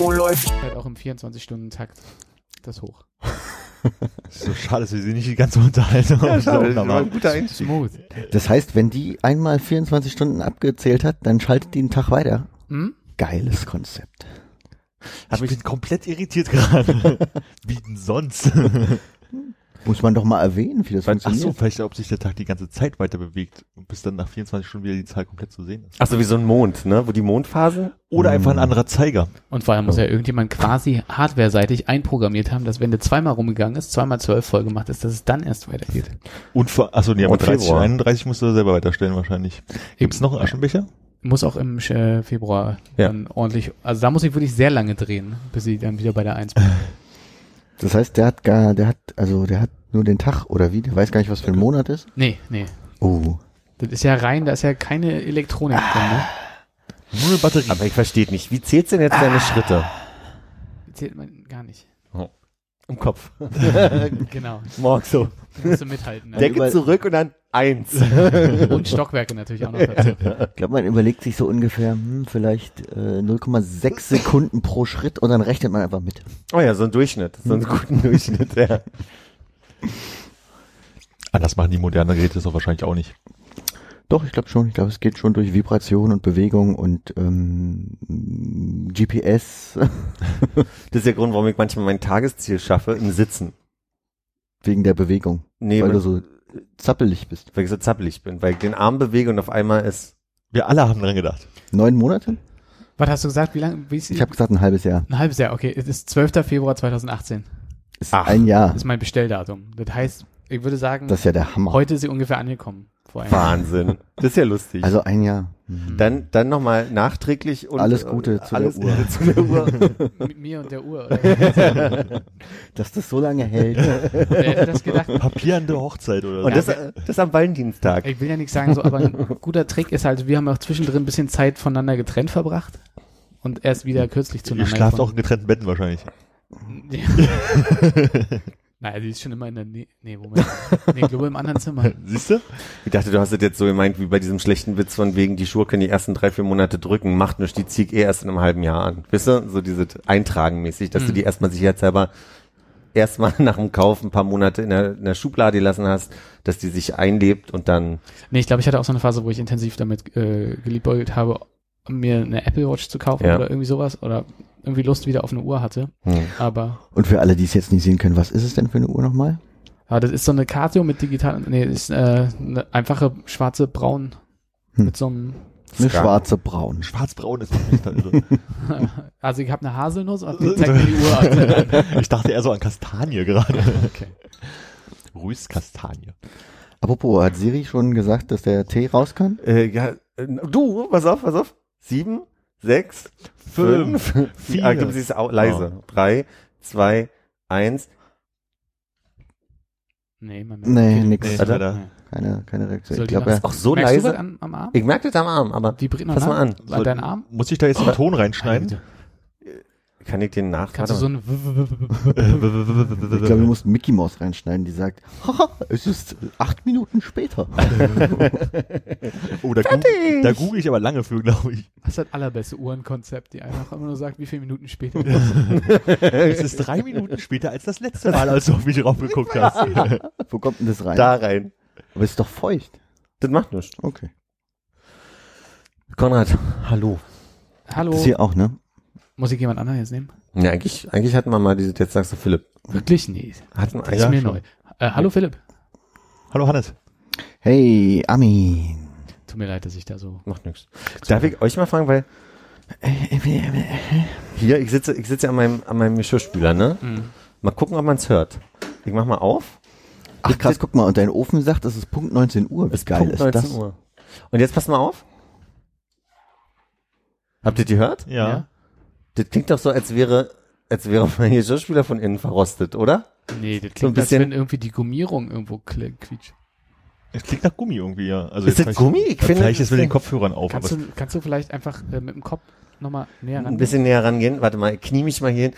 Oh, läuft. Halt auch im 24-Stunden-Takt. Das hoch. So schade, dass wir sie nicht die ganze Unterhaltung Ja, schade, das war ein haben. guter Einstieg. Smooth. Das heißt, wenn die einmal 24 Stunden abgezählt hat, dann schaltet die einen Tag weiter. Hm? Geiles Konzept. Ich bin komplett irritiert gerade. Wie denn sonst? Muss man doch mal erwähnen, wie das Ach so, funktioniert. vielleicht ob sich der Tag die ganze Zeit weiter bewegt und bis dann nach 24 Stunden wieder die Zahl komplett zu sehen ist. Ach so, wie so ein Mond, ne? Wo die Mondphasen. Oder einfach ein anderer Zeiger. Und vorher muss ja irgendjemand quasi hardware-seitig einprogrammiert haben, dass wenn der zweimal rumgegangen ist, zweimal zwölf voll gemacht ist, dass es dann erst weitergeht. Und vor, achso, nee, aber Und 30 und Februar. 31 musst du selber weiterstellen wahrscheinlich. Gibt's noch einen Aschenbecher? Muss auch im äh, Februar Ja. dann ordentlich, also da muss ich wirklich sehr lange drehen, bis ich dann wieder bei der 1 bin. Das heißt, der hat gar, der hat, also der hat nur den Tag oder wie? Der weiß gar nicht, was für ein Monat ist. Nee, nee. Oh. Das ist ja rein, da ist ja keine Elektronik drin, ne? Nur eine Batterie. Aber ich verstehe nicht. Wie zählst denn jetzt deine Schritte? Zählt man gar nicht. Im Kopf. Genau. Morgens so. Musst du mithalten. Ne? Decke zurück und dann eins. Und Stockwerke natürlich auch noch dazu. Ich glaube, man überlegt sich so ungefähr, hm, vielleicht äh, 0,6 Sekunden pro Schritt und dann rechnet man einfach mit. Oh ja, so ein Durchschnitt. So einen guten Durchschnitt, ja. Anders machen die modernen Geräte das doch wahrscheinlich auch nicht. Doch, ich glaube schon. Ich glaube, es geht schon durch Vibration und Bewegung und ähm, GPS Das ist der Grund, warum ich manchmal mein Tagesziel schaffe, im Sitzen. wegen der Bewegung, Nee, weil du so zappelig bist. weil ich so zappelig bin, weil ich den Arm bewege und auf einmal ist, Wir alle haben dran gedacht. Neun Monate? Was hast du gesagt? Wie lange? Wie ist Ich habe gesagt ein halbes Jahr. ein halbes Jahr, okay. Es ist 12. Februar 2018. Ist Ach. ein Jahr. Das ist mein Bestelldatum. Das heißt, ich würde sagen, Das ist ja der Hammer. heute ist sie ungefähr angekommen. Vor einem Jahr. Wahnsinn. Das ist ja lustig. Also ein Jahr. Mhm. dann, dann nochmal nachträglich und Alles Gute zu der alles Uhr. Gute zu der Uhr. Mit mir und der Uhr. Oder? Dass das so lange hält. Wer hätte das gedacht? Papier an der Hochzeit oder Und so. das, äh, das am Valentinstag. Ich will ja nichts sagen, so, aber ein guter Trick ist halt, wir haben auch zwischendrin ein bisschen Zeit voneinander getrennt verbracht und erst wieder kürzlich Ihr zueinander schlaft auch gefunden. in getrennten Betten wahrscheinlich. Ja. Naja, sie ist schon immer in der Nähe. Nee, Moment. Nee, ich glaube im anderen Zimmer. Siehst du? Ich dachte, du hast es jetzt so gemeint, wie bei diesem schlechten Witz von wegen, die Schuhe können die ersten drei, vier Monate drücken, macht nichts, die ich eh erst in einem halben Jahr an. Wisst ihr? So dieses Eintragen mäßig, dass du Mhm. die erstmal sicherheitshalber erstmal nach dem Kauf ein paar Monate in der, in der Schublade gelassen hast, dass die sich einlebt und dann, Nee, ich glaube, ich hatte auch so eine Phase, wo ich intensiv damit äh, geliebäugelt habe, mir eine Apple Watch zu kaufen Ja. oder irgendwie sowas oder irgendwie Lust wieder auf eine Uhr hatte. hm. Aber Und für alle, die es jetzt nicht sehen können, was ist es denn für eine Uhr nochmal? ja, das ist so eine Casio mit digital, nee, das ist äh, eine einfache schwarze Braun Hm. mit so einem, Eine Ska. schwarze Braun. Schwarzbraun ist wirklich da irre. also ich habe eine Haselnuss und die zeigt mir die Uhr an. Ich dachte eher so an Kastanie gerade. Okay. Rüßkastanie. Apropos, hat Siri schon gesagt, dass der Tee raus kann? äh, ja, äh, du, pass auf, pass auf. Sieben, sechs, fünf, vier. Ah, gib sie es au- leise. Drei, zwei, eins. Nee, man Nee, okay. nix. Nee. Nee. Keine, keine Reaktion. Soll Ich die glaube, er, Auch so Merkst du was leise. an, am Arm? Ich merke das am Arm, aber noch Pass mal an. An deinen Arm? Muss ich da jetzt einen Ton reinschneiden? Kann ich den nach? Kannst du so ein ich glaube, wir mussten Mickey Mouse reinschneiden, die sagt, haha, es ist acht Minuten später. Oh, da, gu da google ich aber lange für, glaube ich. Das ist das allerbeste Uhrenkonzept, die einfach immer nur sagt, wie viele Minuten später. Es ist drei Minuten später als das letzte Mal, als du auf mich raufgeguckt hast. Wo kommt denn das rein? da rein. Aber es ist doch feucht. Das macht nichts. Okay. Konrad, hallo. Hallo, Das hier auch, ne? Muss ich jemand anderen jetzt nehmen? Ja, eigentlich, eigentlich hatten wir mal diese, jetzt sagst du Philipp. Wirklich? Nee, Hatten das ist Ja, mir schon. neu. Äh, hallo Philipp. Hallo Hannes. Hey, Armin. Tut mir leid, dass ich da so... Macht nichts. Darf ich euch mal fragen, weil hier, ich sitze, ich sitze an meinem, an meinem Geschirrspüler, ne? Mhm. Mal gucken, ob man es hört. Ich mach mal auf. Ach krass, guck mal, und dein Ofen sagt, es ist Punkt 19 Uhr. Wie Es geil Punkt ist 19 das? Uhr. Und jetzt pass mal auf. Habt ihr die gehört? Ja. Das klingt doch so, als wäre, als wäre mein Geschirrspüler von innen verrostet, oder? Nee, das klingt, So ein als bisschen- wenn irgendwie die Gummierung irgendwo quietscht. Es klingt nach Gummi irgendwie, ja. Also Ist jetzt das Gummi? Ich finde, Vielleicht ist mit das den Kopfhörern auf. Kannst aber du, kannst du vielleicht einfach äh, mit dem Kopf nochmal näher ran? ein bisschen näher rangehen. Warte mal, ich knie mich mal hier hin.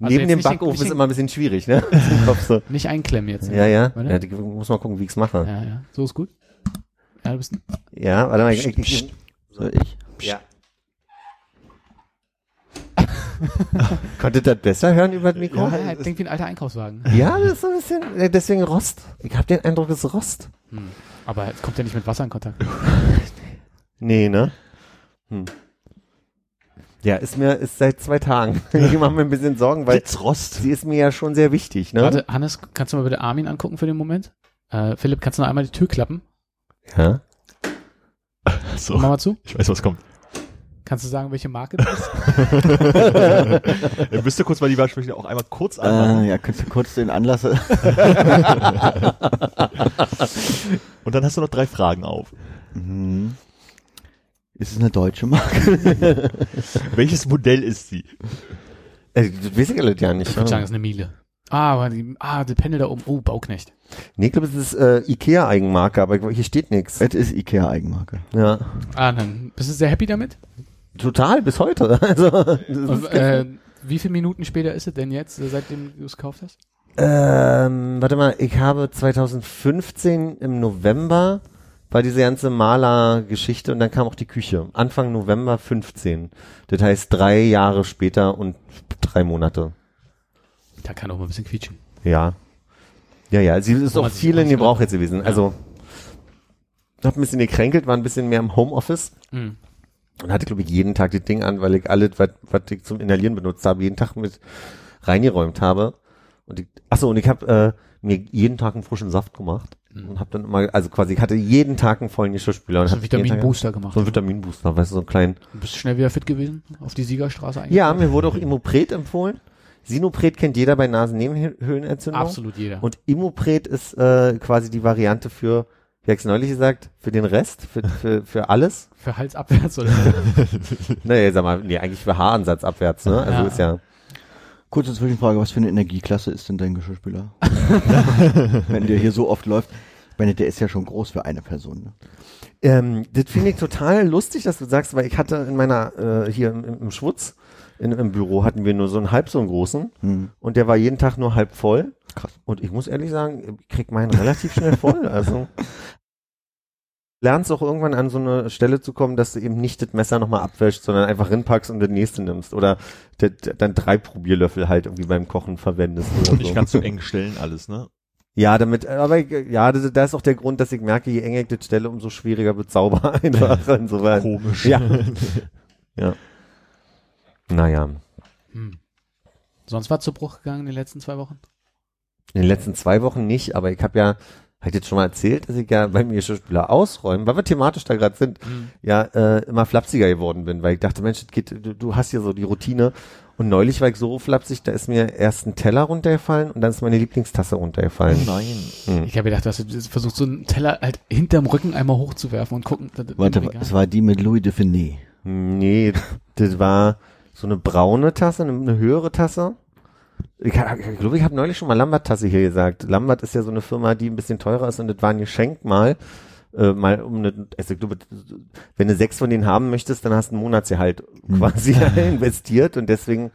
Also Neben dem Backofen ist immer ein bisschen schwierig, ne? So. Nicht einklemmen jetzt. Ja, ja. Ja ich muss mal gucken, wie ich's mache. Ja, ja. So ist gut. Ja, du bist Ja, warte mal. Ich, ich, ich, Soll ich? ja. Konntet ihr das besser hören über das Mikro? ja, ja, klingt wie ein alter Einkaufswagen. Ja, das ist so ein bisschen, äh, deswegen Rost. Ich habe den Eindruck, es ist Rost. Hm. Aber es kommt ja nicht mit Wasser in Kontakt. Nee, ne? Hm. Ja, ist mir, ist seit zwei Tagen. Ich mache mir ein bisschen Sorgen, weil Blitzrost. sie ist mir ja schon sehr wichtig, ne? Warte, Hannes, kannst du mal bitte Armin angucken für den Moment? Äh, Philipp, kannst du noch einmal die Tür klappen? Ja. So, Mach mal zu. ich weiß, was kommt. Kannst du sagen, welche Marke das ist? Ihr müsst ihr kurz mal die Waschmaschine auch einmal kurz anmachen. Äh, ja, könntest du kurz den Anlass. Und dann hast du noch drei Fragen auf. Mhm. Ist es eine deutsche Marke? Welches Modell ist sie? Äh, das weiß ich ja nicht. Ich würde sagen, das ist eine Miele. Ah, aber die, ah, die Pendel da oben. Oh, Bauknecht. Nee, ich glaube, es ist äh, Ikea-Eigenmarke, aber hier steht nichts. Es ist Ikea-Eigenmarke. Ja. Ah, dann bist du sehr happy damit? Total, bis heute. Also, das Und, ist äh, wie viele Minuten später ist es denn jetzt, äh, seitdem du es gekauft hast? Ähm, warte mal, ich habe 2015 im November war diese ganze Maler-Geschichte und dann kam auch die Küche. Anfang November 15. Das heißt drei Jahre später und drei Monate. Da kann auch mal ein bisschen quietschen. Ja. Ja, ja, sie ist auch viel in Gebrauch jetzt gewesen. Ja. Also, hab ein bisschen gekränkelt, war ein bisschen mehr im Homeoffice Hm. Und hatte, glaube ich, jeden Tag das Ding an, weil ich alles, was was ich zum Inhalieren benutzt habe, jeden Tag mit reingeräumt habe. Und ich, achso, und ich habe äh, mir jeden Tag einen frischen Saft gemacht Mhm. und habe dann immer, also quasi, ich hatte jeden Tag einen vollen Geschirrspüler. und So einen Vitaminbooster gemacht. So ein Vitaminbooster, weißt du, so einen kleinen. Du bist schnell wieder fit gewesen? Auf die Siegerstraße eigentlich? Ja, mir wurde auch Imopret empfohlen. Sinopret kennt jeder bei Nasennebenhöhlenentzündung. Absolut jeder. Und Imopret ist äh, quasi die Variante für, wie hab's neulich gesagt, für den Rest, für, für, für alles. Für Hals abwärts oder? Nee, sag mal, nee, eigentlich für Haaransatz abwärts, ne? Also Ja. ist ja. Kurze Zwischenfrage, was für eine Energieklasse ist denn dein Geschirrspüler? Wenn der hier so oft läuft. Ich meine, der ist ja schon groß für eine Person. Ne? Ähm, das finde ich total lustig, dass du sagst, weil ich hatte in meiner, äh, hier im, im Schwutz, in, im Büro hatten wir nur so einen halb so einen großen Hm. und der war jeden Tag nur halb voll. Krass. Und ich muss ehrlich sagen, ich krieg meinen relativ schnell voll. Also lernst auch irgendwann an so eine Stelle zu kommen, dass du eben nicht das Messer nochmal abwäschst, sondern einfach rinpackst und das nächste nimmst. Oder das, dann drei Probierlöffel halt irgendwie beim Kochen verwendest. Oder Und so. nicht ganz so eng stellen alles, ne? Ja, damit, aber ich, ja, das, das ist auch der Grund, dass ich merke, je enger ich das stelle, umso schwieriger wird sauber einfach. Insofern. Komisch. Ja. ja. Naja. Hm. Sonst war zu Bruch gegangen in den letzten zwei Wochen? In den letzten zwei Wochen nicht, aber ich habe ja, hab ich jetzt schon mal erzählt, dass ich ja beim Geschirrspüler ausräumen, weil wir thematisch da gerade sind, Hm. ja äh, immer flapsiger geworden bin, weil ich dachte, Mensch, das geht, du, du hast ja so die Routine. Und neulich war ich so flapsig, da ist mir erst ein Teller runtergefallen und dann ist meine Lieblingstasse runtergefallen. Nein. Hm. Ich habe gedacht, dass du versuchst, so einen Teller halt hinterm Rücken einmal hochzuwerfen und gucken. das- das- Warte, es war die mit Louis de Finet. Nee, das war so eine braune Tasse, eine höhere Tasse. Ich, ich glaube, ich habe neulich schon mal Lambert-Tasse hier gesagt. Lambert ist ja so eine Firma, die ein bisschen teurer ist und das war ein Geschenk mal. Äh, mal um eine, also ich glaube, wenn du sechs von denen haben möchtest, dann hast du ein Monatsgehalt quasi investiert und deswegen,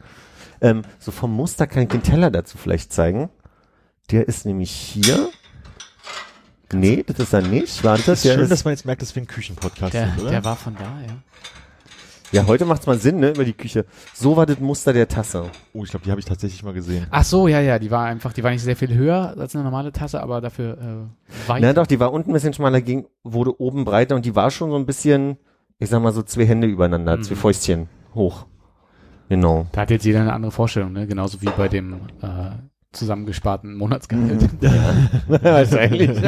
ähm, so vom Muster kann ich den Teller dazu vielleicht zeigen. Der ist nämlich hier. Nee, das ist er nicht. Warte, Es ist der schön, ist, dass man jetzt merkt, dass wir ein Küchenpodcast der, sind, oder? der war von da, ja. Ja, heute macht's mal Sinn, ne, über die Küche. So war das Muster der Tasse. oh, ich glaube, die habe ich tatsächlich mal gesehen. Ach so, ja, ja, die war einfach, die war nicht sehr viel höher als eine normale Tasse, aber dafür äh, weit. Na doch, die war unten ein bisschen schmaler, ging, wurde oben breiter und die war schon so ein bisschen, ich sag mal so zwei Hände übereinander, Mhm. zwei Fäustchen hoch. Genau. Da hat jetzt jeder eine andere Vorstellung, ne? Genauso wie bei dem äh, zusammengesparten Monatsgehalt. Wahrscheinlich.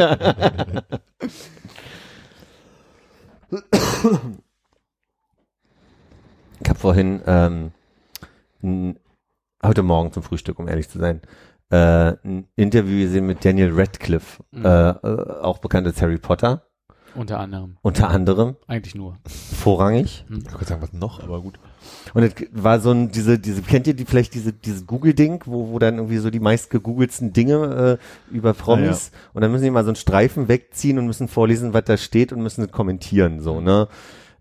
ich habe vorhin ähm, n, heute Morgen zum Frühstück, um ehrlich zu sein, äh, ein Interview gesehen mit Daniel Radcliffe, Mhm. äh, äh, auch bekannt als Harry Potter. Unter anderem. unter anderem, Eigentlich nur. vorrangig. Ich wollte sagen, was noch, aber gut. Und es war so ein, diese, diese, kennt ihr die vielleicht diese, dieses Google-Ding, wo, wo dann irgendwie so die meist gegoogelsten Dinge äh, über Promis und dann müssen die mal so einen Streifen wegziehen und müssen vorlesen, was da steht und müssen es kommentieren, so, ne?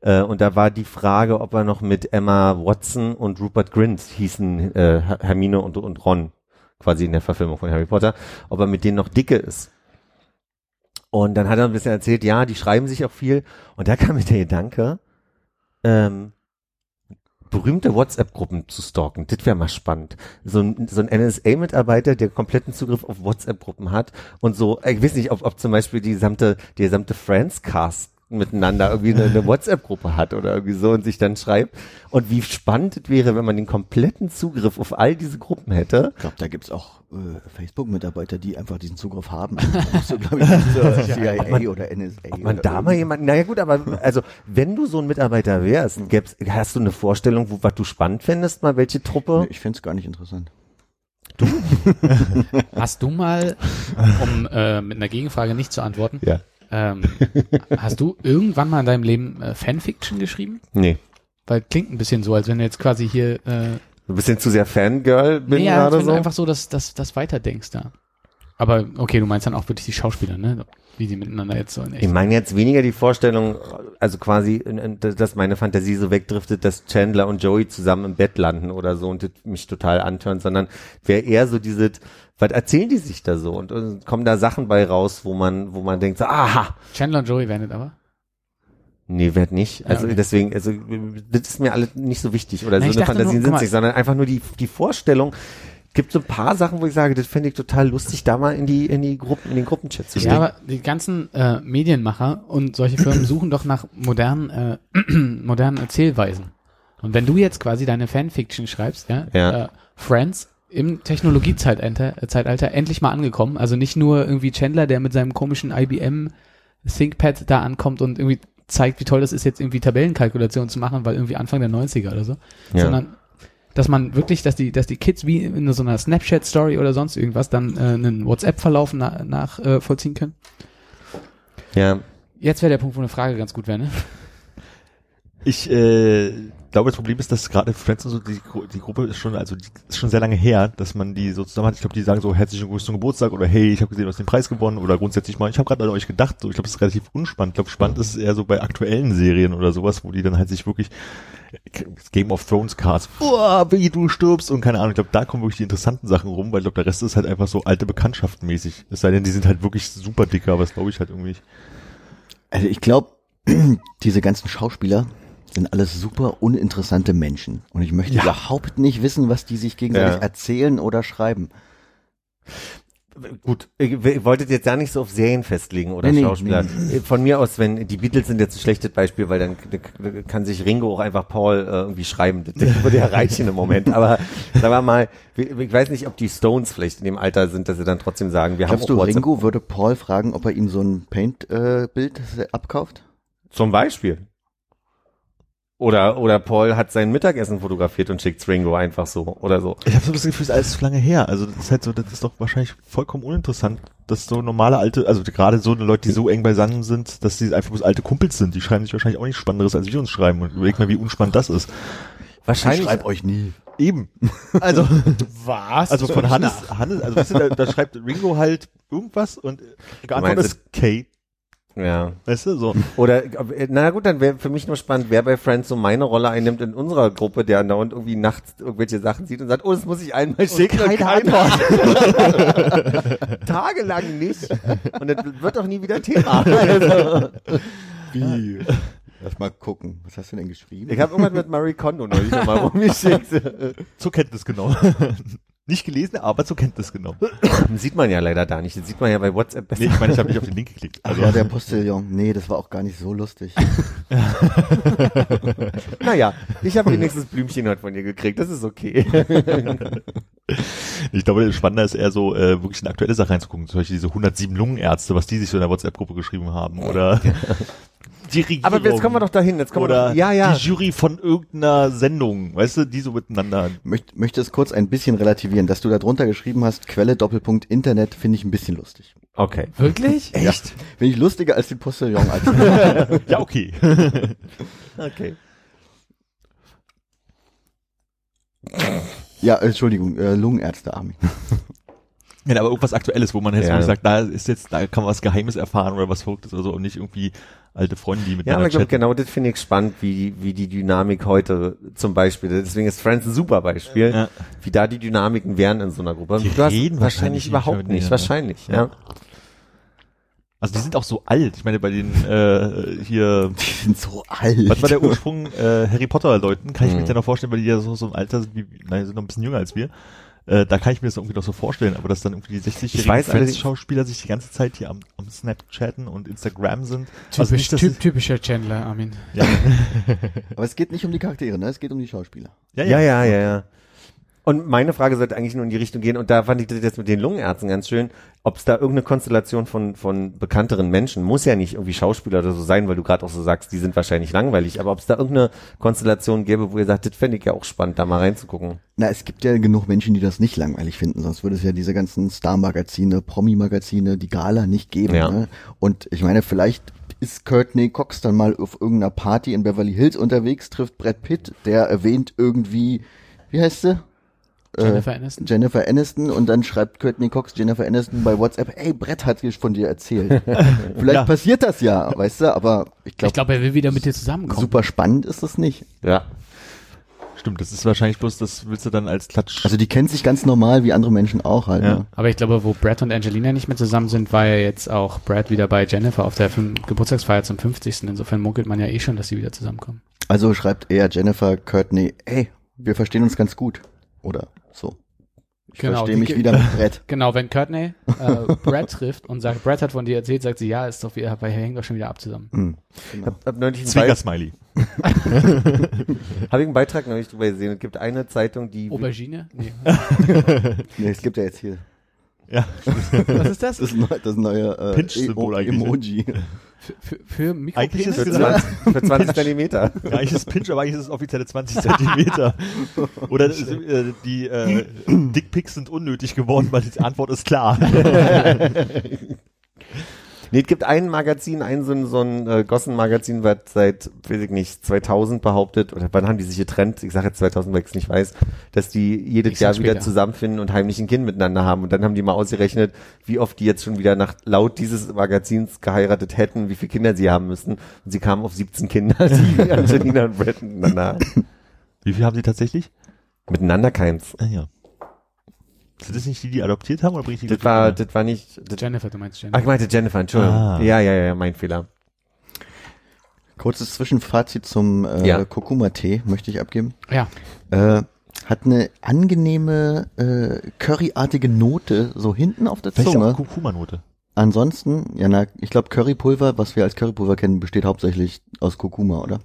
Äh, und da war die Frage, ob er noch mit Emma Watson und Rupert Grint hießen, äh, Her- Hermine und, und Ron, quasi in der Verfilmung von Harry Potter, ob er mit denen noch dicke ist. Und dann hat er ein bisschen erzählt, ja, die schreiben sich auch viel. Und da kam mir der Gedanke, ähm, berühmte WhatsApp-Gruppen zu stalken. Das wäre mal spannend. So ein, so ein NSA-Mitarbeiter, der kompletten Zugriff auf WhatsApp-Gruppen hat und so, ich weiß nicht, ob, ob zum Beispiel die gesamte, die gesamte Friends-Cast miteinander irgendwie eine, eine WhatsApp-Gruppe hat oder irgendwie so und sich dann schreibt. Und wie spannend es wäre, wenn man den kompletten Zugriff auf all diese Gruppen hätte. Ich glaube, da gibt's auch äh, Facebook-Mitarbeiter, die einfach diesen Zugriff haben. so, glaube ich, nicht zur CIA man- oder NSA. Ob man oder da mal jemanden, naja gut, aber also wenn du so ein Mitarbeiter wärst, gäb's, hast du eine Vorstellung, wo, was du spannend fändest, mal welche Truppe? Nee, ich find's gar nicht interessant. Hast du mal, um äh, mit einer Gegenfrage nicht zu antworten, Ja. Ähm, hast du irgendwann mal in deinem Leben äh, Fanfiction geschrieben? Nee. Weil klingt ein bisschen so, als wenn du jetzt quasi hier äh, Ein bisschen zu sehr Fangirl bin nee, ja, gerade so. du einfach so das, das, das weiterdenkst da. Aber okay, du meinst dann auch wirklich die Schauspieler, ne? Wie die miteinander jetzt so in echt. Ich meine jetzt weniger die Vorstellung, also quasi, dass meine Fantasie so wegdriftet, dass Chandler und Joey zusammen im Bett landen oder so und mich total antörnt, sondern wäre eher so dieses, was erzählen die sich da so und, und kommen da Sachen bei raus, wo man, wo man denkt so, aha, Chandler und Joey werden das aber. nee, werd nicht. Also okay. deswegen, also das ist mir alles nicht so wichtig oder Na, so eine guck sind nicht, sondern einfach nur die, die Vorstellung, gibt so ein paar Sachen, wo ich sage, das fände ich total lustig, da mal in die, in die Gruppen, in den Gruppenchat zu Ja, stecken. aber die ganzen äh, Medienmacher und solche Firmen suchen doch nach modernen, äh, modernen Erzählweisen. Und wenn du jetzt quasi deine Fanfiction schreibst, ja, Ja. Äh, Friends im Technologiezeitalter äh, Zeitalter endlich mal angekommen, also nicht nur irgendwie Chandler, der mit seinem komischen IBM ThinkPad da ankommt und irgendwie zeigt, wie toll das ist, jetzt irgendwie Tabellenkalkulationen zu machen, weil irgendwie Anfang der 90er oder so, Ja. sondern dass man wirklich, dass die, dass die Kids wie in so einer Snapchat-Story oder sonst irgendwas dann äh, einen WhatsApp-Verlauf na, nach äh, vollziehen können. ja. Jetzt wäre der Punkt, wo eine Frage ganz gut wäre, ne? Ich äh, glaube, das Problem ist, dass gerade Friends und so, die, die Gruppe ist schon, also die ist schon sehr lange her, dass man die so zusammen hat. Ich glaube, die sagen so herzlichen Glückwunsch zum Geburtstag oder hey, ich habe gesehen, du hast den Preis gewonnen oder grundsätzlich mal, ich habe gerade an euch gedacht. So, ich glaube, das ist relativ unspannend. Ich glaube, spannend ist es eher so bei aktuellen Serien oder sowas, wo die dann halt sich wirklich Game of Thrones Cards, oh, wie du stirbst und keine Ahnung. Ich glaube, da kommen wirklich die interessanten Sachen rum, weil ich glaube, der Rest ist halt einfach so alte Bekanntschaften mäßig. Es sei denn, die sind halt wirklich super dicker, aber das glaube ich halt irgendwie nicht. Also ich glaube, diese ganzen Schauspieler sind alles super uninteressante Menschen. Und ich möchte Ja. überhaupt nicht wissen, was die sich gegenseitig Ja. erzählen oder schreiben. Gut, ich, ich wollte jetzt ja nicht so auf Serien festlegen oder Nee, Schauspieler. nee, Von mir aus, wenn die Beatles sind jetzt ein schlechtes Beispiel, weil dann kann sich Ringo auch einfach Paul äh, irgendwie schreiben. Das, würde ja reichen im Moment. Aber sagen wir mal, ich weiß nicht, ob die Stones vielleicht in dem Alter sind, dass sie dann trotzdem sagen, wir Glaubst haben du, auch WhatsApp. Ringo würde Paul fragen, ob er ihm so ein Paint-Bild abkauft? Zum Beispiel. Oder, oder Paul hat sein Mittagessen fotografiert und schickt's Ringo einfach so oder so. Ich habe so das Gefühl, es ist alles zu lange her. Also das ist halt so, das ist doch wahrscheinlich vollkommen uninteressant, dass so normale alte, also gerade so eine Leute, die so eng beisammen sind, dass die einfach bloß alte Kumpels sind. Die schreiben sich wahrscheinlich auch nichts Spannenderes, als wir uns schreiben. Und überleg mal, wie unspannend das ist. Wahrscheinlich. euch nie. Eben. Also, Was? also von Hannes, Hannes, also weißt du, da, da schreibt Ringo halt irgendwas und geantwortet ist Kate. Ja. Weißt du, so. Oder, äh, na gut, dann wäre für mich nur spannend, wer bei Friends so meine Rolle einnimmt in unserer Gruppe, der andauernd irgendwie nachts irgendwelche Sachen sieht und sagt, oh, das muss ich einmal schicken und keine keiner Tagelang nicht. Und das wird doch nie wieder Thema. Also, Wie? Lass mal gucken. Was hast du denn geschrieben? ich habe irgendwas mit Marie Kondo neulich nochmal rumgeschickt. Zur Kenntnis genommen. Nicht gelesen, aber zur Kenntnis genommen. Das sieht man ja leider da nicht. Das sieht man ja bei WhatsApp besser. Nee, ich meine, ich habe nicht auf den Link geklickt. Ach Also, ja, der Postillon. Nee, das war auch gar nicht so lustig. Naja, ich habe wenigstens Blümchen heute von ihr gekriegt. Das ist okay. Ich glaube, spannender ist eher so, äh, wirklich in aktuelle Sachen reinzugucken. Zum Beispiel diese 107 Lungenärzte, was die sich so in der WhatsApp-Gruppe geschrieben haben. Oder die Regierung. Aber jetzt kommen wir doch dahin. Jetzt kommen wir Oder doch, ja, ja. die Jury von irgendeiner Sendung. Weißt du, die so miteinander. Möcht, möchte es kurz ein bisschen relativieren. Dass du da drunter geschrieben hast, Quelle Doppelpunkt Internet, finde ich ein bisschen lustig. Okay. Wirklich? Echt? Finde ich lustiger als den Postillon-Artikel. Ja, okay. Okay. ja, Entschuldigung, äh, Lungenärzte, Armin. Ja, aber irgendwas Aktuelles, wo man jetzt Ja. wirklich sagt, da ist jetzt, da kann man was Geheimes erfahren oder was Verrücktes oder so und nicht irgendwie alte Freunde, die Ja, miteinander aber ich glaube, chatten. genau das finde ich spannend, wie, wie die Dynamik heute zum Beispiel, deswegen ist Friends ein super Beispiel, Ja. wie da die Dynamiken wären in so einer Gruppe. Die du hast reden wahrscheinlich überhaupt nicht, wahrscheinlich, ja. Ja. Also die sind auch so alt. Ich meine, bei den äh, hier, Die sind so alt. was war der Ursprung äh, Harry Potter Leuten? Kann ich mir Mhm. ja noch vorstellen, weil die ja so, so im Alter sind, wie, nein, sind noch ein bisschen jünger als wir. Äh, da kann ich mir das irgendwie noch so vorstellen, aber dass dann irgendwie die Ich 60-jährigen weiß allerdings- Friends-Schauspieler sich die ganze Zeit hier am, am Snapchatten und Instagram sind. Also Typisch, nicht, typ, es- typischer Chandler, Armin. ja, Aber es geht nicht um die Charaktere, ne? Es geht um die Schauspieler. ja, Ja, ja, ja, ja. Und meine Frage sollte eigentlich nur in die Richtung gehen, und da fand ich das jetzt mit den Lungenärzten ganz schön, ob es da irgendeine Konstellation von, von bekannteren Menschen, muss ja nicht irgendwie Schauspieler oder so sein, weil du gerade auch so sagst, die sind wahrscheinlich langweilig, aber ob es da irgendeine Konstellation gäbe, wo ihr sagt, das fände ich ja auch spannend, da mal reinzugucken. Na, es gibt ja genug Menschen, die das nicht langweilig finden, sonst würde es ja diese ganzen Star-Magazine, Promi-Magazine, die Gala nicht geben. Ja. Ne? Und ich meine, vielleicht ist Courtney Cox dann mal auf irgendeiner Party in Beverly Hills unterwegs, trifft Brad Pitt, der erwähnt irgendwie, wie heißt sie? Jennifer Aniston. Jennifer Aniston und dann schreibt Courtney Cox Jennifer Aniston bei WhatsApp, ey, Brett hat von dir erzählt. Vielleicht Ja. passiert das ja, weißt du, aber ich Ich glaube, glaube, er will wieder mit dir zusammenkommen. super spannend ist das nicht. Ja. Stimmt, das ist wahrscheinlich bloß, das willst du dann als Klatsch. Also die kennt sich ganz normal, wie andere Menschen auch halt. Ja. Ne? Aber ich glaube, wo Brad und Angelina nicht mehr zusammen sind, war ja jetzt auch Brad wieder bei Jennifer auf der Geburtstagsfeier zum 50. Insofern munkelt man ja eh schon, dass sie wieder zusammenkommen. Also schreibt er Jennifer Courtney, ey, wir verstehen uns ganz gut. Oder so. Ich Genau, verstehe mich wieder mit Brett. Genau, wenn Courtney äh, Brad trifft und sagt, Brad hat von dir erzählt, sagt sie, ja, ist doch, wir, wir hängen doch schon wieder ab zusammen. Hm. Genau. Hab, hab neulich einen, Be Zwinker-Smiley. hab ich einen Beitrag neulich drüber gesehen. Es gibt eine Zeitung, die Aubergine? Nee. Nee, es gibt ja jetzt hier Ja, Was ist das? das, neu, das neue äh, Pinch-Symbol E- eigentlich, ne? Emoji. Für, für, für Eigentlich ist für Mikropenis? es- 20, für 20 Zentimeter. Ja, eigentlich ist es Pinch, aber eigentlich ist es offizielle 20 Zentimeter. Oder äh, die äh, Dickpics sind unnötig geworden, weil die Antwort ist klar. Nee, es gibt ein Magazin, ein so ein, so ein äh, Gossen-Magazin, was seit, weiß ich nicht, 2000 behauptet, oder wann haben die sich getrennt? Ich sage jetzt 2000, weil ich es nicht weiß, dass die jedes Ich Jahr wieder zusammenfinden und heimlich ein Kind miteinander haben. Und dann haben die mal ausgerechnet, wie oft die jetzt schon wieder nach laut dieses Magazins geheiratet hätten, wie viele Kinder sie haben müssten. Und sie kamen auf 17 Kinder, die Angelina und Brad miteinander haben. Wie viel haben sie tatsächlich? Miteinander keins. Ah, ja. Sind das nicht die, die adoptiert haben oder bringe ich die Das war, das war nicht, das, Jennifer, du meinst ach, Jennifer. ich meinte Jennifer, Entschuldigung. Ah. Ja, ja, ja, mein Fehler. Kurzes Zwischenfazit zum äh, Ja. Kurkuma-Tee möchte ich abgeben. Ja, Äh, hat eine angenehme äh, curryartige Note so hinten auf der Vielleicht auch Zunge. Kurkuma-Note. Ansonsten, ja, na, ich glaube Currypulver, was wir als Currypulver kennen, besteht hauptsächlich aus Kurkuma, oder?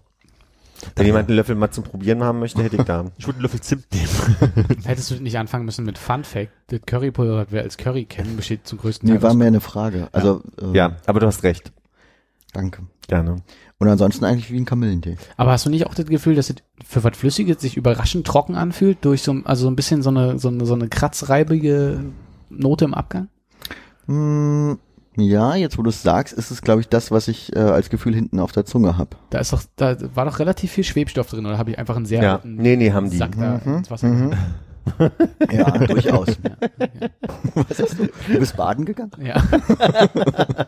Wenn jemand einen Löffel mal zum Probieren haben möchte, hätte ich da. Ich würde einen Löffel Zimt nehmen. hättest du nicht anfangen müssen mit Fun Fact. Das Currypulver, was wir als Curry kennen, besteht zum größten Nee, Teil war aus mehr eine Frage. Also, äh, Ja, aber du hast recht. danke. Gerne. Und ansonsten eigentlich wie ein Kamillentee. Aber hast du nicht auch das Gefühl, dass es für was Flüssiges sich überraschend trocken anfühlt, durch so, also so ein bisschen so eine, so eine, so eine kratzreibige Note im Abgang? Hm, ja, jetzt wo du es sagst, ist es, glaube ich, das, was ich äh, als Gefühl hinten auf der Zunge habe. Da ist doch, da war doch relativ viel Schwebstoff drin, oder habe ich einfach einen sehr Ja. alten Nee, nee, haben die. Sack da Mhm, ins Wasser mhm. Ja, durchaus. Ja. Was hast du? Du bist baden gegangen? Ja.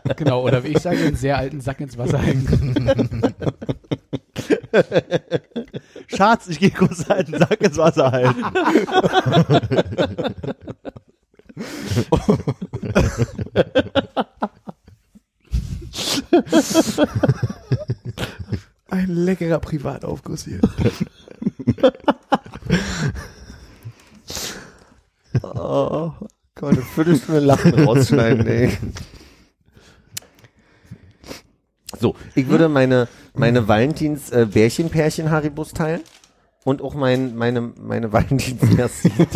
genau, oder wie ich sage, einen sehr alten Sack ins Wasser hängen. Schatz, ich gehe kurz einen Sack ins Wasser halten. Ein leckerer Privataufguss hier. Oh Gott, eine Viertelstunde Lachen rausschneiden, ey. So, ich würde meine, meine Valentins äh, Bärchen-Pärchen Haribus teilen. und auch mein, meine, meine Valentinstag sieht.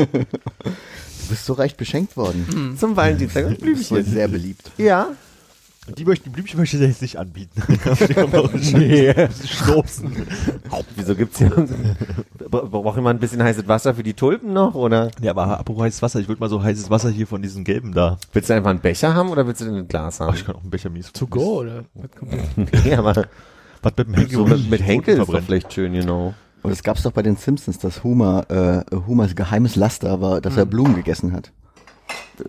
Du bist so reich beschenkt worden. Zum Valentinstag. und Blümchen. sehr beliebt. Ja. Die, möchten, die Blümchen möchte ich jetzt nicht anbieten. nee. Schnupsen. Wieso gibt's hier? Bra- Braucht jemand ein bisschen heißes Wasser für die Tulpen noch? Oder Ja, aber apropos heißes Wasser, ich würde mal so heißes Wasser hier von diesen gelben da. willst du einfach einen Becher haben oder willst du denn ein Glas Ach, haben? ich kann auch einen Becher mies. To go, oder? Ja, aber Was mit dem Henkel? so mit, mit Henkel ist doch vielleicht schön, genau. Und das gab's doch bei den Simpsons, dass Homer, äh, Homers geheimes Laster war, dass er Blumen gegessen hat.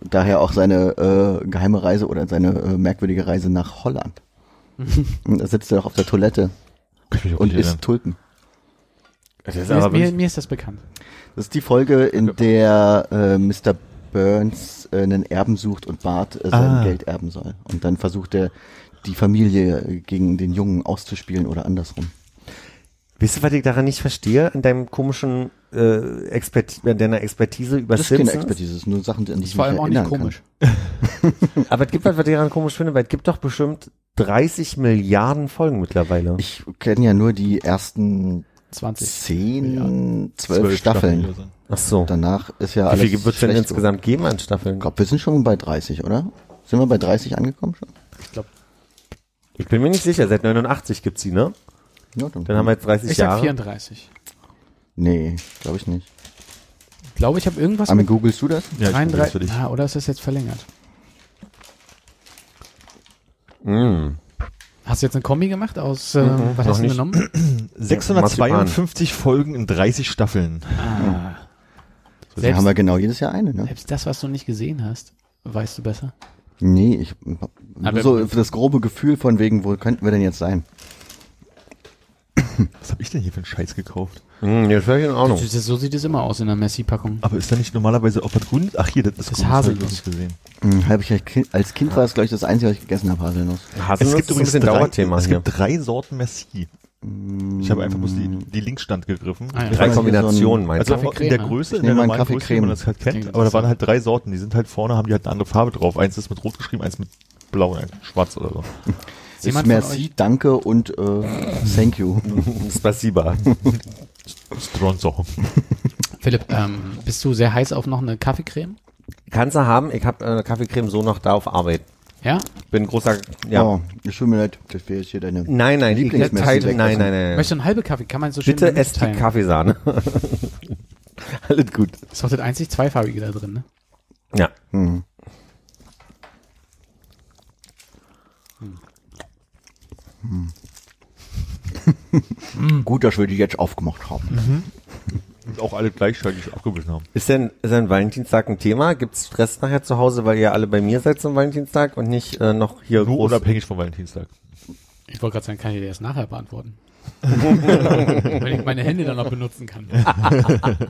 Daher auch seine äh, geheime Reise oder seine äh, merkwürdige Reise nach Holland. Und da sitzt er auch auf der Toilette und nicht erinnern. isst Tulpen. Das ist Mir, aber ist, mir, mir ist das bekannt. Das ist die Folge, in der äh, Mr. Burns äh, einen Erben sucht und Bart äh, sein Ah. Geld erben soll. Und dann versucht er, die Familie gegen den Jungen auszuspielen oder andersrum. Wisst ihr, was ich daran nicht verstehe? An deinem komischen äh, Expert deiner Expertise über Das ist keine Simpsons? Expertise, das ist nur Sachen, an die Das ich ist vor mich allem auch nicht erinnern komisch. Aber es gibt was, was ich daran komisch finde, weil es gibt doch bestimmt 30 Milliarden Folgen mittlerweile. Ich kenne ja nur die ersten 20. zehn, zwölf Staffeln. so. Ach so. Danach ist ja Wie alles viel wird es denn schlecht insgesamt geben an Staffeln? Ich glaube, wir sind schon bei 30, oder? Sind wir bei 30 angekommen schon? Ich glaube, Ich bin mir nicht sicher, seit 89 gibt's sie, ne? Ja, dann, Dann haben wir jetzt 30 ich sag Jahre. 34. Nee, glaube ich nicht. Ich glaube, ich habe irgendwas Aber mit googelst du das? Ja, ich gucke das für 33. dich. Ah, oder ist das jetzt verlängert? Mm. Hast du jetzt eine Kombi gemacht aus, äh, Mhm, was hast du genommen? 652 Folgen in 30 Staffeln. Ah. Da Selbst, haben wir genau jedes Jahr eine, ne? selbst das, was du nicht gesehen hast, weißt du besser. Nee, ich Aber- so das grobe Gefühl von wegen, wo könnten wir denn jetzt sein? Was habe ich denn hier für einen Scheiß gekauft? Mm, ja, völlig in Ordnung. Das, das, so sieht es immer aus in der Messi-Packung. Aber ist da nicht normalerweise auch was grün? Ach hier, das ist, Das ich Haselnuss. nicht gesehen. Hm, hab ich als Kind, als Kind war es, glaube ich, das Einzige, was ich gegessen habe, Haselnuss. Haselnuss Es gibt übrigens ein bisschen drei, Dauerthema es hier. gibt drei Sorten Merci. Ich habe einfach bloß die, die Linkstand gegriffen. Ah, ja. Drei Kombinationen, so meinst Also du? auch in der. Größe, Ich in der normalen Größe, wie man das halt kennt. Aber da waren halt drei Sorten. Die sind halt vorne, haben die halt eine andere Farbe drauf. Eins ist mit rot geschrieben, eins mit blau und eins mit schwarz oder so. Ist Jemand merci, danke und äh, thank you. Spasiba. Stronzo. Philipp, ähm, bist du sehr heiß auf noch eine Kaffeecreme? Kannst du haben, ich habe äh, Kaffeecreme so noch da auf Arbeit. Ja? Bin großer, ja. Oh, es tut mir leid, das wäre jetzt hier deine... Nein, nein, ich Lieblingsmessi weglassen. nein, nein, nein. Möchtest du eine halbe Kaffee? Kann man so schön Bitte esst die. Kaffeesahne. Alles gut. Ist doch das einzig zweifarbige da drin, ne? Ja. Hm. Gut, dass wir die jetzt aufgemacht haben. Und auch alle gleichzeitig abgewichen haben. Ist denn, ist denn Valentinstag ein Thema? Gibt's Stress nachher zu Hause, weil ihr alle bei mir seid zum Valentinstag und nicht äh, noch hier Nur groß? unabhängig vom Valentinstag. Ich wollte gerade sagen, kann ich dir das nachher beantworten? Wenn ich meine Hände dann noch benutzen kann.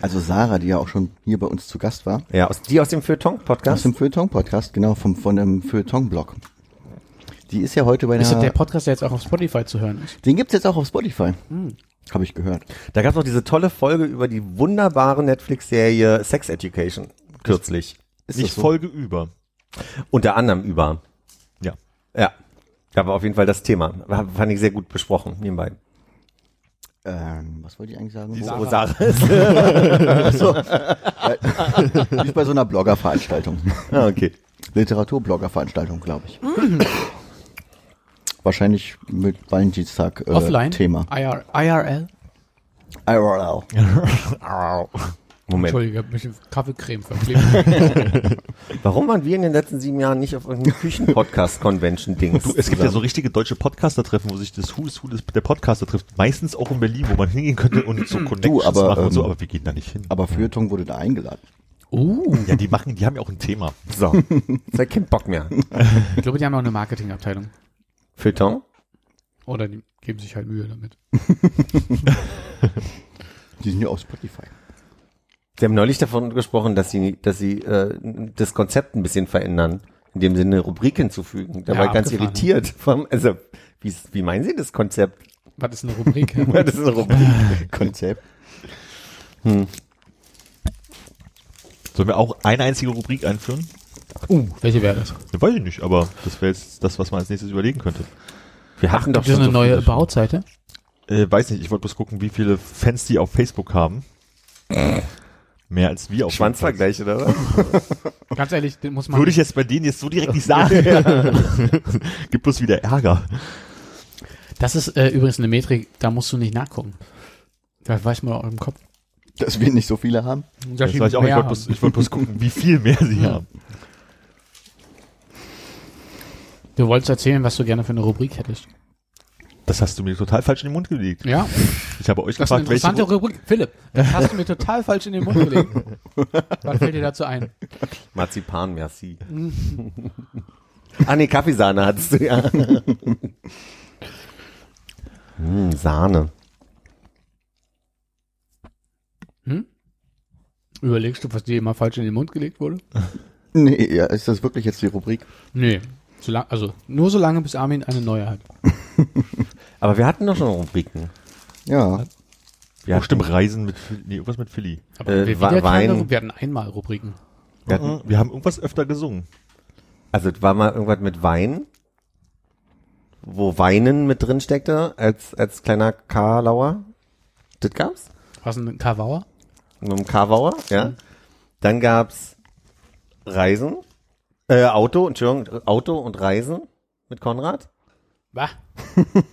Also Sarah, die ja auch schon hier bei uns zu Gast war, Ja, aus, die aus dem aus Feuilleton-Podcast? dem Feuilleton-Podcast, genau, vom, von dem Feuilleton-Blog. Die ist ja heute bei Ist das der der... Podcast, der jetzt auch auf Spotify zu hören ist? Den gibt's jetzt auch auf Spotify. Hm. Habe ich gehört. Da gab's noch diese tolle Folge über die wunderbare Netflix-Serie Sex Education. Kürzlich. Ist Nicht das so? Folge über. Unter anderem über. Ja. Ja. Da war auf jeden Fall das Thema. War- Fand ich sehr gut besprochen, nebenbei. Ähm, was wollte ich eigentlich sagen? Die Wo Sarah ist. Die ist bei so einer Bloggerveranstaltung. ah, okay. Literaturbloggerveranstaltung, glaube ich. Wahrscheinlich mit Valentinstag äh, Offline? Thema. IR, IRL? IRL. Moment. Entschuldige, ich habe mich in Kaffeecreme verklebt. Warum waren wir in den letzten sieben Jahren nicht auf irgendeinem Küchen-Podcast-Convention-Dings? Du, es gibt ja so richtige deutsche Podcaster-Treffen, wo sich das Who is Who des, der Podcaster trifft. Meistens auch in Berlin, wo man hingehen könnte und so Connections aber, machen und so, ähm, aber wir gehen da nicht hin. Aber Feuilleton wurde da eingeladen. uh, Ja, die machen, die haben ja auch ein Thema. So. Ich keinen Bock mehr. ich glaube, die haben auch eine Marketingabteilung. Feuilleton? Oder die geben sich halt Mühe damit. Die sind ja auf Spotify. Sie haben neulich davon gesprochen, dass sie, dass sie äh, das Konzept ein bisschen verändern, indem sie eine Rubrik hinzufügen. Da Ja, war ich ganz irritiert. Vom, also, wie, wie meinen Sie das Konzept? Was ist eine Rubrik? das ist eine Rubrik. Konzept. Sollen wir auch eine einzige Rubrik einführen? Uh, welche wäre das? Ja, weiß ich nicht, aber das wäre jetzt das, was man als nächstes überlegen könnte. Wir hatten doch schon eine so neue. About-Seite? Äh, weiß nicht, ich wollte bloß gucken, wie viele Fans die auf Facebook haben. Mehr als wir auf Schwanzvergleich, oder was? Ganz ehrlich, den muss man. Würde ich jetzt bei denen jetzt so direkt nicht sagen. Gibt bloß wieder Ärger. das ist äh, übrigens eine Metrik, da musst du nicht nachgucken. Da weiß man auch im Kopf. Dass wir nicht so viele haben. Das weiß ich auch. Ich wollte bloß, ich wollte bloß gucken, wie viel mehr sie haben. Du wolltest erzählen, was du gerne für eine Rubrik hättest. Das hast du mir total falsch in den Mund gelegt. Ja, Ich habe euch das ist eine gefragt, welche, interessante Rubrik. Philipp, das hast du mir total falsch in den Mund gelegt. Was fällt dir dazu ein? Marzipan, merci. ah nee, Kaffeesahne hattest du, ja. hm, Sahne. Überlegst du, was dir immer falsch in den Mund gelegt wurde? Nee, ja, ist das wirklich jetzt die Rubrik? Nee. So lang, also nur so lange, bis Armin eine neue hat. Aber wir hatten doch schon Rubriken. Ja. Wir oh, stimmt, Reisen mit, nee, irgendwas mit Philly. Aber Äh, wir, Wein. wir hatten einmal Rubriken. Wir hatten, Wir haben irgendwas öfter gesungen. also es war mal irgendwas mit Wein, wo Weinen mit drin steckte, als, als kleiner Karlauer. Das gab's? Was ein Kavauer? Mit einem Karlauer, ja. Dann gab's Reisen, äh, Auto, Entschuldigung, Auto und Reisen mit Konrad. Bah.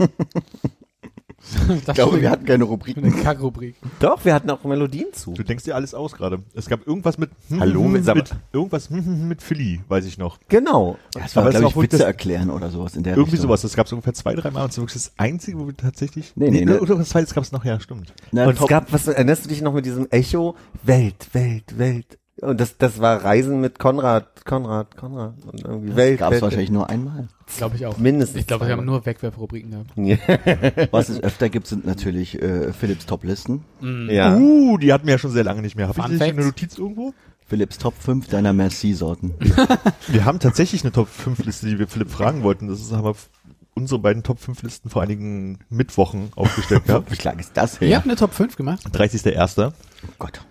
Ich glaube, wir hatten keine Rubriken. eine Kackrubrik. Doch, wir hatten auch Melodien zu. Du denkst dir alles aus gerade. Es gab irgendwas mit Hallo, mit- mit irgendwas mit Philly, weiß ich noch. Genau. Das war, glaube war ich, Witze das- erklären oder sowas in der Irgendwie Richtung. sowas. Das gab es ungefähr zwei, drei Mal und das ist wirklich das einzige, wo wir tatsächlich. Nee, nee, ne. Oder was zweites gab es noch, ja, stimmt. Na, und es gab, was erinnerst du dich noch mit diesem Echo? Welt, Welt, Welt. Und das, das war Reisen mit Konrad, Konrad, Konrad. Und irgendwie Welt, gab es Welt, wahrscheinlich nur einmal. Glaube ich auch. Mindestens Ich glaube, wir haben nur Wegwerfrubriken gehabt. Was es öfter gibt, sind natürlich äh, Philips Top-Listen. Ja. Uh, die hatten wir ja schon sehr lange nicht mehr. Habe ich nicht eine Notiz irgendwo? Philips Top 5 deiner Merci-Sorten. Wir haben tatsächlich eine Top 5 Liste, die wir Philipp fragen wollten. Das ist, haben wir f- unsere beiden Top 5 Listen vor einigen Mittwochen aufgestellt gehabt. Wie lang ist das her? Ihr habt eine Top 5 gemacht? 30.01. Oh Gott.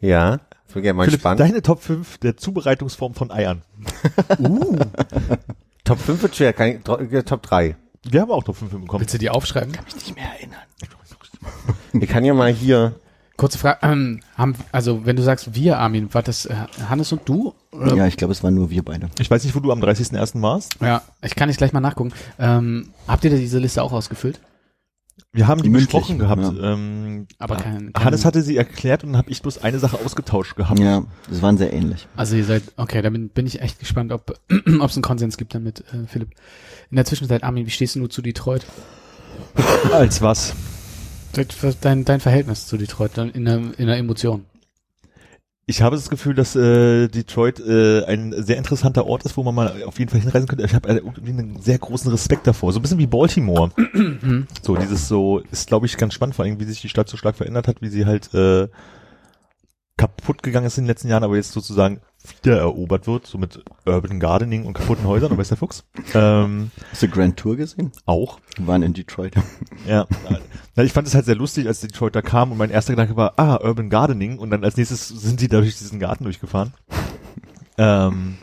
Ja. Das wäre gerne mal Philipp, spannend. deine Top 5 der Zubereitungsform von Eiern. Top 5 wird schwer, kann ich, Top 3. Wir haben auch Top 5 bekommen. Willst du die aufschreiben? Mich nicht mehr erinnern. Ich kann ja mal hier, Kurze Frage, ähm, haben, also wenn du sagst wir, Armin, war das äh, Hannes und du? Oder? Ja, ich glaube, es waren nur wir beide. Ich weiß nicht, wo du am 30.01. warst. Ja, ich kann nicht gleich mal nachgucken. Ähm, habt ihr diese Liste auch ausgefüllt? Wir haben die Mündlich, besprochen gehabt. ja. Ähm, Aber kein, kein Hannes hatte sie erklärt und dann habe ich bloß eine Sache ausgetauscht gehabt. Ja, das waren sehr ähnlich. Also ihr seid, okay, da bin, bin ich echt gespannt, ob ob es einen Konsens gibt damit, äh, Philipp. In der Zwischenzeit, Armin, wie stehst du zu Detroit? Als was? Dein, dein Verhältnis zu Detroit dann in der, in der Emotion. Ich habe das Gefühl, dass äh, Detroit äh, ein sehr interessanter Ort ist, wo man mal auf jeden Fall hinreisen könnte. Ich habe äh, irgendwie einen sehr großen Respekt davor. So ein bisschen wie Baltimore. so dieses so ist, glaube ich, ganz spannend, vor allem wie sich die Stadt so stark verändert hat, wie sie halt äh, kaputt gegangen ist in den letzten Jahren, aber jetzt sozusagen wiedererobert wird, so mit Urban Gardening und kaputten Häusern, und weiß der Fuchs. Ähm, Hast du Grand Tour gesehen? auch. Wir waren in Detroit. Ja. Na, ich fand es halt sehr lustig, als Detroit da kam und mein erster Gedanke war, ah, Urban Gardening und dann als nächstes sind die da durch diesen Garten durchgefahren. ähm,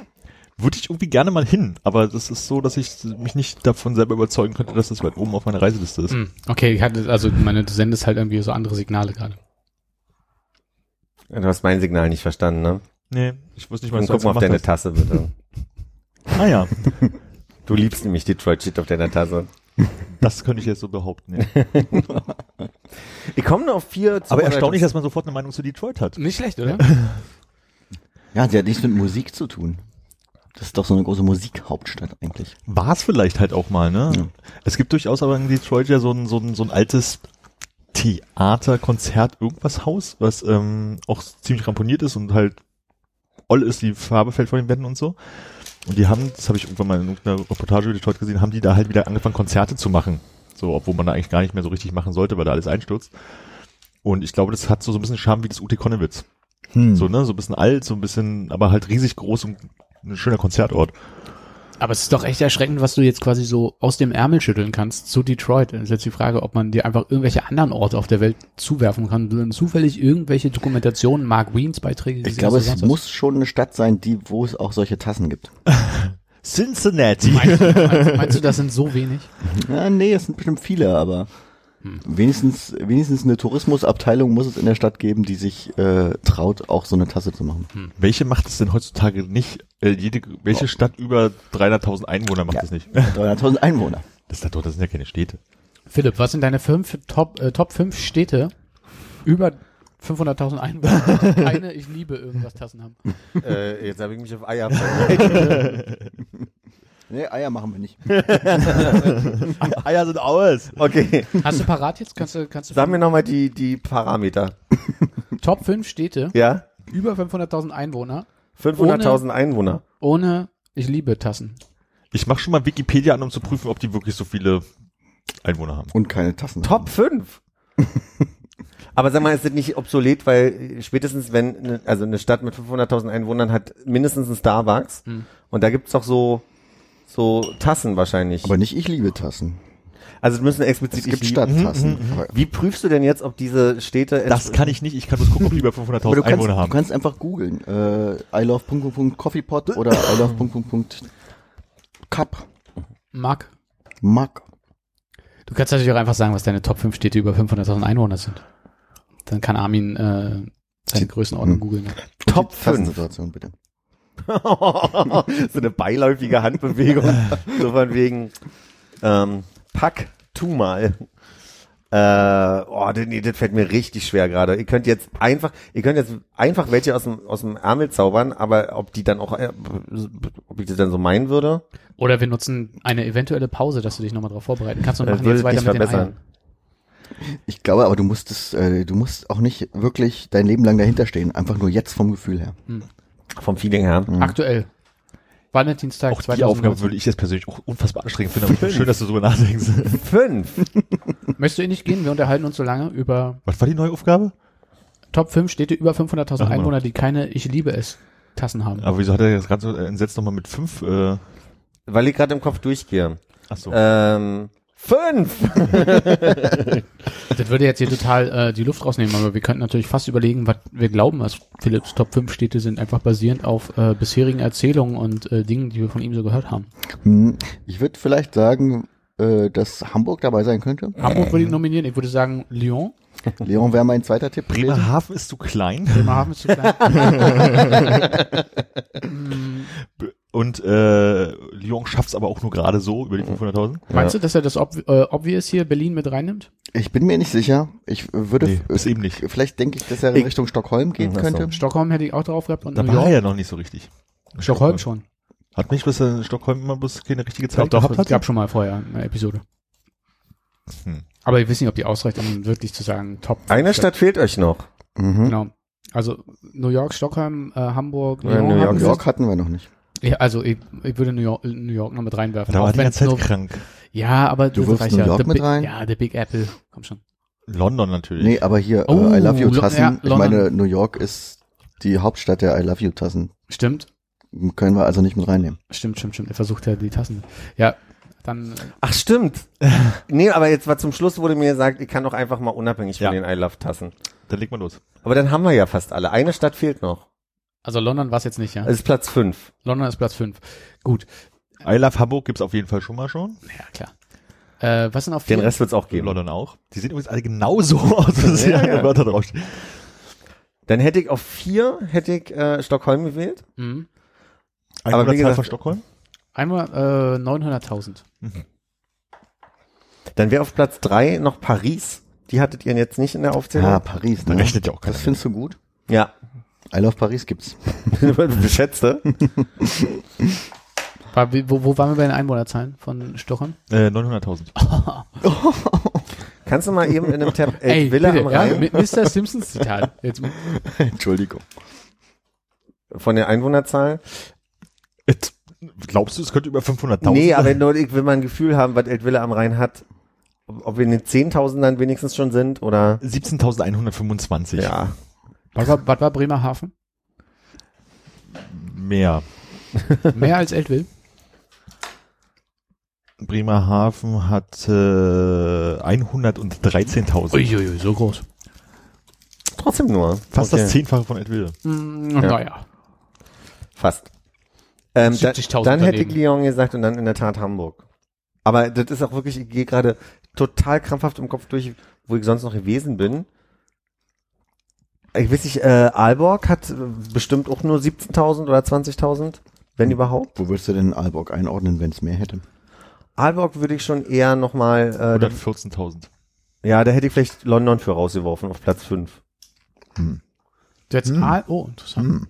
würde ich irgendwie gerne mal hin, aber das ist so, dass ich mich nicht davon selber überzeugen könnte, dass das weit oben auf meiner Reiseliste ist. Hm, Okay, ich hatte, also meine, du sendest halt irgendwie so andere Signale gerade. du hast mein Signal nicht verstanden, ne? Nee, ich wusste nicht, was Dann du guck mal auf deine hast. Tasse, bitte. Ah ja, Du liebst nämlich Detroit Shit auf deiner Tasse. das könnte ich jetzt so behaupten. Ja. Ich komme nur auf vier Aber erstaunlich, dass man sofort eine Meinung zu Detroit hat. Nicht schlecht, oder? Ja, sie hat nichts mit Musik zu tun. Das ist doch so eine große Musikhauptstadt eigentlich. War es vielleicht halt auch mal, ne? Ja. Es gibt durchaus aber in Detroit ja so ein, so ein, so ein altes Theater, Konzert, irgendwas Haus, was ähm, auch ziemlich ramponiert ist und halt oll ist, die Farbe fällt von den Wänden und so. Und die haben, das habe ich irgendwann mal in irgendeiner Reportage über Detroit gesehen, haben die da halt wieder angefangen, Konzerte zu machen. So, obwohl man da eigentlich gar nicht mehr so richtig machen sollte, weil da alles einstürzt. Und ich glaube, das hat so, so ein bisschen Charme wie das UT Konnewitz. Hm. So, ne, so ein bisschen alt, so ein bisschen, aber halt riesig groß und ein schöner Konzertort. Aber es ist doch echt erschreckend, was du jetzt quasi so aus dem Ärmel schütteln kannst zu Detroit. Das ist jetzt die Frage, ob man dir einfach irgendwelche anderen Orte auf der Welt zuwerfen kann. Du dann zufällig irgendwelche Dokumentationen, Mark Wiens Beiträge Ich gesehen glaube, hast oder es was? muss schon eine Stadt sein, die, wo es auch solche Tassen gibt. Cincinnati. Meinst, meinst, meinst du, das sind so wenig? Ja, nee, es sind bestimmt viele, aber Wenigstens, wenigstens eine Tourismusabteilung muss es in der Stadt geben, die sich äh, traut, auch so eine Tasse zu machen. Welche macht es denn heutzutage nicht? Äh, jede, welche Stadt über 300.000 Einwohner macht Ja. das nicht? 300.000 Einwohner. Das, ist doch- das sind ja keine Städte. Philipp, was sind deine fünf Top, äh, Top 5 Städte über 500.000 Einwohner, keine Ich liebe irgendwas Tassen haben? Äh, jetzt habe ich mich auf Eier. Nee, Eier machen wir nicht. Eier sind aus. Okay, Hast du parat jetzt? Kannst du, kannst du sag mir nochmal die, die Parameter. Top 5 Städte Ja? über 500.000 Einwohner 500.000 Einwohner. ohne Ich liebe Tassen. Ich mache schon mal Wikipedia an, um zu prüfen, ob die wirklich so viele Einwohner haben. Und keine Tassen. Top 5. Aber sag mal, ist das nicht obsolet, weil spätestens wenn, also eine Stadt mit 500.000 Einwohnern hat mindestens ein Starbucks Hm. und da gibt's doch so, so Tassen wahrscheinlich. Aber nicht ich liebe Tassen. also es müssen explizit Es gibt Stadttassen. Mhm, Aber, Wie prüfst du denn jetzt, ob diese Städte Das kann ich nicht. Ich kann bloß gucken, ob die über aber 500.000 du, kannst, Einwohner du haben. kannst einfach googeln. Äh, I love Coffeepot oder I love Cup. Marc, Mug. du kannst natürlich auch einfach sagen, was deine Top 5 Städte über 500.000 Einwohner sind. Dann kann Armin äh, seine Größenordnung hm. googeln. Top Die 5. Tassensituation, bitte. so eine beiläufige Handbewegung. so von wegen, ähm, pack, tu mal. Äh, oh, das- nee, das fällt mir richtig schwer gerade. Ihr könnt jetzt einfach, ihr könnt jetzt einfach welche aus dem, aus dem Ärmel zaubern, aber ob die dann auch, äh, ob ich das dann so meinen würde, Oder wir nutzen eine eventuelle Pause, dass du dich nochmal darauf vorbereiten kannst und äh, machen jetzt weiter mit den verbessern. Eiern. Ich glaube aber, du musst es, äh, du musst auch nicht wirklich dein Leben lang dahinter stehen. Einfach nur jetzt vom Gefühl her. Vom Feeling her. Aktuell. Valentinstag Auch die Aufgabe 2019. würde ich jetzt persönlich auch unfassbar anstrengend finden, aber schön, dass du darüber nachdenkst. Fünf. Möchtest du eh nicht gehen? Wir unterhalten uns so lange über Was war die neue Aufgabe? Top 5 Städte über 500.000 Ach, Einwohner, die keine Ich liebe es Tassen haben. Aber wieso hat er das gerade so entsetzt nochmal mit fünf? Äh, Weil ich gerade im Kopf durchgehe. ach so. Ähm, fünf. Das würde jetzt hier total äh, die Luft rausnehmen, aber wir könnten natürlich fast überlegen, was wir glauben, was Philips Top 5 Städte sind, einfach basierend auf äh, bisherigen Erzählungen und äh, Dingen, die wir von ihm so gehört haben. Hm, Ich würde vielleicht sagen, äh, dass Hamburg dabei sein könnte. Hamburg würde ich nominieren, ich würde sagen Lyon. Leon wäre mein zweiter Tipp. Bremerhaven ist zu klein. Bremerhaven ist zu klein. Und äh, Lyon schafft es aber auch nur gerade so über die 500.000. Meinst du, dass er das Ob äh, Obvious hier Berlin mit reinnimmt? Ich bin mir nicht sicher. Ich würde, Nee, ist eben nicht. vielleicht denke ich, dass er in Ich- Richtung Stockholm gehen Ach so. könnte. Stockholm hätte ich auch drauf gehabt und Da New war er York. ja noch nicht so richtig. Stockholm schon. Hat nicht bis in Stockholm immer bloß keine richtige Zeit gehabt es hat? gab schon mal vorher eine Episode. Hm. Aber ich weiß nicht, ob die ausreicht, um wirklich zu sagen, top. Eine Stadt fehlt euch noch. Mhm. Genau. Also New York, Stockholm, äh, Hamburg, Ja, New York, hatten New wir. York hatten wir noch nicht. Ja, also ich, ich würde New York, New York noch mit reinwerfen. Da war die ganze Zeit nur- krank. Ja, aber Du wirfst New ja. York The mit Big- rein? Ja, The Big Apple. Komm schon. London natürlich. Nee, aber hier, Oh, I Love You Lo- Tassen. ja, ich meine, New York ist die Hauptstadt der I Love You Tassen. Stimmt. Können wir also nicht mit reinnehmen. Stimmt, stimmt, stimmt. Er versucht ja die Tassen. Ja, dann äh, Ach, stimmt. nee, aber jetzt war zum Schluss wurde mir gesagt, ich kann doch einfach mal unabhängig Ja. von den I Love Tassen. Dann leg mal los. Aber dann haben wir ja fast alle. Eine Stadt fehlt noch. Also London war es jetzt nicht, ja. Das ist Platz fünf. London ist Platz 5. Gut. I Love Hamburg gibt's auf jeden Fall schon mal schon. Ja, klar. Äh, was sind auf Den vier? Rest wird's auch geben. London auch. Die sehen übrigens alle genauso aus, dass Ja, ja. Wörter draufstehen. Dann hätte ich auf vier, hätte ich äh, Stockholm gewählt. Mhm. Aber wie gesagt- von Stockholm? Einmal äh, 900.000. Dann wäre auf Platz drei noch Paris. Die hattet ihr jetzt nicht in der Aufzählung? Ah, Paris, Da ne? rechnet ja auch keiner Das findest du gut? Ja. I Love Paris gibt's. Schätzte. Wo, wo waren wir bei den Einwohnerzahlen von Stockholm? Äh, 900.000. Kannst du mal eben in einem Tab Ey, Ey, Villa bitte, am ja, Rhein mit Mr. Simpsons Zitat. Jetzt, Entschuldigung. von der Einwohnerzahl? Et, glaubst du, es könnte über 500.000 Nee, aber nur, ich will mal ein Gefühl haben, was Eltvilla am Rhein hat. Ob ob wir in den 10.000 dann wenigstens schon sind oder 17.125. ja. Was, war, was war Bremerhaven? Mehr. Mehr als Eltville? Bremerhaven hat äh, 113.000. Uiuiui, so groß. Trotzdem nur. Fast Okay. das Zehnfache von Eltville. Mm, Naja. Fast. Ähm, da, 70.000 dann hätte. Lyon gesagt und dann in der Tat Hamburg. Aber das ist auch wirklich, ich gehe gerade, total krampfhaft im Kopf durch, wo ich sonst noch gewesen bin. Ich weiß nicht, äh, Aalborg hat äh, bestimmt auch nur 17.000 oder 20.000, wenn überhaupt. Wo würdest du denn Aalborg einordnen, wenn es mehr hätte? Aalborg würde ich schon eher nochmal, äh, da- 114.000. ja, da hätte ich vielleicht London für rausgeworfen auf Platz 5. Du hättest Hm. Aal- oh, interessant. Hm.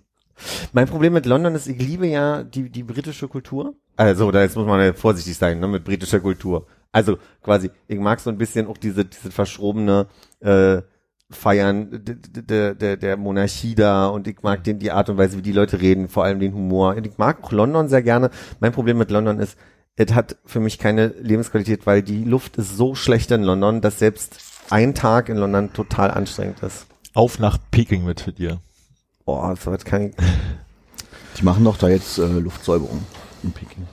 Mein Problem mit London ist, ich liebe ja die, die britische Kultur. Also, da jetzt muss man ja vorsichtig sein, ne, mit britischer Kultur. Also, quasi, ich mag so ein bisschen auch diese, diese verschrobene, äh, Feiern der, der, der Monarchie da und ich mag den, die Art und Weise, wie die Leute reden, vor allem den Humor. Und ich mag auch London sehr gerne. Mein Problem mit London ist, es hat für mich keine Lebensqualität, weil die Luft ist so schlecht in London, dass selbst ein Tag in London total anstrengend ist. Auf nach Peking mit für dir. Boah, so was kann ich, Die machen doch da jetzt äh, Luftsäuberung in Peking.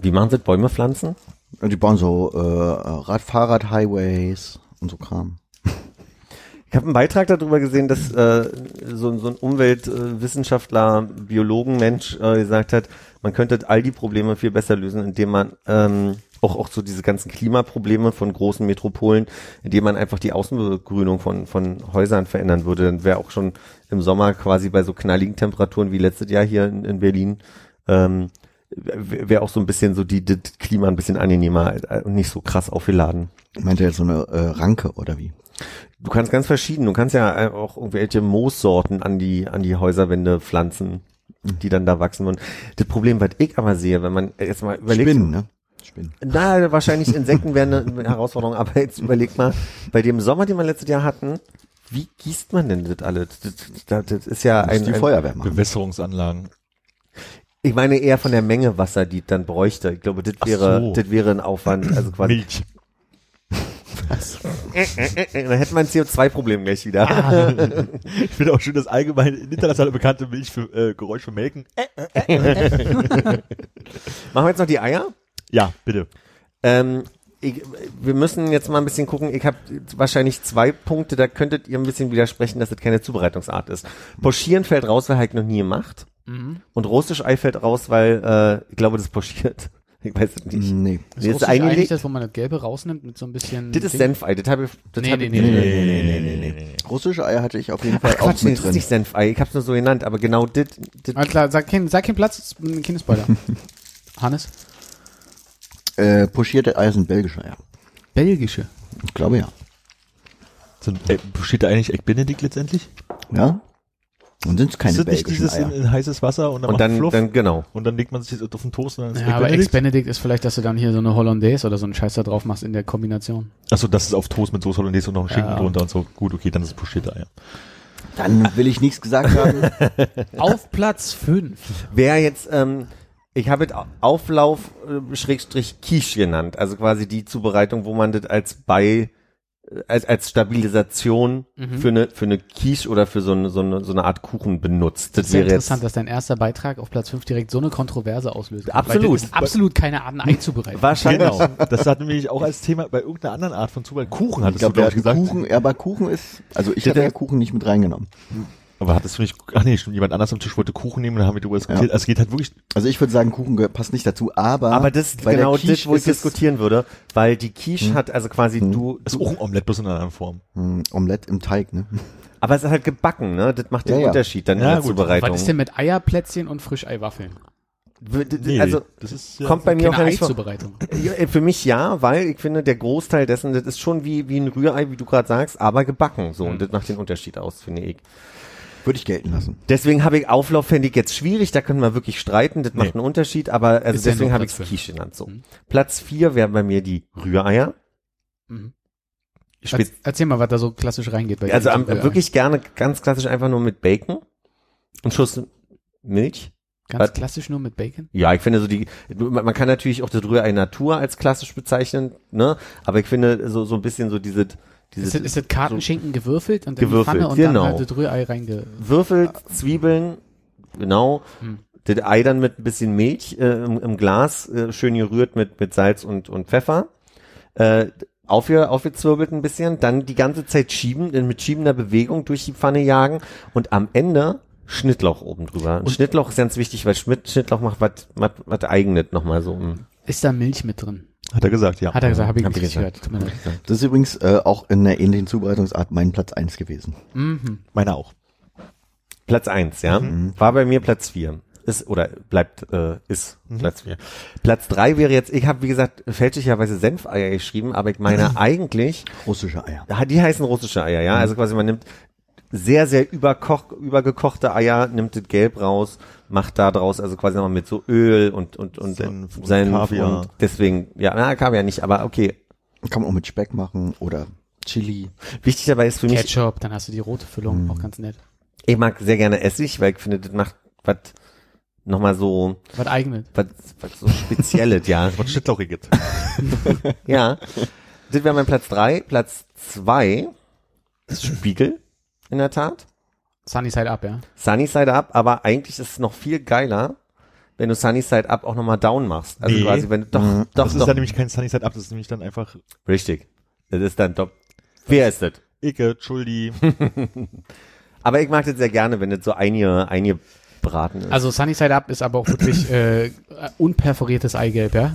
wie machen sie? Bäume pflanzen? Die bauen so äh, Rad Fahrrad-Highways und so Kram. Ich habe einen Beitrag darüber gesehen, dass äh, so, so ein Umweltwissenschaftler, Biologenmensch äh, gesagt hat, man könnte all die Probleme viel besser lösen, indem man ähm, auch auch so diese ganzen Klimaprobleme von großen Metropolen, indem man einfach die Außenbegrünung von von Häusern verändern würde, dann wäre auch schon im Sommer quasi bei so knalligen Temperaturen wie letztes Jahr hier in, in Berlin ähm, wäre auch so ein bisschen so die das Klima ein bisschen angenehmer äh, und nicht so krass aufgeladen. Meint er jetzt so eine äh, Ranke oder wie? Du kannst ganz verschieden. Du kannst ja äh, auch irgendwelche Moossorten an die, an die Häuserwände pflanzen, die dann da wachsen. Und das Problem, was ich aber sehe, wenn man jetzt mal überlegt. Spinnen, ne? Spinnen. Na, wahrscheinlich Insekten wären eine Herausforderung, aber jetzt überleg mal, bei dem Sommer, den wir letztes Jahr hatten, wie gießt man denn das alles? Das, das, das ist ja ein, die ein Feuerwehr machen. Bewässerungsanlagen. ich meine eher von der Menge Wasser, die dann bräuchte. Ich glaube, das Ach wäre, so. das wäre ein Aufwand, also quasi. Milch. Dann hätte man ein CO2-Problem gleich wieder. Ich finde auch schön, das allgemein international bekannte Milch für äh, Geräusch für Melken. Machen wir jetzt noch die Eier? Ja, bitte. Ähm, ich, wir müssen jetzt mal ein bisschen gucken. Ich habe wahrscheinlich zwei Punkte, da könntet ihr ein bisschen widersprechen, dass das keine Zubereitungsart ist. Pochieren fällt raus, weil halt noch nie gemacht. Mhm. Und russisch Ei fällt raus, weil äh, ich glaube, das pochiert. Ich weiß es nicht. Nee. Ist ist eigentlich das, wo man das Gelbe rausnimmt mit so ein bisschen. Das ist. Senfei. Das habe ich. Das Nee, hab nee, ich nee, Nee, nee, nee, nee, nee, nee, nee. Russische Eier hatte ich auf jeden Fall Ach Quatsch, auch nee, mit das ist drin. nicht Senfei. Ich habe es nur so genannt, aber genau das. Alles klar, sag keinen, sag keinen Platz, ist ein Kindespoiler. Hannes? Äh, pochierte Eier sind belgische Eier. Belgische. Ich glaube ja. Sind, äh, steht da eigentlich Egg Benedict letztendlich? Ja? Und sind es keine ist das nicht belgischen dieses in, Eier? in heißes Wasser und dann, und macht dann, Fluff dann genau. und dann legt man sich das auf den Toast und dann ist Ja, aber Benedict? Ex-Benedict ist vielleicht, dass du dann hier so eine Hollandaise oder so einen Scheiß da drauf machst in der Kombination. Achso, das ist auf Toast mit Soße Hollandaise und noch ein Schinken Ja. drunter und so. Gut, okay, dann ist es pochierte Eier. Dann will ich nichts gesagt haben. Auf Platz 5. Wer jetzt, ähm, ich habe es Auflauf äh, Schrägstrich Quiche genannt, also quasi die Zubereitung, wo man das als bei als, als Stabilisation Mhm. für eine für eine Quiche oder für so eine, so eine so eine Art Kuchen benutzt. Das, Das ist sehr wäre interessant, jetzt dass dein erster Beitrag auf Platz 5 direkt so eine Kontroverse auslöst. Absolut. Weil das ist absolut keine Art, ein Ei zubereiten. wahrscheinlich Genau. Das hat nämlich auch als Thema bei irgendeiner anderen Art von Zubereitung. Kuchen Ich hattest du, glaube, der glaube hat ich, gesagt. Kuchen, ja, aber Kuchen ist, also ich hätte ja Kuchen nicht mit reingenommen. Aber hattest du nicht, ach nee, stimmt, jemand anders am Tisch wollte Kuchen nehmen und dann haben wir darüber diskutiert. Ja. Also es geht halt wirklich, Also ich würde sagen, Kuchen gehört- passt nicht dazu, aber, aber das ist genau das, wo ich diskutieren würde, weil die Quiche hat also quasi du, ist auch ein Omelette, bloß in einer anderen Form. Hm, Omelette im Teig, ne? aber es ist halt gebacken, ne? Das macht den Ja. Unterschied dann Ja, in der gut. Zubereitung. Was ist denn mit Eierplätzchen und Frischeiwaffeln? Nee, also das ist, ja, kommt bei mir auch nicht. Ja, äh, Für mich ja, weil ich finde, der Großteil dessen, das ist schon wie, wie ein Rührei, wie du gerade sagst, aber gebacken. So, Mhm. und das macht den Unterschied aus, finde ich. Würde ich gelten lassen. Deswegen habe ich Auflauf, fände ich jetzt schwierig, da können wir wirklich streiten, das macht Nee. einen Unterschied, aber also Ist ja deswegen nur habe ich. Quiche genannt. So. Mhm. Platz vier wären bei mir die Rühreier. Mhm. Spez Erz- Erzähl mal, was da so klassisch reingeht. Bei also dir. am, wirklich gerne ganz klassisch einfach nur mit Bacon. Ein Schuss Milch. Ganz was- klassisch nur mit Bacon? Ja, ich finde so die, man man kann natürlich auch das Rührei Natur als klassisch bezeichnen, ne? Aber ich finde so, so ein bisschen so diese, diese Ist das, ist das Kartenschinken gewürfelt und in die Gewürfelt, Pfanne und genau. dann halt das Rührei reinge... Würfel, Zwiebeln, genau. Hm. Das Ei dann mit ein bisschen Milch äh, im, im Glas, äh, schön gerührt mit, mit Salz und, und Pfeffer. Äh, aufge, aufgezwirbelt ein bisschen, dann die ganze Zeit schieben, mit schiebender Bewegung durch die Pfanne jagen und am Ende Schnittlauch oben drüber. Und Schnittlauch ist ganz wichtig, weil Schnittlauch macht was, was, was eigenes nochmal so. Ist da Milch mit drin? Hat er gesagt, ja. Hat er gesagt, habe ich Hab ich gehört. Mir leid. Das ist übrigens äh, auch in einer ähnlichen Zubereitungsart mein Platz eins gewesen. Mhm. Meiner auch. Platz eins, ja. War bei mir Platz vier. Ist oder bleibt äh, ist Platz vier. Platz drei wäre jetzt, ich habe wie gesagt fälschlicherweise Senfeier geschrieben, aber ich meine eigentlich, Russische Eier. ja, die heißen russische Eier, ja. Also quasi man nimmt sehr, sehr überkoch, übergekochte Eier, nimmt das Gelb raus, macht da draus, also quasi nochmal mit so Öl und und und Senf und Senf Kaviar. und deswegen, ja, na, Kaviar nicht, aber okay. Kann man auch mit Speck machen oder Chili. Wichtig dabei ist für mich, Ketchup, dann hast du die rote Füllung, auch ganz nett. ich mag sehr gerne Essig, weil ich finde, das macht was nochmal so, Was eigenes. was, was so Spezielles, ja. Was Schnittlauchiges. Ja. Das wäre mein Platz drei. Platz zwei ist Spiegel, in der Tat. Sunny Side Up, ja. Sunny Side Up, aber eigentlich ist es noch viel geiler, wenn du Sunny Side Up auch nochmal down machst. Also Nee. quasi, wenn du doch, doch, Das ist doch. dann nämlich kein Sunny Side Up, das ist nämlich dann einfach Richtig. Das ist dann top. Wer ist das? Icke, Schuldi. Aber ich mag das sehr gerne, wenn das so einige, einige braten ist. Also Sunny Side Up ist aber auch wirklich äh, unperforiertes Eigelb, ja.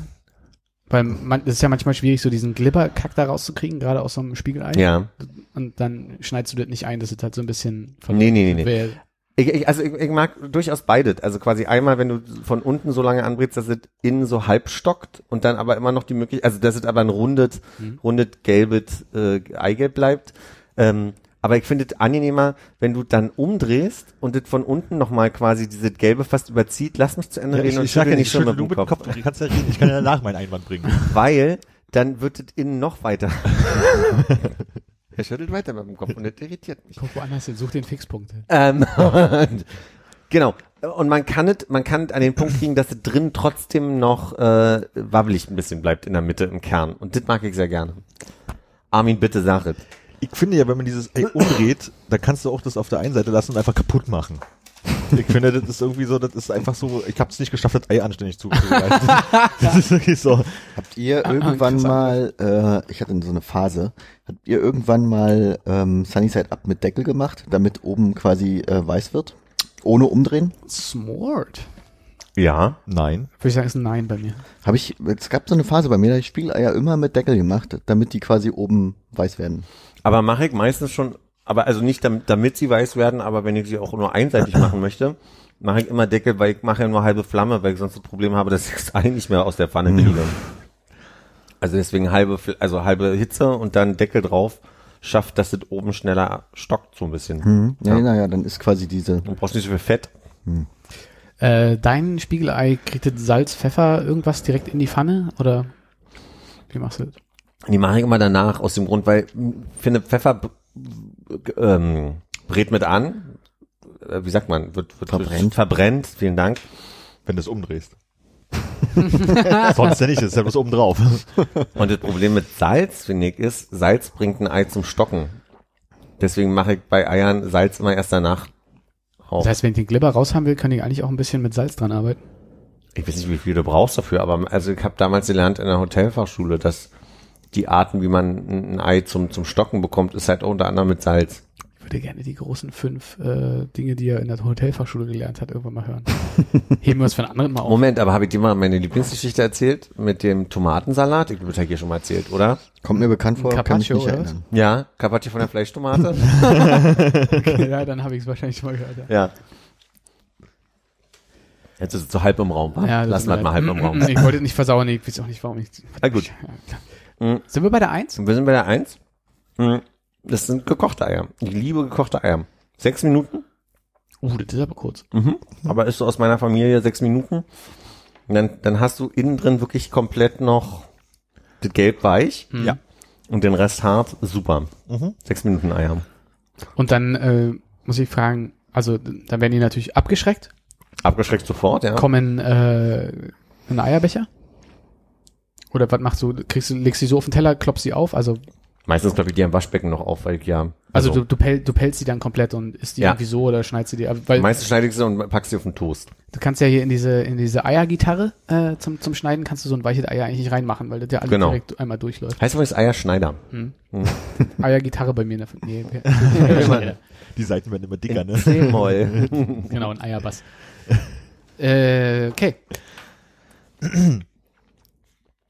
Weil man, es ist ja manchmal schwierig, so diesen Glibberkack da rauszukriegen, gerade aus so einem Spiegelei. ja. Und dann schneidest du das nicht ein, das ist halt so ein bisschen Nee, nee, nee, nee. Wer- Ich, ich, also ich, ich mag durchaus beides. Also quasi einmal, wenn du von unten so lange anbrätst, dass es innen so halb stockt und dann aber immer noch die Möglichkeit, also dass es aber ein rundet, rundet gelbes äh, Eigelb bleibt. Ähm, aber ich finde es angenehmer, wenn du dann umdrehst und das von unten nochmal quasi diese Gelbe fast überzieht. Lass mich zu Ende Ja, reden ich, und ich schüttel ja nicht schon mit dem Kopf. Kopf. Kannst ja reden, ich kann ja danach meinen Einwand bringen. Weil dann wird es innen noch weiter. er schüttelt weiter mit dem Kopf und das irritiert mich. Guck woanders hin, such den Fixpunkt. Ähm, und, genau. Und man kann es, man kann an den Punkt kriegen, dass es drin trotzdem noch äh, wabbelig ein bisschen bleibt in der Mitte, im Kern. Und das mag ich sehr gerne. Armin, bitte sag es. Ich finde ja, wenn man dieses Ei umdreht, dann kannst du auch das auf der einen Seite lassen und einfach kaputt machen. Ich finde, das ist irgendwie so, das ist einfach so, ich habe es nicht geschafft, das Ei anständig zuzubereiten. das ist wirklich so. Habt ihr irgendwann mal, äh, ich hatte so eine Phase, habt ihr irgendwann mal ähm, Sunny Side Up mit Deckel gemacht, damit oben quasi äh, weiß wird? Ohne umdrehen? Smart. Ja. Nein. Würde ich sagen, ist ein Nein bei mir. Habe ich, es gab so eine Phase bei mir, da hab ich Spiegeleier immer mit Deckel gemacht, damit die quasi oben weiß werden. Aber mache ich meistens schon, aber also nicht damit, damit sie weiß werden, aber wenn ich sie auch nur einseitig machen möchte, mache ich immer Deckel, weil ich mache ja nur halbe Flamme, weil ich sonst das Problem habe, dass ich das Ei nicht mehr aus der Pfanne kriege. Also deswegen halbe, also halbe Hitze und dann Deckel drauf, schafft, dass es oben schneller stockt so ein bisschen. Hm. Ja, Ja. naja, dann ist quasi diese, Du brauchst nicht so viel Fett. Äh, dein Spiegelei kriegt das Salz, Pfeffer, irgendwas direkt in die Pfanne? Oder wie machst du das? Die mache ich immer danach aus dem Grund, weil ich finde Pfeffer ähm, brät mit an. Äh, Wie sagt man? Wird, wird Verbrennt. verbrennt. Vielen Dank. Wenn du es umdrehst. Sonst ja nicht, das ist ja bloß oben drauf. Und das Problem mit Salz, finde ich, ist, Salz bringt ein Ei zum Stocken. Deswegen mache ich bei Eiern Salz immer erst danach auf. Das heißt, wenn ich den Glibber raus haben will, kann ich eigentlich auch ein bisschen mit Salz dran arbeiten. ich weiß nicht, wie viel du brauchst dafür, aber also ich habe damals gelernt in der Hotelfachschule, dass die Arten, wie man ein Ei zum, zum Stocken bekommt, ist halt unter anderem mit Salz. Ich würde gerne die großen fünf äh, Dinge, die er in der Hotelfachschule gelernt hat, irgendwann mal hören. Heben wir es für einen anderen mal auf. Moment, aber habe ich dir mal meine Lieblingsgeschichte erzählt mit dem Tomatensalat? Ich glaube, das habe ich hier schon mal erzählt, oder? kommt mir bekannt vor, kann mich Carpaccio, nicht oder was? erinnern. Ja, Carpaccio von der Fleischtomate? Okay, ja, dann habe ich es wahrscheinlich schon mal gehört. Ja. ja. Jetzt ist es so halb im Raum, wa? Ja, Lassen wir mal halb im Raum. Ich wollte nicht versauen, ich weiß auch nicht, warum ich. Na gut. Ja, klar. Mhm. Sind wir bei der Eins? Wir sind bei der Eins. Mhm. Das sind gekochte Eier. Ich liebe gekochte Eier. Sechs Minuten, Uh, das ist aber kurz. mhm. aber ist so aus meiner Familie sechs Minuten. Und dann, dann hast du innen drin wirklich komplett noch das Gelb weich Ja. und den Rest hart. Super. Mhm. Sechs Minuten Eier. Und dann äh, muss ich fragen, also dann werden die natürlich abgeschreckt, Abgeschreckt sofort, ja. kommen äh, in einen Eierbecher? Oder was machst du? Kriegst du, legst die so auf den Teller, klopfst sie auf? Also, Meistens glaube ich die am Waschbecken noch auf, weil ich ja. also, du, du, pel, du pelzt sie dann komplett und isst die Ja. irgendwie so oder schneidest sie dir ab? Weil Meistens schneide ich sie und pack sie auf den Toast. du kannst ja hier in diese, in diese Eiergitarre äh, zum, zum Schneiden kannst du so ein weiches Eier eigentlich nicht reinmachen, weil das ja alles Genau. direkt einmal durchläuft. Heißt übrigens Eierschneider. Eiergitarre bei mir. Fam- Nee, okay. Die Seiten werden immer dicker, ne? C-Moll. genau, ein Eierbass. äh, okay.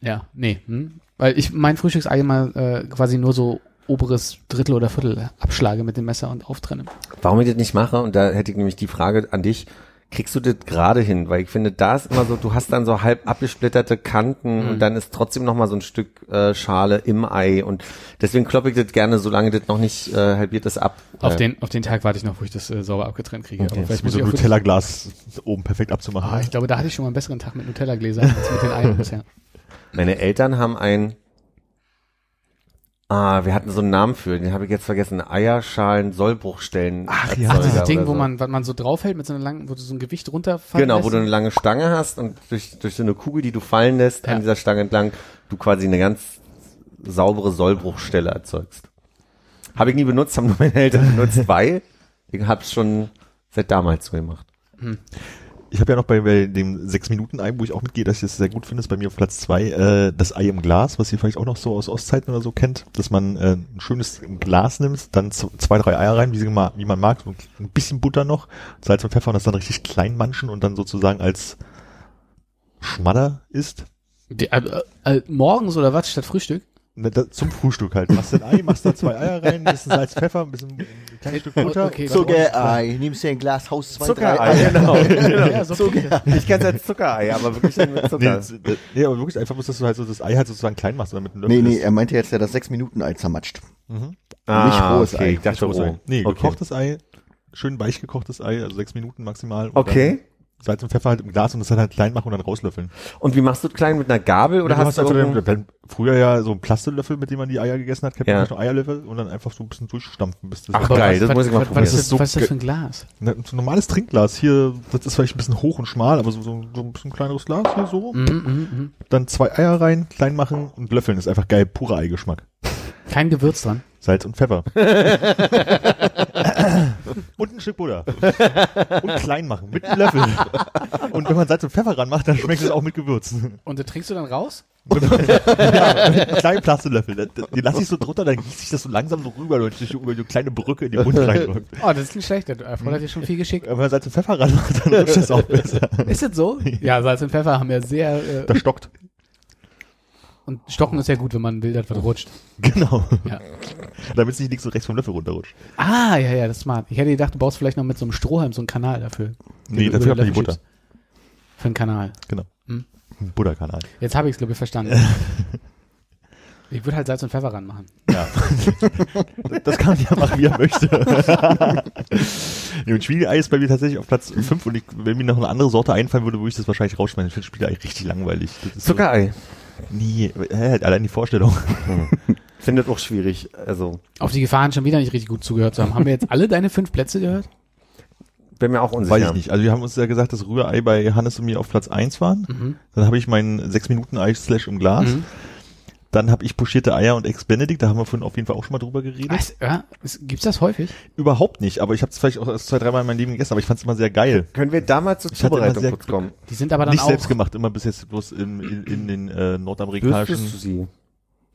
Ja, nee. Hm? Weil ich mein Frühstücksei immer äh, quasi nur so oberes Drittel oder Viertel abschlage mit dem Messer und auftrenne. Warum ich das nicht mache, und da hätte ich nämlich die Frage an dich, kriegst du das gerade hin? Weil ich finde, da ist immer so, du hast dann so halb abgesplitterte Kanten Mhm. und dann ist trotzdem noch mal so ein Stück äh, Schale im Ei und deswegen kloppe ich das gerne, solange das noch nicht äh, halbiert ist, ab. Auf Äh, den, auf den Tag warte ich noch, wo ich das äh, sauber abgetrennt kriege. Okay. Aber vielleicht muss so ich ein Nutella-Glas oben perfekt abzumachen. Ah, ich glaube, da hatte ich schon mal einen besseren Tag mit Nutella-Gläsern als mit den Eiern bisher. Meine Eltern haben ein Ah, wir hatten so einen Namen für, den habe ich jetzt vergessen. Eierschalen, Sollbruchstellen. Ach ja. Dieses Ding, oder wo so. man, was man so draufhält mit so einer langen, wo du so ein Gewicht runterfallen Genau, lässt. wo du eine lange Stange hast und durch, durch so eine Kugel, die du fallen lässt, Ja. an dieser Stange entlang, du quasi eine ganz saubere Sollbruchstelle erzeugst. Habe ich nie benutzt, haben nur meine Eltern benutzt, weil ich hab's schon seit damals so gemacht. Ich habe ja noch bei, bei dem 6-Minuten-Ei, wo ich auch mitgehe, dass ich das sehr gut finde, ist bei mir auf Platz zwei äh, das Ei im Glas, was ihr vielleicht auch noch so aus Ostzeiten oder so kennt, dass man äh, ein schönes Glas nimmt, dann zwei, drei Eier rein, wie, sie wie man mag, ein bisschen Butter noch, Salz und Pfeffer und das dann richtig klein manchen und dann sozusagen als Schmadder isst. Die, äh, äh, morgens oder was statt Frühstück? Da, zum Frühstück halt. Machst ein Ei, machst da zwei Eier rein, ein bisschen Salz, Pfeffer, ein bisschen ein kleines Stück Butter. Okay, Zuckerei, nimmst dir ein Glas Haus 2, Zuckerei, genau. Ja, so das. Ich kenne als Zuckerei, aber wirklich mit Nee, Zucker. äh, nee, aber wirklich einfach dass du halt so das Ei halt sozusagen klein machst oder mit einem Löffel Nee, nee, er meinte jetzt, der das 6-Minuten-Ei zermatscht. ah, nicht rohes okay. Ei. Ich dachte Rohes Ei. roh. Nee, okay. gekochtes Ei, schön weich gekochtes Ei, also sechs Minuten maximal. Und Okay. Salz und Pfeffer halt im Glas und das dann halt klein machen und dann rauslöffeln. Und wie machst du das klein mit einer Gabel oder hast hast du einfach irgendein- dann früher ja so einen Plastelöffel, mit dem man die Eier gegessen hat, kennt Ja. man noch Eierlöffel und dann einfach so ein bisschen durchstampfen, bis das Ach, geil, was, das was, muss ich mal was, probieren. was, ist Das das, so was ist das für ein Glas? Ne, so ein normales Trinkglas hier, das ist vielleicht ein bisschen hoch und schmal, aber so, so, so ein bisschen kleineres Glas hier so. Mhm, mhm, mhm. Dann zwei Eier rein, klein machen und löffeln. ist einfach geil, purer Eigeschmack. Kein Gewürz dran. Salz und Pfeffer. und ein Stück Butter. Und klein machen, mit einem Löffel. Und wenn man Salz und Pfeffer ranmacht, dann schmeckt es auch mit Gewürzen. Und das trinkst du dann raus? ja, mit einem kleinen das- Den lasse ich so drunter, dann gießt sich das so langsam so rüber, durch die- über die kleine Brücke in den Mund reindrückt. Oh, das ist nicht schlecht. Der erfordert dir schon viel Geschick. Wenn man Salz und Pfeffer ranmacht, dann rutscht das auch besser. Ist das so? Ja, Salz und Pfeffer haben ja sehr, äh, Das stockt. Und Stocken ist ja gut, wenn man will, dass was rutscht. Genau. Ja. Damit es nicht links und rechts vom Löffel runterrutscht. Ah, ja, ja, das ist smart. Ich hätte gedacht, du baust vielleicht noch mit so einem Strohhalm so einen Kanal dafür. Nee, dafür hat man die Butter. schiebst. Für einen Kanal. Genau. Hm. Ein Butterkanal. Jetzt habe ich es, glaube ich, verstanden. Ich würde halt Salz und Pfeffer ranmachen. Ja. Das kann man ja machen, wie er möchte. nee, und Spiegelei ist bei mir tatsächlich auf Platz 5 und ich, wenn mir noch eine andere Sorte einfallen würde, würde ich das wahrscheinlich rausschmeißen. Ich finde Spiegelei richtig langweilig. Zuckerei. So, nee, hä, allein die Vorstellung. Findet auch schwierig. Also, Auf die Gefahren schon wieder nicht richtig gut zugehört zu haben. Haben wir jetzt alle deine fünf Plätze gehört? bin mir auch unsicher. Weiß ich nicht. Also wir haben uns ja gesagt, dass Rührei bei Hannes und mir auf Platz 1 waren. Mhm. Dann habe ich meinen 6-Minuten-Ei slash im Glas. Mhm. Dann habe ich pochierte Eier und Ex-Benedict, da haben wir vorhin auf jeden Fall auch schon mal drüber geredet. Was? Ja, es- gibt's das häufig? Überhaupt nicht, aber ich habe es vielleicht auch erst zwei, dreimal in meinem Leben gegessen, aber ich fand es immer sehr geil. Können wir da mal zur Ich Zubereitung sehr kurz kommen? Die sind aber dann nicht auch. selbst gemacht, immer bis jetzt bloß in, in, in den äh, nordamerikanischen. Du sie?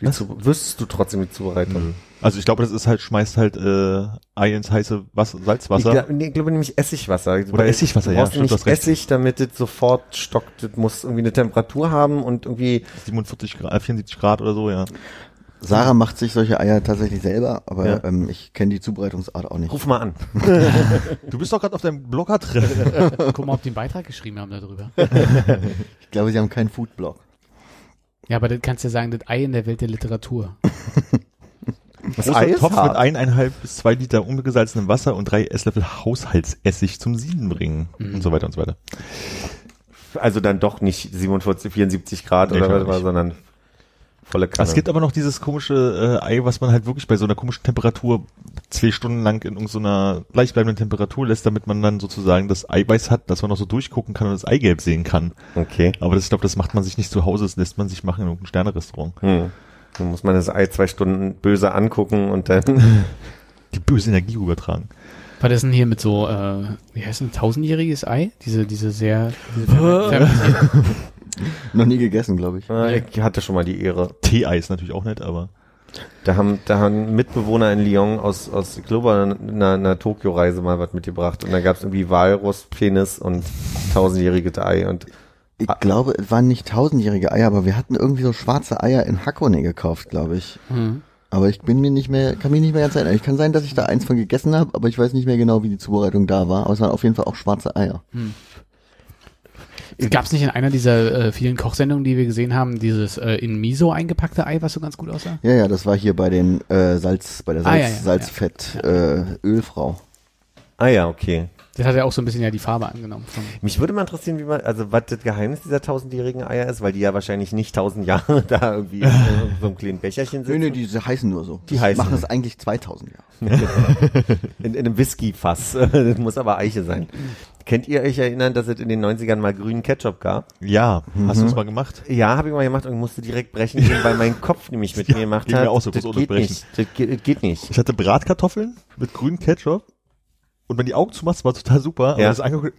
Die Was? zu, wüsstest du trotzdem die Zubereitung? Nö. Also ich glaube, das ist halt, schmeißt halt äh, Ei ins heiße Wasser, Salzwasser. Ich, glaub, nee, ich glaube nämlich Essigwasser. Oder Weil Essigwasser, du ja, brauchst stimmt, du nicht. Essig, damit es sofort stockt. Das muss irgendwie eine Temperatur haben und irgendwie 47 Grad, 74 Grad oder so, ja. Sarah macht sich solche Eier tatsächlich selber, aber Ja. ähm, ich kenne die Zubereitungsart auch nicht. Ruf mal an. Du bist doch gerade auf deinem Blogger drin. Guck mal, ob die einen Beitrag geschrieben haben darüber. Ich glaube, sie haben keinen Foodblog. Ja, aber das kannst du ja sagen, das Ei in der Welt der Literatur. Das Ei ist Topf hart. mit eineinhalb bis zwei Liter ungesalzenem Wasser und drei Esslöffel Haushaltsessig zum Sieden bringen. Mhm. Und so weiter und so weiter. Also dann doch nicht 47, 74 Grad Nee, oder was sondern volle Kanne. Es gibt aber noch dieses komische äh, Ei, was man halt wirklich bei so einer komischen Temperatur zwei Stunden lang in irgendeiner gleichbleibenden Temperatur lässt, damit man dann sozusagen das Eiweiß hat, dass man noch so durchgucken kann und das Eigelb sehen kann. okay. Aber das, ich glaube, das macht man sich nicht zu Hause, das lässt man sich machen in irgendeinem Sternerestaurant. Hm. Dann muss man das Ei zwei Stunden böse angucken und dann Die böse Energie übertragen. Was ist denn hier mit so, äh, wie heißt ein tausendjähriges Ei? Diese, diese sehr, diese Noch nie gegessen, glaube ich. Ich hatte schon mal die Ehre. Tee-Ei ist natürlich auch nett, aber Da haben, da haben Mitbewohner in Lyon aus, aus ich glaube, einer, einer Tokio-Reise mal was mitgebracht. Und da gab es irgendwie Walrus, Penis und tausendjährige Ei. Und Ich glaube, es waren nicht tausendjährige Eier, aber wir hatten irgendwie so schwarze Eier in Hakone gekauft, glaube ich. Hm. Aber ich bin mir nicht mehr, kann mich nicht mehr ganz erinnern. Ich kann sein, dass ich da eins von gegessen habe, aber ich weiß nicht mehr genau, wie die Zubereitung da war. Aber es waren auf jeden Fall auch schwarze Eier. Gab es nicht in einer dieser äh, vielen Kochsendungen, die wir gesehen haben, dieses äh, in Miso eingepackte Ei, was so ganz gut aussah? Ja, ja, das war hier bei den äh, Salz, bei der Ah, Salz, ja, ja, Salzfett Äh, Ölfrau. Ah ja, okay. Das hat ja auch so ein bisschen ja die Farbe angenommen. Mich würde mal interessieren, wie man, also was das Geheimnis dieser tausendjährigen Eier ist, weil die ja wahrscheinlich nicht tausend Jahre da irgendwie in so einem kleinen Becherchen Nö, sitzen. nö, die heißen nur so. Die heißen machen es eigentlich 2000 Jahre. in, in einem Whisky-Fass. Das muss aber Eiche sein. Kennt ihr euch erinnern, dass es in den 90ern mal grünen Ketchup gab? Ja, hast du es mal gemacht? Ja, habe ich mal gemacht und musste direkt brechen gehen, weil mein Kopf nämlich mit Ja, mir gemacht ging mir hat. auch so, das geht unterbrechen. nicht. Das geht, das geht nicht. Ich hatte Bratkartoffeln mit grünem Ketchup und wenn die Augen zumachst, war total super, aber Ja. das angeguckt,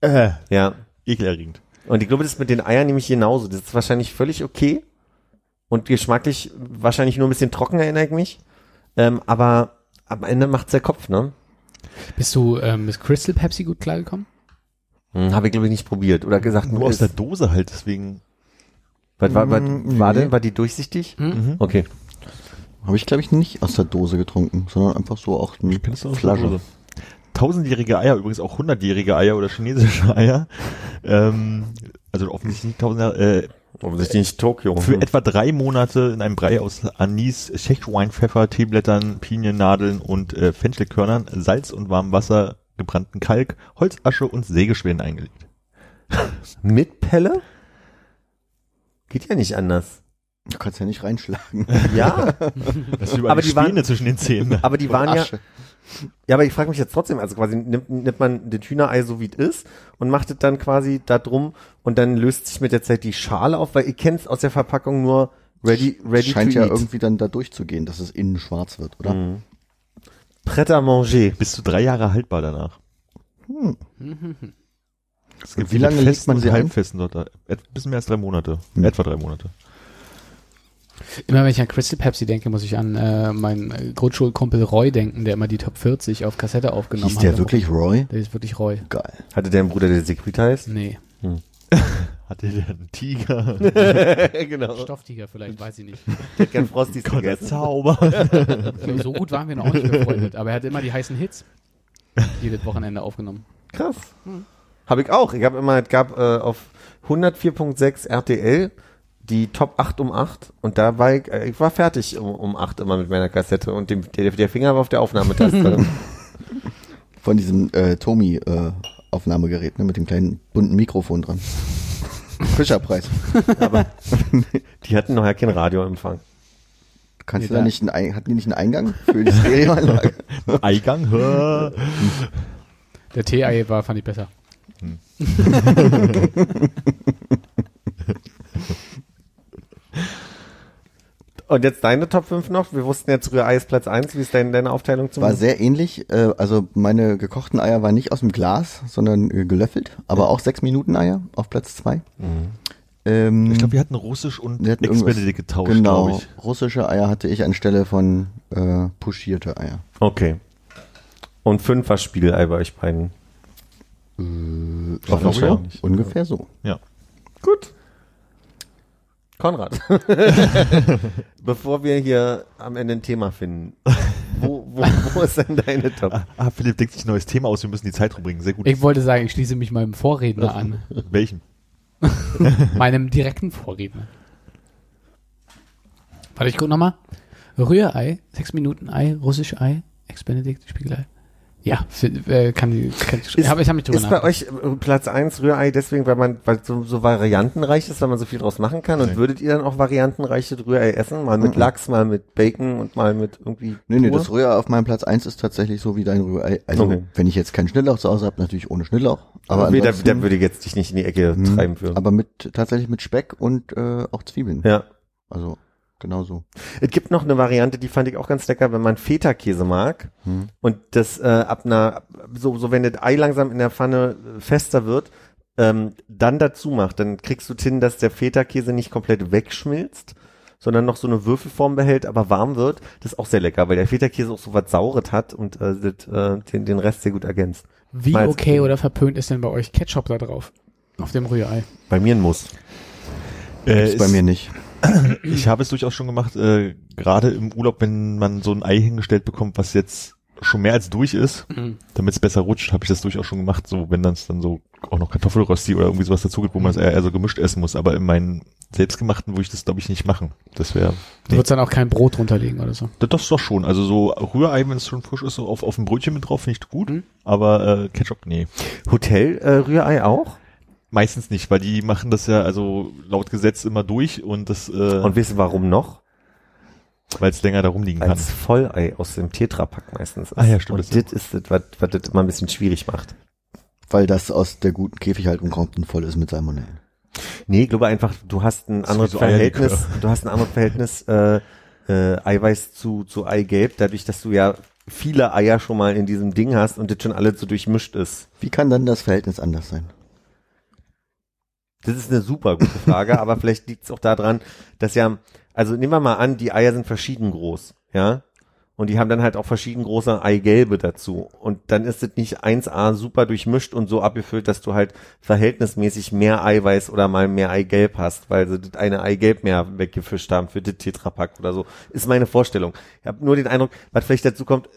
äh, Ja. ekelerregend. Und ich glaube, das ist mit den Eiern nämlich genauso. Das ist wahrscheinlich völlig okay. Und geschmacklich wahrscheinlich nur ein bisschen trocken, erinnere ich mich. Ähm, aber am Ende macht's der Kopf, ne? Bist du ähm, mit Crystal Pepsi gut klargekommen? Hm, Habe ich, glaube ich, nicht probiert. Oder gesagt, Nur aus der Dose halt, deswegen. was, war, was, Mm, war, nee. denn, war die durchsichtig? Hm? Okay. Habe ich, glaube ich, nicht aus der Dose getrunken, sondern einfach so auch eine Kennst du aus der Flasche. Dose? Tausendjährige Eier, übrigens auch hundertjährige Eier oder chinesische Eier. Ähm, also offensichtlich nicht tausend Jahre, äh, Offensichtlich nicht Tokio. für etwa drei Monate in einem Brei aus Anis, Szechuan-Pfeffer, Teeblättern, Piniennadeln und äh, Fenchelkörnern, Salz und warmem Wasser, gebrannten Kalk, Holzasche und Sägespänen eingelegt. Mit Pelle? Geht ja nicht anders. Du kannst ja nicht reinschlagen. Ja, Das ist überall Aber die die waren- Späne zwischen den Zähnen. aber die waren Asche. ja, aber ich frage mich jetzt trotzdem, also quasi nimmt, nimmt man das Hühnerei so wie es ist und macht es dann quasi da drum und dann löst sich mit der Zeit die Schale auf, weil ihr kennt es aus der Verpackung nur ready, ready Scheint to ja eat. irgendwie dann da durchzugehen, dass es innen schwarz wird, oder? Mhm. Prêt à manger. Bis zu drei Jahre haltbar danach. Es Und wie lange festen man und sie ein? halbfesten dort. Ein bisschen mehr als drei Monate. Hm. Etwa drei Monate. Immer wenn ich an Crystal Pepsi denke, muss ich an äh, meinen Grundschulkumpel Roy denken, der immer die Top 40 auf Kassette aufgenommen hat. der wirklich Roy? Der ist wirklich Roy. Geil. Hatte der einen Bruder, der Secret heißt? Nee. Hatte der einen Tiger? genau. Stofftiger vielleicht, weiß ich nicht. Der hat gern Frosties Gott, der gegessen. Zauber. So, gut waren wir noch nicht befreundet, aber er hat immer die heißen Hits jedes Wochenende aufgenommen. Krass. Habe ich auch. Ich habe immer, es gab äh, auf 104.6 RTL die Top 8 um 8 und da war ich, äh, ich war fertig um, um 8 immer mit meiner Kassette und dem, der, der Finger war auf der Aufnahmetaste. Von diesem äh, Tomi äh, Aufnahmegerät, ne, mit dem kleinen bunten Mikrofon dran. Fischerpreis. Aber die hatten noch ja keinen Radioempfang. Kannst Nee, du da nicht einen, Ein- hatten die nicht einen Eingang für die Stereoanlage? Eingang? Der Tee-Ei war, fand ich besser. Und jetzt deine Top 5 noch? Wir wussten jetzt ist Platz 1. Wie ist deine, deine Aufteilung zum War sehr ähnlich. Äh, also meine gekochten Eier waren nicht aus dem Glas, sondern äh, gelöffelt. Aber auch sechs Minuten Eier auf Platz zwei. Ähm, Ich glaube, wir hatten Russisch und Ex-Benedict getauscht, Genau. glaube ich. Russische Eier hatte ich anstelle von äh, puschierte Eier. Okay. Und 5 war Spiegelei bei euch beiden. Ja. Ungefähr so. Ja. Gut. Konrad. Bevor wir hier am Ende ein Thema finden, wo, wo, wo ist denn deine Top? Ah, Philipp denkt sich ein neues Thema aus, wir müssen die Zeit rumbringen. Sehr gut. Ich wollte sagen, ich schließe mich meinem Vorredner an. Welchen? meinem direkten Vorredner. Warte, ich guck nochmal. Rührei, sechs Minuten Ei, russisch Ei, Ex-Benedict, Spiegelei. Ja, für, äh, kann die, kann ich, Ist- hab, ich habe mich drüber Ist bei euch äh, Platz 1 Rührei deswegen, weil man weil so, so variantenreich ist, weil man so viel draus machen kann? Und Nee. würdet ihr dann auch variantenreiche Rührei essen? Mal mit Lachs, mal mit Bacon und mal mit irgendwie Nee, nee, pur? das Rührei auf meinem Platz eins ist tatsächlich so wie dein Rührei. Also, Okay. wenn ich jetzt keinen Schnittlauch zu Hause habe, natürlich ohne Schnittlauch. Aber, nee, da, da würde ich jetzt dich nicht in die Ecke Hm, treiben für. aber mit, tatsächlich mit Speck und äh, auch Zwiebeln. ja. Also, genau so. Es gibt noch eine Variante, die fand ich auch ganz lecker, wenn man Feta-Käse mag Hm. und das äh, ab einer, so, so wenn das Ei langsam in der Pfanne äh, fester wird, ähm, dann dazu macht, dann kriegst du hin, dass der Feta-Käse nicht komplett wegschmilzt, sondern noch so eine Würfelform behält, aber warm wird. Das ist auch sehr lecker, weil der Feta-Käse auch so was Saures hat und äh, das, äh, den, den Rest sehr gut ergänzt. Wie Mal als okay oder verpönt ist denn bei euch Ketchup da drauf? Auf dem Rührei. Bei mir ein Muss. Äh, ist bei mir nicht. Ich habe es durchaus schon gemacht, äh, gerade im Urlaub, wenn man so ein Ei hingestellt bekommt, was jetzt schon mehr als durch ist, Mhm. damit es besser rutscht, habe ich das durchaus schon gemacht, so wenn dann es dann so auch noch Kartoffelrösti oder irgendwie sowas dazu gibt, wo man es eher, eher so gemischt essen muss. Aber in meinen selbstgemachten würde ich das, glaube ich, nicht machen. Das wäre. Du würdest dann auch kein Brot runterlegen oder so. Das, das doch schon. Also so Rührei, wenn es schon frisch ist, so auf, auf ein Brötchen mit drauf, finde ich gut. Mhm. Aber äh, Ketchup, nee. Hotel äh, Rührei auch? Meistens nicht, weil die machen das ja also laut Gesetz immer durch und das, äh, Und wissen warum noch? weil es länger da rumliegen kann. Als Vollei aus dem Tetrapack meistens ist. Ah ja, stimmt, Und das ist das, was, was das immer ein bisschen schwierig macht. Weil das aus der guten Käfighaltung kommt und voll ist mit Salmonellen. Nee, ich glaube einfach, du hast ein anderes so Eierlikör. Verhältnis, du hast ein anderes Verhältnis äh, äh, Eiweiß zu, zu Eigelb, dadurch, dass du ja viele Eier schon mal in diesem Ding hast und das schon alles so durchmischt ist. Wie kann dann das Verhältnis anders sein? Das ist eine super gute Frage, aber vielleicht liegt es auch daran, dass ja, also nehmen wir mal an, die Eier sind verschieden groß, ja, und die haben dann halt auch verschieden große Eigelbe dazu. Und dann ist es nicht 1A super durchmischt und so abgefüllt, dass du halt verhältnismäßig mehr Eiweiß oder mal mehr Eigelb hast, weil sie das eine Eigelb mehr weggefischt haben für das Tetrapack oder so. Ist meine Vorstellung. Ich habe nur den Eindruck, was vielleicht dazu kommt,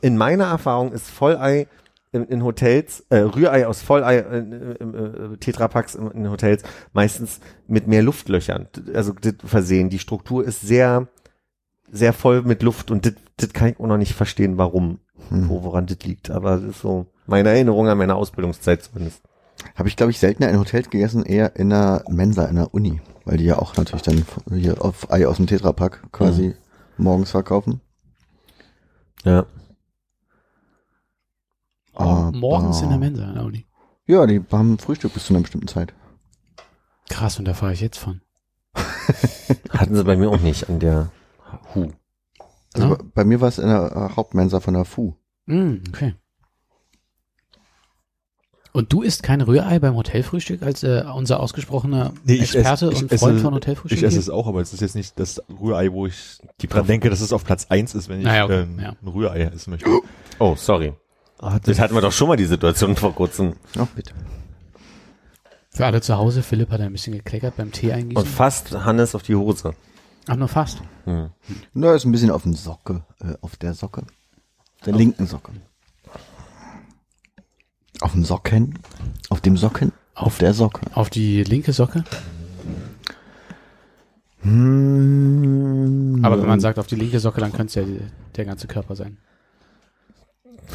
in meiner Erfahrung ist Vollei in, in Hotels, äh, Rührei aus Vollei äh, äh, Tetrapacks in, in Hotels meistens mit mehr Luftlöchern, also versehen. Die Struktur ist sehr, sehr voll mit Luft und das, kann ich auch noch nicht verstehen, warum, Hm. wo, woran das liegt. Aber das ist so meine Erinnerung an meine Ausbildungszeit zumindest. Habe ich, glaube ich, seltener in Hotels gegessen, eher in einer Mensa, in der Uni. Weil die ja auch natürlich dann hier auf Ei aus dem Tetrapack quasi morgens verkaufen. Ja. Aber- Morgens in der Mensa der Uni. Ja, die haben Frühstück bis zu einer bestimmten Zeit. Krass, und da fahre ich jetzt von. Hatten sie bei mir auch nicht an der Hu. Also Ja. bei, bei mir war es in der äh, Hauptmensa von der FU. Mm, okay. Und du isst kein Rührei beim Hotelfrühstück als äh, unser ausgesprochener Nee, ich Experte esse- ich und esse- Freund von Hotelfrühstück? Ich esse es auch, aber es ist jetzt nicht das Rührei, wo ich dran denke, dass es auf Platz eins ist, wenn ich Naja, okay, ähm, ja. ein Rührei essen möchte. Oh, sorry. Ah, Das hatten wir doch schon mal die Situation vor kurzem. Ach, bitte. Für alle zu Hause, Philipp hat ein bisschen gekleckert beim Tee Und eingießen. fast Hannes auf die Hose. Ach, nur fast. Hm. Da ist ein bisschen auf dem Socke, äh, auf der Socke. Der linken Socke. Auf dem Socken? Auf dem Socken? Auf der Socke. Auf die linke Socke. Hm, Aber wenn man sagt auf die linke Socke, dann könnte es ja der ganze Körper sein.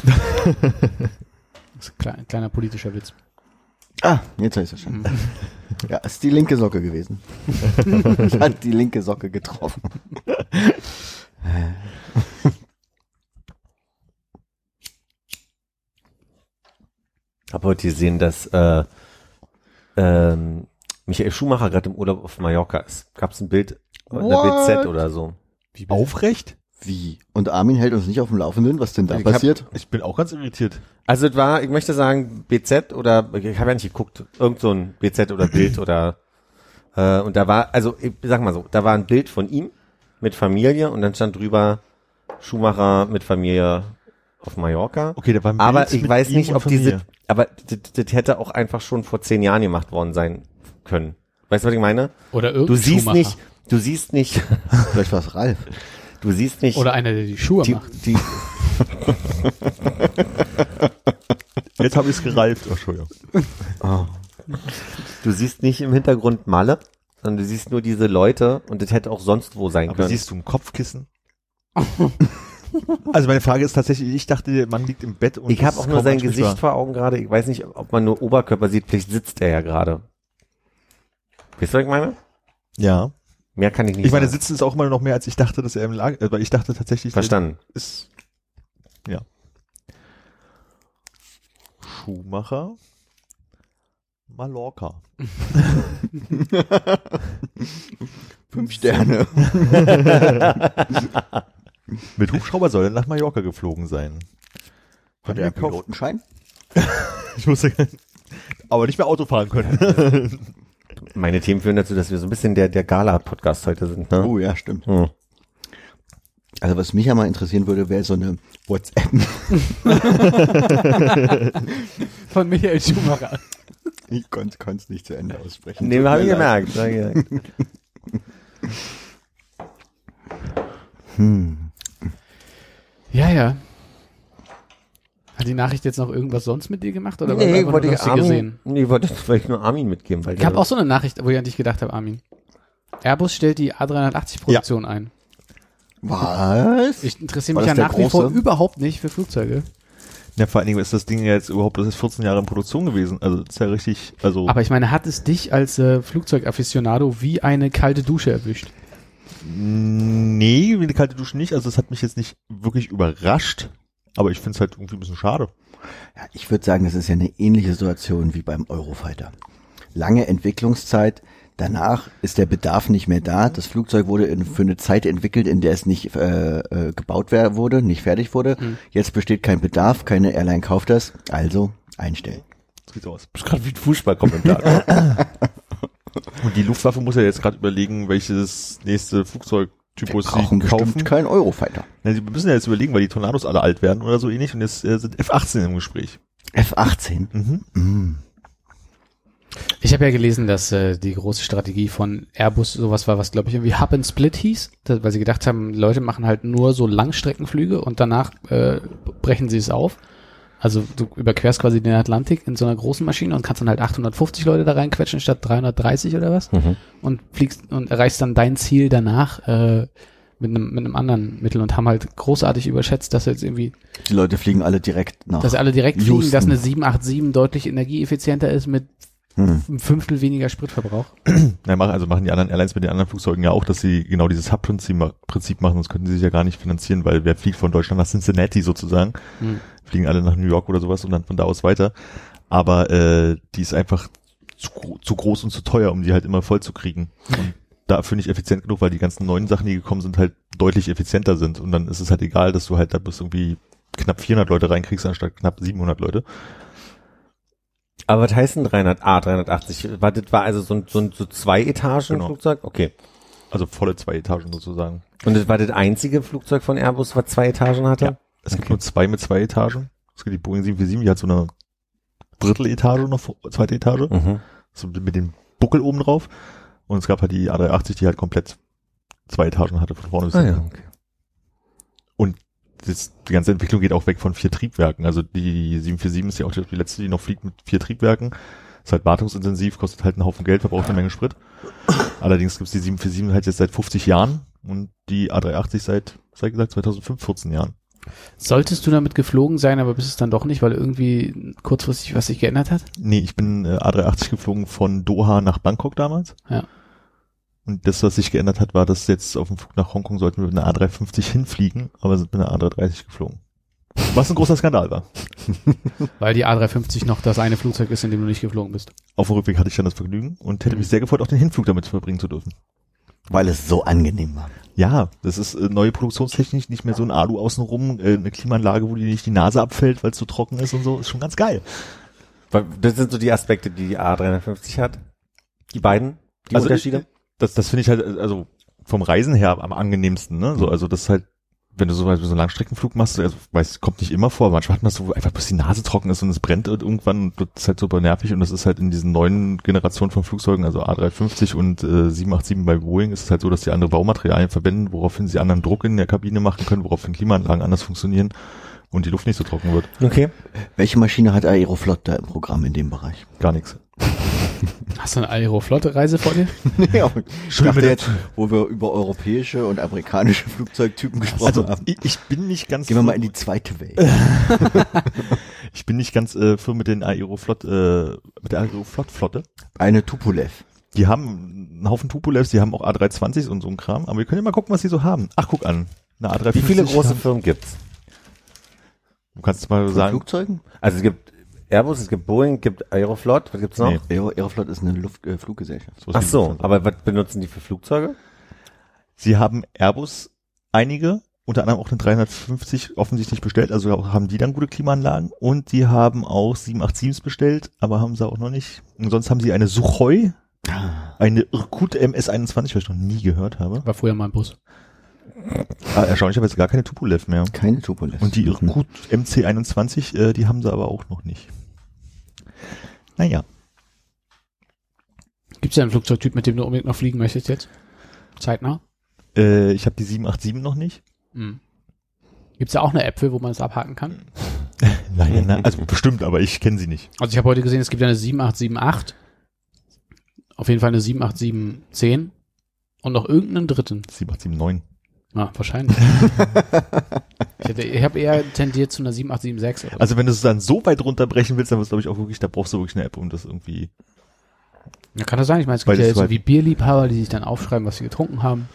Das ist ein kleiner, kleiner politischer Witz. Ah, jetzt habe ich es schon. Ja, ist die linke Socke gewesen. Hat die linke Socke getroffen. habe heute gesehen, dass äh, ähm, Michael Schumacher gerade im Urlaub auf Mallorca ist. Gab es ein Bild in der What? BZ oder so. Aufrecht? Wie? Und Armin hält uns nicht auf dem Laufenden, was denn da Ich hab- passiert? Ich bin auch ganz irritiert. Also es war, ich möchte sagen, BZ oder ich habe ja nicht geguckt, irgend so ein BZ oder Bild oder äh, und da war, also ich sag mal so, da war ein Bild von ihm mit Familie und dann stand drüber Schumacher mit Familie auf Mallorca. Okay, da war ein Aber Bild ich mit weiß ihm nicht, ob Familie. diese, aber das, das hätte auch einfach schon vor zehn Jahren gemacht worden sein können. Weißt du, was ich meine? Oder Du irgendein siehst Schuhmacher. nicht, du siehst nicht, Vielleicht war es Ralf. Du siehst nicht Oder einer, der die Schuhe die, macht. die, Jetzt habe ich es gereift. Oh, Entschuldigung. du siehst nicht im Hintergrund Malle, sondern du siehst nur diese Leute und das hätte auch sonst wo sein Aber können. siehst du ein Kopfkissen? also meine Frage ist tatsächlich, ich dachte, der Mann liegt im Bett und ich habe auch nur sein. Gesicht vor Augen gerade. Ich weiß nicht, ob man nur Oberkörper sieht. Vielleicht sitzt er ja gerade. Weißt du, was ich meine? Ja. Mehr kann ich nicht Ich meine, sagen. sitzen ist auch immer noch mehr, als ich dachte, dass er im Lager, weil ich dachte tatsächlich, Verstanden. ist, ja. Schumacher, Mallorca. Fünf Sterne. Mit Hubschrauber soll er nach Mallorca geflogen sein. Hat er einen Pilotenschein? Ich musste, aber nicht mehr Auto fahren können. Meine Themen führen dazu, dass wir so ein bisschen der, der Gala-Podcast heute sind. Ne? Oh ja, stimmt. Hm. Also was mich ja mal interessieren würde, wäre so eine WhatsApp. Von Michael Schumacher. Ich konnte es nicht zu Ende aussprechen. Nee, habe ich leid. gemerkt. hab ich gemerkt. Ja, ja. Hat die Nachricht jetzt noch irgendwas sonst mit dir gemacht? Oder Nee, wollte ich Armin, gesehen? nee, wollte, ich nur Armin mitgeben, weil Ich habe auch so eine Nachricht, wo ich an dich gedacht habe, Armin. Airbus stellt die A380-Produktion ein. Was? Ich interessiere mich ja nach wie vor überhaupt nicht für Flugzeuge. Ja, vor allen Dingen ist das Ding ja jetzt überhaupt, das ist 14 Jahre in Produktion gewesen. Also ist ja richtig, also Aber ich meine, hat es dich als äh, Flugzeugafficionado wie eine kalte Dusche erwischt? nee, wie eine kalte Dusche nicht. Also es hat mich jetzt nicht wirklich überrascht, aber ich finde es halt irgendwie ein bisschen schade. Ja, ich würde sagen, das ist ja eine ähnliche Situation wie beim Eurofighter. Lange Entwicklungszeit, danach ist der Bedarf nicht mehr da. Das Flugzeug wurde in, für eine Zeit entwickelt, in der es nicht äh, äh, gebaut wurde, nicht fertig wurde. Jetzt besteht kein Bedarf, keine Airline kauft das, also einstellen. So sieht's aus. Das ist gerade wie ein Fußballkommentator. Und die Luftwaffe muss ja jetzt gerade überlegen, welches nächste Flugzeugtypus sie Brauchen kaufen. bestimmt keinen Eurofighter. Ja, sie müssen ja jetzt überlegen, weil die Tornados alle alt werden oder so ähnlich und jetzt äh, sind F-18 im Gespräch. F-18. Mhm. Mm. Ich habe ja gelesen, dass äh, die große Strategie von Airbus sowas war, was glaube ich irgendwie Hub and Split hieß, das, weil sie gedacht haben, Leute machen halt nur so Langstreckenflüge und danach äh, brechen sie es auf. Also du überquerst quasi den Atlantik in so einer großen Maschine und kannst dann halt 850 Leute da reinquetschen statt 330 oder was Mhm. und fliegst und erreichst dann dein Ziel danach äh, mit einem mit einem anderen Mittel und haben halt großartig überschätzt, dass jetzt irgendwie, Die Leute fliegen alle direkt nach. dass alle direkt fliegen, Houston. dass eine 787 deutlich energieeffizienter ist mit Hm. einem Fünftel weniger Spritverbrauch. Ja, also machen die anderen Airlines mit den anderen Flugzeugen ja auch, dass sie genau dieses Hub-Prinzip ma- Prinzip machen, sonst könnten sie sich ja gar nicht finanzieren, weil wer fliegt von Deutschland nach Cincinnati sozusagen, Hm. fliegen alle nach New York oder sowas und dann von da aus weiter. Aber äh, die ist einfach zu, zu groß und zu teuer, um die halt immer voll zu kriegen. Und dafür nicht effizient genug, weil die ganzen neuen Sachen, die gekommen sind, halt deutlich effizienter sind. Und dann ist es halt egal, dass du halt da bis irgendwie knapp 400 Leute reinkriegst, anstatt knapp 700 Leute. Aber was heißt denn 300, A, 380? War, das war also so ein, so ein so zwei Etagen Genau. Flugzeug? Okay. Also volle zwei Etagen sozusagen. Und das war das einzige Flugzeug von Airbus, was zwei Etagen hatte? Ja. Es gibt nur zwei mit zwei Etagen. Es gibt die Boeing 747, die hat so eine Dritteletage noch, zweite Etage, Mhm. so mit dem Buckel oben drauf. Und es gab halt die A380, die halt komplett zwei Etagen hatte, von vorne bis Ah, hinten. ja, okay. Das, die ganze Entwicklung geht auch weg von vier Triebwerken. Also die 747 ist ja auch die letzte, die noch fliegt mit vier Triebwerken. Ist halt wartungsintensiv, kostet halt einen Haufen Geld, verbraucht eine Menge Sprit. Allerdings gibt's die 747 halt jetzt seit 50 Jahren und die A380 seit, seit gesagt, 2005, 14 Jahren. Solltest du damit geflogen sein, aber bist es dann doch nicht, weil irgendwie kurzfristig was sich geändert hat? Nee, ich bin äh, A380 geflogen von Doha nach Bangkok damals. Ja. Und das, was sich geändert hat, war, dass jetzt auf dem Flug nach Hongkong sollten wir mit einer A350 hinfliegen, aber sind mit einer A330 geflogen. Was ein großer Skandal war. Weil die A350 noch das eine Flugzeug ist, in dem du nicht geflogen bist. Auf dem Rückweg hatte ich dann das Vergnügen und hätte mich sehr gefreut, auch den Hinflug damit verbringen zu dürfen. Weil es so angenehm war. Ja, das ist äh, neue Produktionstechnik, nicht mehr so ein Alu außenrum, äh, eine Klimaanlage, wo dir nicht die Nase abfällt, weil es so trocken ist und so, ist schon ganz geil. Das sind so die Aspekte, die die A350 hat. Die beiden, die Also, Unterschiede. Das, das finde ich halt, äh, also vom Reisen her am angenehmsten, ne? So, also das ist halt, wenn du so, so einen Langstreckenflug machst, also, weiß, kommt nicht immer vor, manchmal hat man so einfach, bis die Nase trocken ist und es brennt und irgendwann und das ist halt super nervig und das ist halt in diesen neuen Generationen von Flugzeugen, also A350 und äh, 787 bei Boeing, ist es halt so, dass die andere Baumaterialien verwenden, woraufhin sie anderen Druck in der Kabine machen können, woraufhin Klimaanlagen anders funktionieren und die Luft nicht so trocken wird. Okay. Welche Maschine hat Aeroflot da im Programm in dem Bereich? Gar nichts. Hast du eine Aeroflotte-Reise vor dir? ja, ich Schön dachte mit- jetzt, wo wir über europäische und amerikanische Flugzeugtypen gesprochen Also haben. ich, ich bin nicht ganz Gehen wir mal in die zweite Welt. ich bin nicht ganz äh, firm mit den Aeroflot äh, mit der Aeroflot Flotte. Eine Tupolev. Die haben einen Haufen Tupolevs, die haben auch A320s und so ein Kram, aber wir können ja mal gucken, was die so haben. Ach, guck an. Eine A350. Wie viele große Firmen gibt's? Du kannst mal Von sagen. Flugzeugen? Also es gibt Airbus, es gibt Boeing, es gibt Aeroflot, was gibt's noch? Nee. Aero, Aeroflot ist eine Luft, äh, Fluggesellschaft. sowas Ach so, aber was benutzen die für Flugzeuge? Sie haben Airbus einige, unter anderem auch eine 350 offensichtlich bestellt, also haben die dann gute Klimaanlagen und die haben auch 787s bestellt, aber haben sie auch noch nicht. Und sonst haben sie eine Suchoi, eine Irkut MS21, was ich noch nie gehört habe. War früher mal ein Bus. Ah, erstaunlicherweise gar keine Tupolev mehr. Keine Tupolev. Und die Irkut MC21, äh, die haben sie aber auch noch nicht. Naja. Gibt's ja einen Flugzeugtyp, mit dem du unbedingt noch fliegen möchtest jetzt? Zeitnah? Äh, ich habe die 787 noch nicht. Mhm. Gibt's ja auch eine App für, wo man es abhaken kann? Nein, nein, also bestimmt, aber ich kenne sie nicht. Also ich habe heute gesehen, es gibt ja eine 7878. Auf jeden Fall eine 78710. Und noch irgendeinen dritten. 7879. Ah, wahrscheinlich. ich ich habe eher tendiert zu einer 7876. Oder so. Also wenn du es dann so weit runterbrechen willst, dann wirst du, glaube ich, auch wirklich, da brauchst du wirklich eine App, um das irgendwie. ja, kann das sein? Ich meine, es gibt ja jetzt so halt- wie Bierliebhaber, die sich dann aufschreiben, was sie getrunken haben.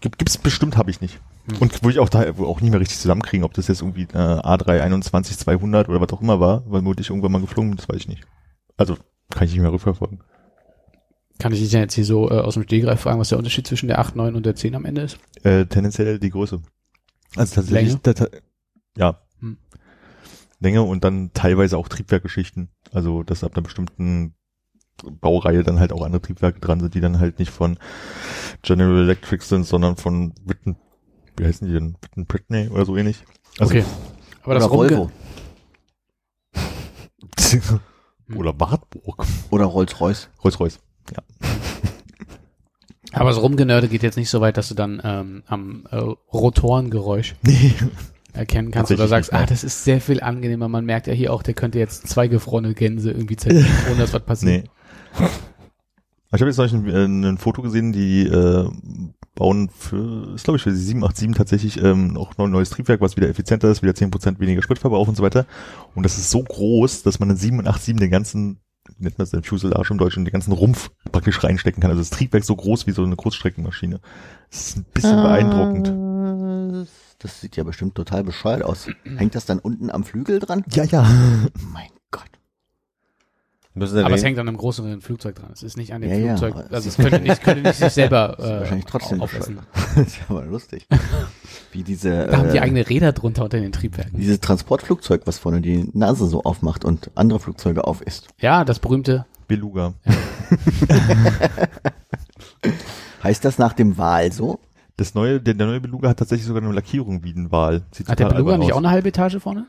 Gibt, gibt's bestimmt, habe ich nicht. Hm. Und wo ich auch da auch nie mehr richtig zusammenkriegen, ob das jetzt irgendwie äh, A321 200 oder was auch immer war, weil wurde ich irgendwann mal geflogen, das weiß ich nicht. Also kann ich nicht mehr rückverfolgen. Kann ich dich denn jetzt hier so äh, aus dem Stegreif fragen, was der Unterschied zwischen der 8, 9 und der 10 am Ende ist? Äh, tendenziell die Größe. Also tatsächlich, Länge? ja. Hm. Länge und dann teilweise auch Triebwerkgeschichten. Also, dass ab einer bestimmten Baureihe dann halt auch andere Triebwerke dran sind, die dann halt nicht von General Electric sind, sondern von Witten, wie heißen die denn? Witten Britney oder so ähnlich. Also, okay. Aber das Volvo. oder Wartburg. Oder Rolls-Royce. Rolls-Royce. Aber das Rumgenörde geht jetzt nicht so weit, dass du dann ähm, am äh, Rotorengeräusch Nee. erkennen kannst oder sagst, ah, das ist sehr viel angenehmer. Man merkt ja hier auch, der könnte jetzt zwei gefrorene Gänse irgendwie zerlegen, ohne dass was passiert. Nee. Ich habe jetzt noch ein, äh, ein Foto gesehen, die äh, bauen für, ist glaube ich für die 787 tatsächlich ähm, auch noch ein neues Triebwerk, was wieder effizienter ist, wieder 10% weniger Spritverbrauch und so weiter. Und das ist so groß, dass man in 787 den ganzen, nennt man es denn, Fuselage im Deutschen, den ganzen Rumpf praktisch reinstecken kann. Also das Triebwerk so groß wie so eine Kurzstreckenmaschine. Das ist ein bisschen beeindruckend. beeindruckend. Das sieht ja bestimmt total bescheuert aus. Hängt das dann unten am Flügel dran? Ja, ja. Mein Gott. Müssen Aber es hängt an einem größeren Flugzeug dran. Es ist nicht an dem Ja, ja, Flugzeug. es also es könnte nicht, könnte nicht sich selber äh, wahrscheinlich trotzdem aufessen. Das ist ja aber lustig. Wie diese, Da haben die äh, eigene Räder drunter unter den Triebwerken. dieses Transportflugzeug, was vorne die Nase so aufmacht und andere Flugzeuge aufisst. Ja, das berühmte. Beluga. Heißt das nach dem Wal so? Das neue, der, der neue Beluga hat tatsächlich sogar eine Lackierung wie ein Wal. Sieht Hat der Beluga nicht aus. auch eine halbe Etage vorne?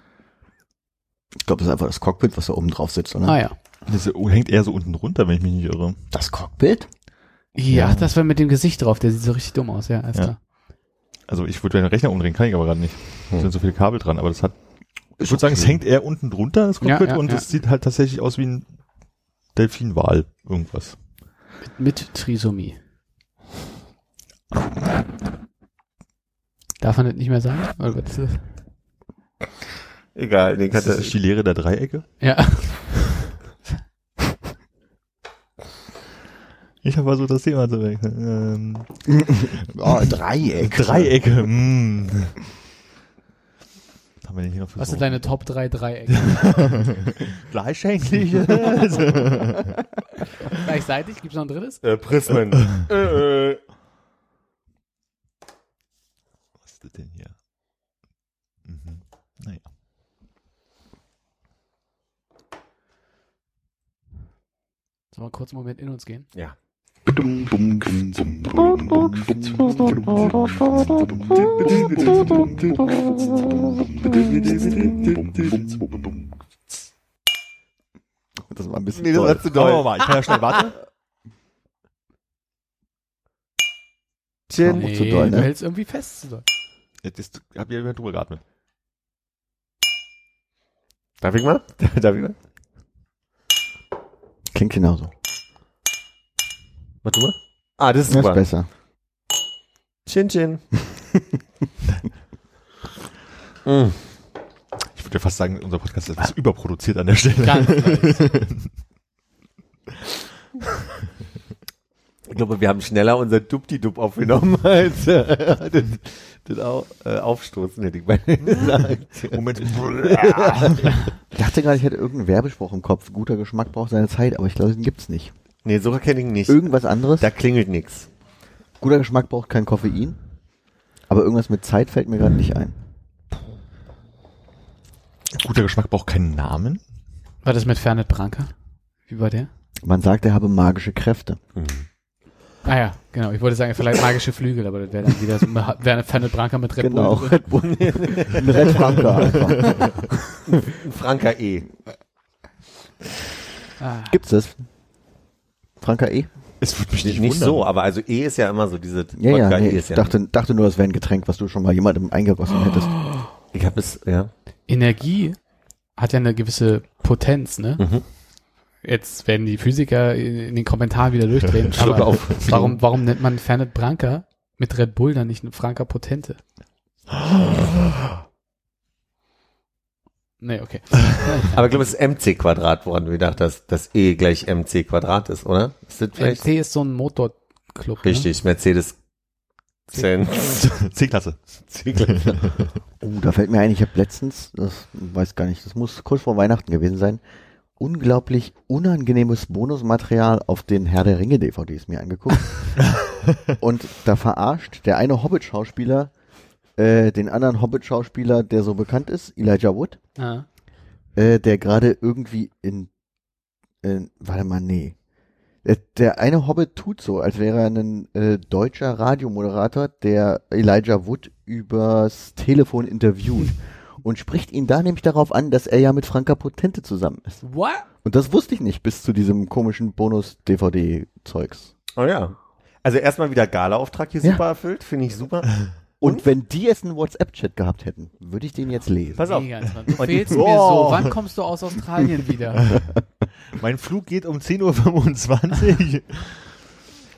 Ich glaube, das ist einfach das Cockpit, was da oben drauf sitzt, oder? Ah ja. Das hängt eher so unten drunter, wenn ich mich nicht irre. Das Cockpit? Ja, Ja. das war mit dem Gesicht drauf. Der sieht so richtig dumm aus. Ja, alles Ja. klar. Also ich würde den Rechner umdrehen, kann ich aber gerade nicht. Da Hm. sind so viele Kabel dran, aber das hat. Ich Ist würde sagen, es okay. hängt eher unten drunter, das Cockpit, ja, und ja. es sieht halt tatsächlich aus wie ein Delfinwal, irgendwas. Mit, mit Trisomie. Darf man das nicht mehr sagen? Ist das? Egal, den Das kann ist nicht die Lehre der Dreiecke. Ja. Ich habe versucht, das Thema zu wechseln. Ähm, Oh, Dreieck. Dreiecke, mm. Was haben wir denn hier noch für Was sind deine Top 3 Dreiecke? Gleichschenkliche? Gleichzeitig? Gibt's noch ein drittes? äh, Prismen. äh, äh. Was ist das denn hier? Mhm. Naja. Sollen wir mal kurz einen Moment in uns gehen? Ja. Das war ein bisschen Nee, das war zu doll. wir mal. Ich kann ja schnell warten. Chin. Nee. zu doll, ne? Du hältst irgendwie fest. Zu doll. Jetzt ist, hab ich ja drüber geatmet. Darf ich mal? Darf ich mal? Klingt genauso. Du mal. Ah, das ist Das ist besser. Chin Chin. mm. Ich würde fast sagen, unser Podcast ist etwas überproduziert an der Stelle. Ganz. Ich glaube, wir haben schneller unser Dupdi-Dub aufgenommen als äh, das, das Au, äh, Aufstoßen, hätte ich mal gesagt. Moment. Ich dachte gerade, ich hätte irgendeinen Werbespruch im Kopf. Guter Geschmack braucht seine Zeit, aber ich glaube, den gibt's nicht. Nee, so kenne ich ihn nicht. Irgendwas anderes? Da klingelt nix. Guter Geschmack braucht kein Koffein. Aber irgendwas mit Zeit fällt mir gerade nicht ein. Guter Geschmack braucht keinen Namen. War das mit Fernet Branca? Wie war der? Man sagt, er habe magische Kräfte. Ah ja, genau. Ich wollte sagen, vielleicht magische Flügel, aber das wäre dann wieder so wäre Fernet Branca mit Red Genau. Bull. Red Bull. Ein Red Franca einfach. Franka E. Ah, Gibt's das? Franka E? Es würde mich Nicht, nicht, wundern. so, aber also E ist ja immer so diese Ja, ja, Wodka nee, E ich ja. dachte, dachte nur, das wäre ein Getränk, was du schon mal jemandem eingegossen hättest. ich habe es, ja. Energie hat ja eine gewisse Potenz, ne? Mhm. Jetzt werden die Physiker in, den Kommentaren wieder durchdrehen. Aber auf. warum, warum nennt man Fernet Branca mit Red Bull dann nicht eine Franca Potente? Nee, okay. Aber ich glaube, es ist MC Quadrat worden, wie gedacht, dass das E gleich MC Quadrat ist, oder? Ist das vielleicht? MC ist so ein Motorclub. Ne? Richtig, Mercedes Zen. C-Klasse. Oh, da fällt mir ein, ich habe letztens, das weiß gar nicht, das muss kurz vor Weihnachten gewesen sein, unglaublich unangenehmes Bonusmaterial auf den Herr der Ringe DVDs mir angeguckt. Und da verarscht der eine Hobbit-Schauspieler äh, den anderen Hobbit-Schauspieler, der so bekannt ist, Elijah Wood, Ah. äh, der gerade irgendwie in, in, warte mal, nee. Der, der eine Hobbit tut so, als wäre er ein äh, deutscher Radiomoderator, der Elijah Wood übers Telefon interviewt und spricht ihn da nämlich darauf an, dass er ja mit Franka Potente zusammen ist. What? Und das wusste ich nicht bis zu diesem komischen Bonus-DVD-Zeugs. Oh ja. Also erstmal wieder Gala-Auftrag hier Ja. super erfüllt, finde ich super. Und, wenn die jetzt einen WhatsApp-Chat gehabt hätten, würde ich den jetzt lesen. Pass auf. Mega. Du fehlst mir Oh. so. Wann kommst du aus Australien wieder? Mein Flug geht um 10.25 Uhr.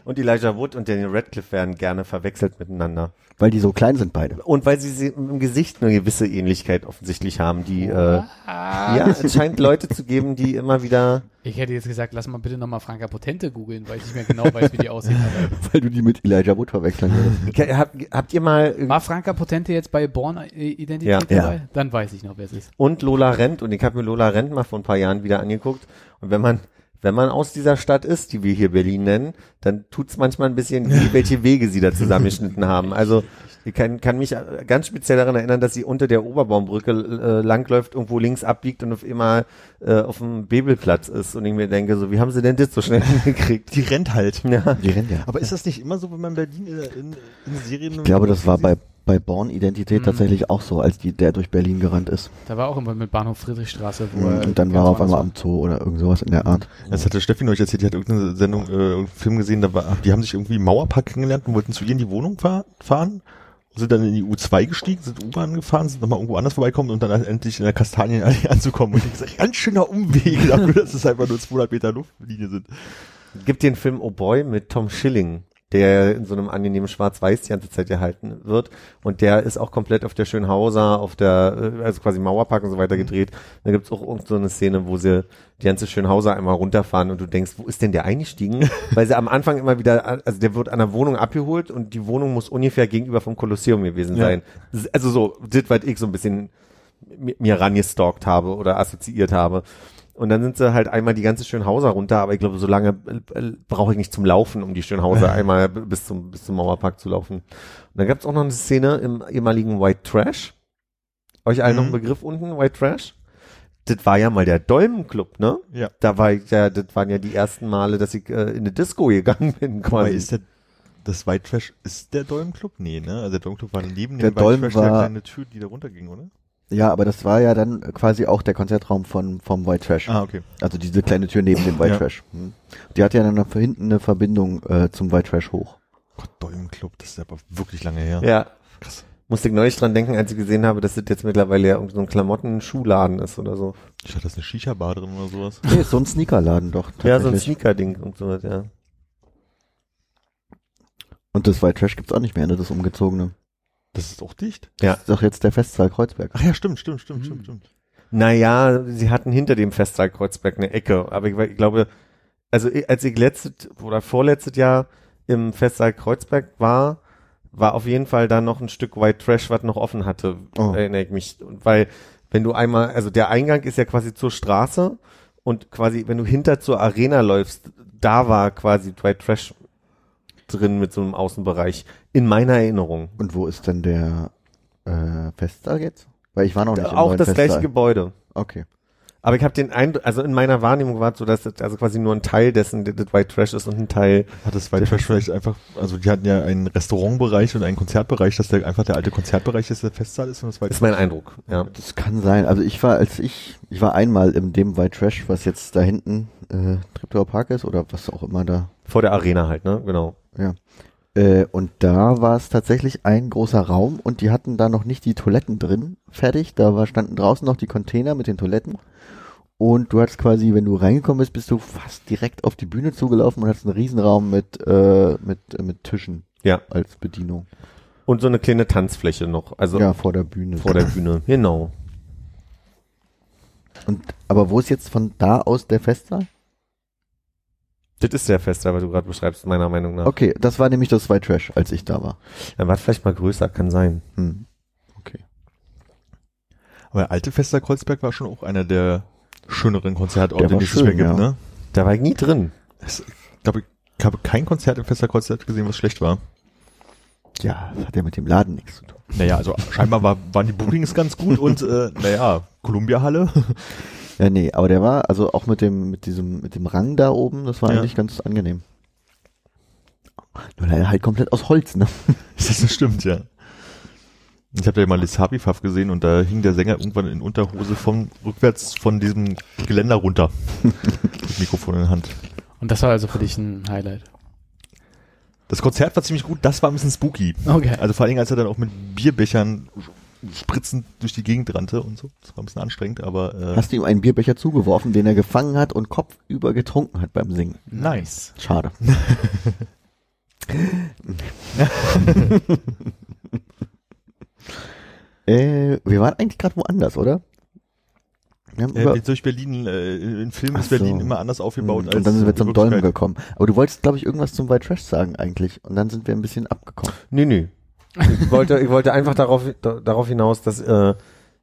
Und Elijah Wood und Daniel Radcliffe werden gerne verwechselt miteinander. Weil die so klein sind beide. Und weil sie, sie im Gesicht eine gewisse Ähnlichkeit offensichtlich haben, die, äh, ja, es scheint Leute zu geben, die immer wieder, Ich hätte jetzt gesagt, lass mal bitte nochmal Franka Potente googeln, weil ich nicht mehr genau weiß, wie die aussehen. Aber Weil du die mit Elijah Wood verwechseln würdest. Ke- habt, habt ihr mal, war Franka Potente jetzt bei Born Identität Ja. dabei? Ja. Dann weiß ich noch, wer es ist. und Lola Rent, und ich habe mir Lola Rent mal vor ein paar Jahren wieder angeguckt, und wenn man, wenn man aus dieser Stadt ist, die wir hier Berlin nennen, dann tut's manchmal ein bisschen, wie, welche Wege sie da zusammengeschnitten haben. Also ich kann, kann mich ganz speziell daran erinnern, dass sie unter der Oberbaumbrücke äh, langläuft, irgendwo links abbiegt und auf immer äh, auf dem Bebelplatz ist. Und ich mir denke, so, wie haben sie denn das so schnell hingekriegt? Die rennt halt. Ja. Die rennen ja. Aber ist das nicht immer so, wenn man Berlin in, in, in Serien... Ich glaube, das war bei, bei Born-Identität Mhm. tatsächlich auch so, als die, der durch Berlin gerannt ist. Da war auch immer mit Bahnhof Friedrichstraße, wo er Und dann war er auf einmal am Zoo oder irgend sowas in der Art. Das hatte Steffi neulich erzählt, die hat irgendeine Sendung, äh, irgendeinen Film gesehen, da war, die haben sich irgendwie im Mauerpark kennengelernt und wollten zu ihr in die Wohnung fahr, fahren, sind dann in die U2 gestiegen, sind U-Bahn gefahren, sind nochmal irgendwo anders vorbeikommen und dann endlich in der Kastanienallee anzukommen. Und ich gesagt, ganz schöner Umweg dafür, dass es einfach nur 200 Meter Luftlinie sind. Gibt den Film Oh Boy mit Tom Schilling, der in so einem angenehmen Schwarz-Weiß die ganze Zeit gehalten wird. Und der ist auch komplett auf der Schönhauser, auf der, äh, also quasi Mauerpark und so weiter gedreht. Da gibt's auch irgend so eine Szene, wo sie die ganze Schönhauser einmal runterfahren und du denkst, wo ist denn der eingestiegen? Weil sie am Anfang immer wieder, also der wird an der Wohnung abgeholt und die Wohnung muss ungefähr gegenüber vom Kolosseum gewesen Ja. sein. Also so, das, was ich so ein bisschen mi- mir rangestalkt habe oder assoziiert habe. Und dann sind sie halt einmal die ganze Schönhauser runter, aber ich glaube, so lange äh, brauche ich nicht zum Laufen, um die Schönhauser einmal bis zum, bis zum Mauerpark zu laufen. Und dann gab es auch noch eine Szene im ehemaligen White Trash. Euch allen noch ein Mhm. Begriff unten, White Trash? Das war ja mal der Dolmenclub, ne? Ja. Da war ich ja, das waren ja die ersten Male, dass ich äh, in eine Disco gegangen bin, Aber quasi. ist der, das White Trash, ist der Dolm Club? Nee, ne? Also der Dolm Club war neben Der dem White Dolm Trash war- der kleine Tür, die da runterging, oder? Ja, aber das war ja dann quasi auch der Konzertraum von, vom White Trash. Ah, okay. Also diese kleine Tür neben dem White Ja. Trash. Hm. Die hat ja dann noch hinten eine Verbindung äh, zum White Trash hoch. Gott, Dolm Club, das ist aber wirklich lange her. Ja. Krass. Musste ich neulich dran denken, als ich gesehen habe, dass das jetzt mittlerweile ja irgend so ein Klamotten-Schuhladen ist oder so. Ich dachte, das ist eine Shisha-Bar drin oder sowas. Nee, ist so ein Sneakerladen doch. Ja, so ein. Sneaker-Ding und so, ja. Und das White Trash gibt's auch nicht mehr, ne? Das umgezogene. Das ist auch dicht? Ja. Das ist doch jetzt der Festsaal Kreuzberg. Ach ja, stimmt, stimmt, stimmt, Mhm. stimmt, stimmt. Naja, sie hatten hinter dem Festsaal Kreuzberg eine Ecke, aber ich, ich glaube, also als ich letztes oder vorletztes Jahr im Festsaal Kreuzberg war, war auf jeden Fall da noch ein Stück White Trash, was noch offen hatte, Oh. erinnere ich mich. Und weil, wenn du einmal, also der Eingang ist ja quasi zur Straße und quasi, wenn du hinter zur Arena läufst, da war quasi White Trash drin mit so einem Außenbereich, in meiner Erinnerung. Und wo ist denn der äh, Festsaal jetzt? Weil ich war noch nicht im Auch das Festsaal. gleiche Gebäude. Okay. Aber ich habe den Eindruck, also in meiner Wahrnehmung war es so, dass das also quasi nur ein Teil dessen das White Trash ist und ein Teil. Hat das White Trash vielleicht einfach, also die hatten ja einen Restaurantbereich und einen Konzertbereich, dass der einfach der alte Konzertbereich ist, der Festsaal ist und das White ist mein Eindruck, ja. Das kann sein. Also ich war, als ich, ich war einmal in dem White Trash, was jetzt da hinten äh, Treptower Park ist oder was auch immer da. Vor der Arena halt, ne? Genau. Ja. Äh, und da war es tatsächlich ein großer Raum und die hatten da noch nicht die Toiletten drin fertig. Da war, standen draußen noch die Container mit den Toiletten. Und du hattest quasi, wenn du reingekommen bist, bist du fast direkt auf die Bühne zugelaufen und hattest einen Riesenraum mit, äh, mit, äh, mit Tischen Ja. als Bedienung. Und so eine kleine Tanzfläche noch. Also ja, vor der Bühne. vor der Bühne. Genau. Und, aber wo ist jetzt von da aus der Festsaal? Das ist der Fester, was du gerade beschreibst, meiner Meinung nach. Okay, das war nämlich das White Trash, als ich da war. Dann war es vielleicht mal größer, kann sein. Hm. Okay. Aber der alte Fester Kreuzberg war schon auch einer der schöneren Konzertorte, die es nicht mehr schön, gibt, ja. ne? Da war ich nie drin. Es, ich glaube, ich habe kein Konzert im Fester Kreuzberg gesehen, was schlecht war. Ja, das hat ja mit dem Laden nichts zu tun. Naja, also scheinbar war, waren die Bookings ganz gut und äh, naja, Columbia Halle. Ja, nee, aber der war, also auch mit dem, mit diesem, mit dem Rang da oben, das war Ja. eigentlich ganz angenehm. Nur leider halt komplett aus Holz, ne? Das stimmt, ja. Ich habe da ja mal Lissabi Pfaff gesehen und da hing der Sänger irgendwann in Unterhose von rückwärts von diesem Geländer runter. mit Mikrofon in der Hand. Und das war also für dich ein Highlight. Das Konzert war ziemlich gut, das war ein bisschen spooky. Okay. Also vor allen Dingen, als er dann auch mit Bierbechern spritzend durch die Gegend rannte und so. Das war ein bisschen anstrengend, aber äh, Hast du ihm einen Bierbecher zugeworfen, den er gefangen hat und kopfüber getrunken hat beim Singen. nice. Schade. äh, wir waren eigentlich gerade woanders, oder? Über, Äh, durch Berlin, äh, in Filmen Ach ist Berlin so. immer anders aufgebaut und als dann sind wir zum Dolmen gekommen. Aber du wolltest, glaube ich, irgendwas zum White Trash sagen eigentlich. Und dann sind wir ein bisschen abgekommen. Nö, nö. Ich wollte, ich wollte einfach darauf, da, darauf hinaus, dass äh,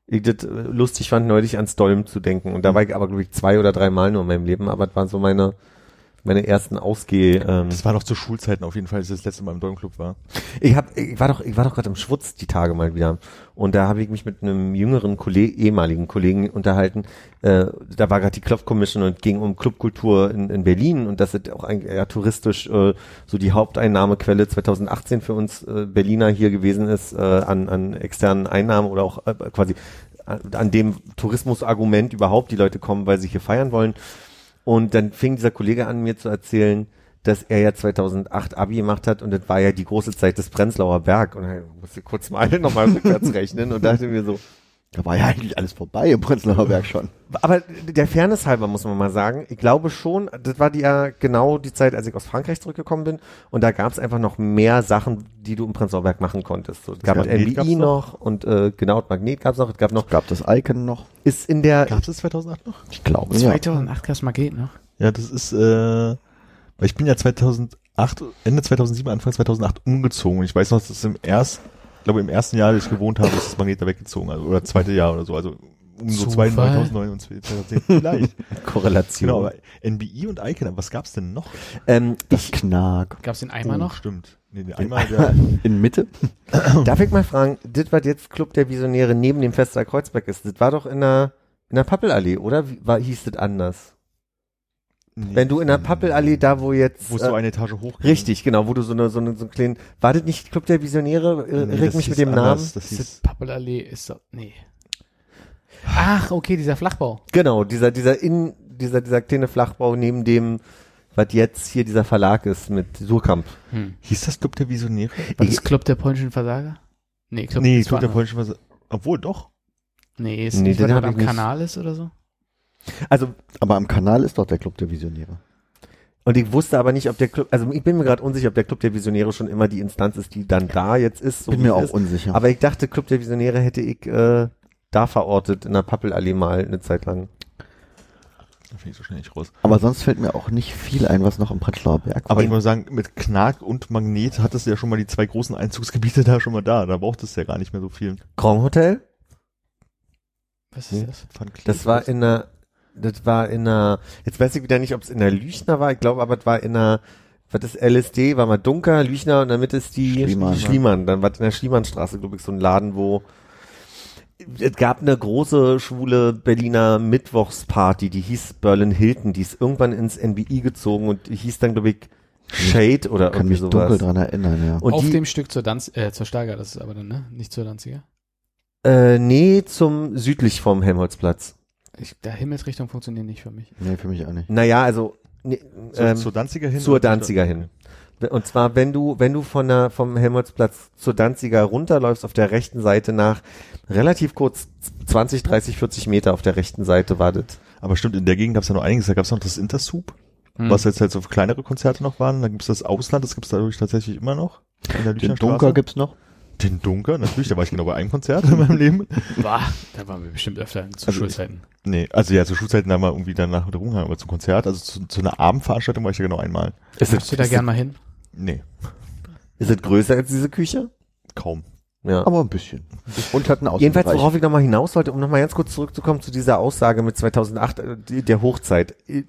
ich das äh, lustig fand, neulich ans Dolm zu denken. Und da war ich aber, glaube ich, zwei oder drei Mal nur in meinem Leben, aber das waren so meine, meine ersten Ausgeh. Ähm, Das war noch zu Schulzeiten auf jeden Fall, als ich das letzte Mal im Dolmenclub war. Ich hab, ich war doch, ich war doch gerade im Schwutz die Tage mal wieder. Und da habe ich mich mit einem jüngeren Kollegen, ehemaligen Kollegen unterhalten. Äh, da war gerade die Klopf-Commission und ging um Clubkultur in, in Berlin und das ist auch ein, ja, touristisch äh, so die Haupteinnahmequelle 2018 für uns äh, Berliner hier gewesen ist äh, an, an externen Einnahmen oder auch äh, quasi an, an dem Tourismusargument überhaupt die Leute kommen, weil sie hier feiern wollen. Und dann fing dieser Kollege an, mir zu erzählen, dass er ja 2008 Abi gemacht hat und das war ja die große Zeit des Prenzlauer Berg. Und dann musste ich kurz mal nochmal rückwärts rechnen und dachte mir so, Da war ja eigentlich alles vorbei im Prenzlauer Berg schon. aber der Fairness halber muss man mal sagen, ich glaube schon, das war die ja genau die Zeit, als ich aus Frankreich zurückgekommen bin und da gab es einfach noch mehr Sachen, die du im Prenzlauer Berg machen konntest. So, es gab Magnet MBI gab's noch und äh, genau, das Magnet gab es noch, es gab noch, Gab das Icon noch? ist in der, Gab es das 2008 noch? Ich glaube, ja. 2008 gab's Magnet noch. Ja, das ist, äh, weil ich bin ja 2008, Ende 2007, Anfang 2008 umgezogen. Ich weiß noch, dass es im ersten, glaube im ersten Jahr, das ich gewohnt habe, ist das Magnet da weggezogen, also, oder zweite Jahr oder so, also um so Zufall? 2009 und 2010 vielleicht. Korrelation. genau, aber NBI und Icon, aber was gab's denn noch? ähm, Das Knark. Gab's den Eimer Oh, noch? Stimmt. Nee, nee, einmal der, In Mitte? Darf ich mal fragen, das, was jetzt Club der Visionäre neben dem Fester Kreuzberg ist, das war doch in der, in der Pappelallee, oder? Wie, war, hieß das anders? Nee, Wenn du in der Pappelallee, da wo jetzt... wo es äh, so eine Etage hoch. Richtig, genau, wo du so eine, so eine, so einen kleinen, war das nicht Club der Visionäre? Äh, Nee, Reg mich mit dem anders, Namen. Das hieß, Pappelallee ist doch, nee. Ach, okay, dieser Flachbau. Genau, dieser, dieser in, dieser, dieser kleine Flachbau neben dem, was jetzt hier dieser Verlag ist mit Surkamp. Hm. hieß das Club der Visionäre? War das Club der polnischen Versager? Nee, Club, nee, Club der polnischen Vers- Obwohl, doch. Nee, ist Nee, nicht, den weil ich am. Kanal ist oder so? Also, Aber am Kanal ist doch der Club der Visionäre. und ich wusste aber nicht, ob der Club, also ich bin mir gerade unsicher, ob der Club der Visionäre schon immer die Instanz ist, die dann da jetzt ist. So Bin mir auch ist. unsicher. Aber ich dachte, Club der Visionäre hätte ich äh, da verortet, in der Pappelallee mal eine Zeit lang. Da finde ich so schnell nicht raus. Aber sonst fällt mir auch nicht viel ein, was noch im Prenzlauer Berg. Aber ich muss sagen, mit Knark und Magnet hattest du ja schon mal die zwei großen Einzugsgebiete da schon mal da. Da brauchtest du ja gar nicht mehr so viel. Grand Hotel? Was ist das? Van Cleef Das war in einer, das war in einer, jetzt weiß ich wieder nicht, ob es in der Lüchner war, ich glaube aber, es war in einer, was ist LSD, war mal Dunker, Lüchner und damit ist die Schliemann. Schliemann. Dann war in der Schliemannstraße, glaube ich, so ein Laden, wo es gab eine große schwule Berliner Mittwochsparty, die hieß Berlin Hilton, die ist irgendwann ins NBI gezogen und die hieß dann, glaube ich, Shade oder Kann irgendwie mich dunkel sowas. dran erinnern, ja. Und Auf die, dem Stück zur Danz, äh, zur Steiger, das ist aber dann, ne? Nicht zur Danziger. äh, nee, zum südlich vom Helmholtzplatz. Ich, der Himmelsrichtung funktioniert nicht für mich. Nee, für mich auch nicht. Naja, also nee, Zur, ähm, zur Danziger hin? zur Danziger hin. Und zwar, wenn du, wenn du von der, vom Helmholtzplatz zur Danziger runterläufst, auf der rechten Seite nach relativ kurz 20, 30, 40 Meter auf der rechten Seite war das. Aber stimmt, in der Gegend gab es ja noch einiges. Da gab es noch das Intersoup, Hm. was jetzt halt so kleinere Konzerte noch waren. Dann gibt es das Ausland, das gibt es dadurch tatsächlich immer noch. In der Den. Dunker gibt's noch? Den Dunker, natürlich, da war ich genau bei einem Konzert in meinem Leben. Boah, da waren wir bestimmt öfter zu Also Schulzeiten. Nee, also ja, zu Schulzeiten haben wir irgendwie danach wieder rumgegangen, aber zum Konzert, also zu, zu einer Abendveranstaltung war ich ja genau einmal. Ist Möchtest du da gern mal hin? Nee, ist es größer als diese Küche? kaum. Ja. Aber ein bisschen. Und hat einen Jedenfalls, Außenbereich. worauf ich nochmal hinaus wollte, um nochmal ganz kurz zurückzukommen zu dieser Aussage mit 2008, äh, die- der Hochzeit. Äh,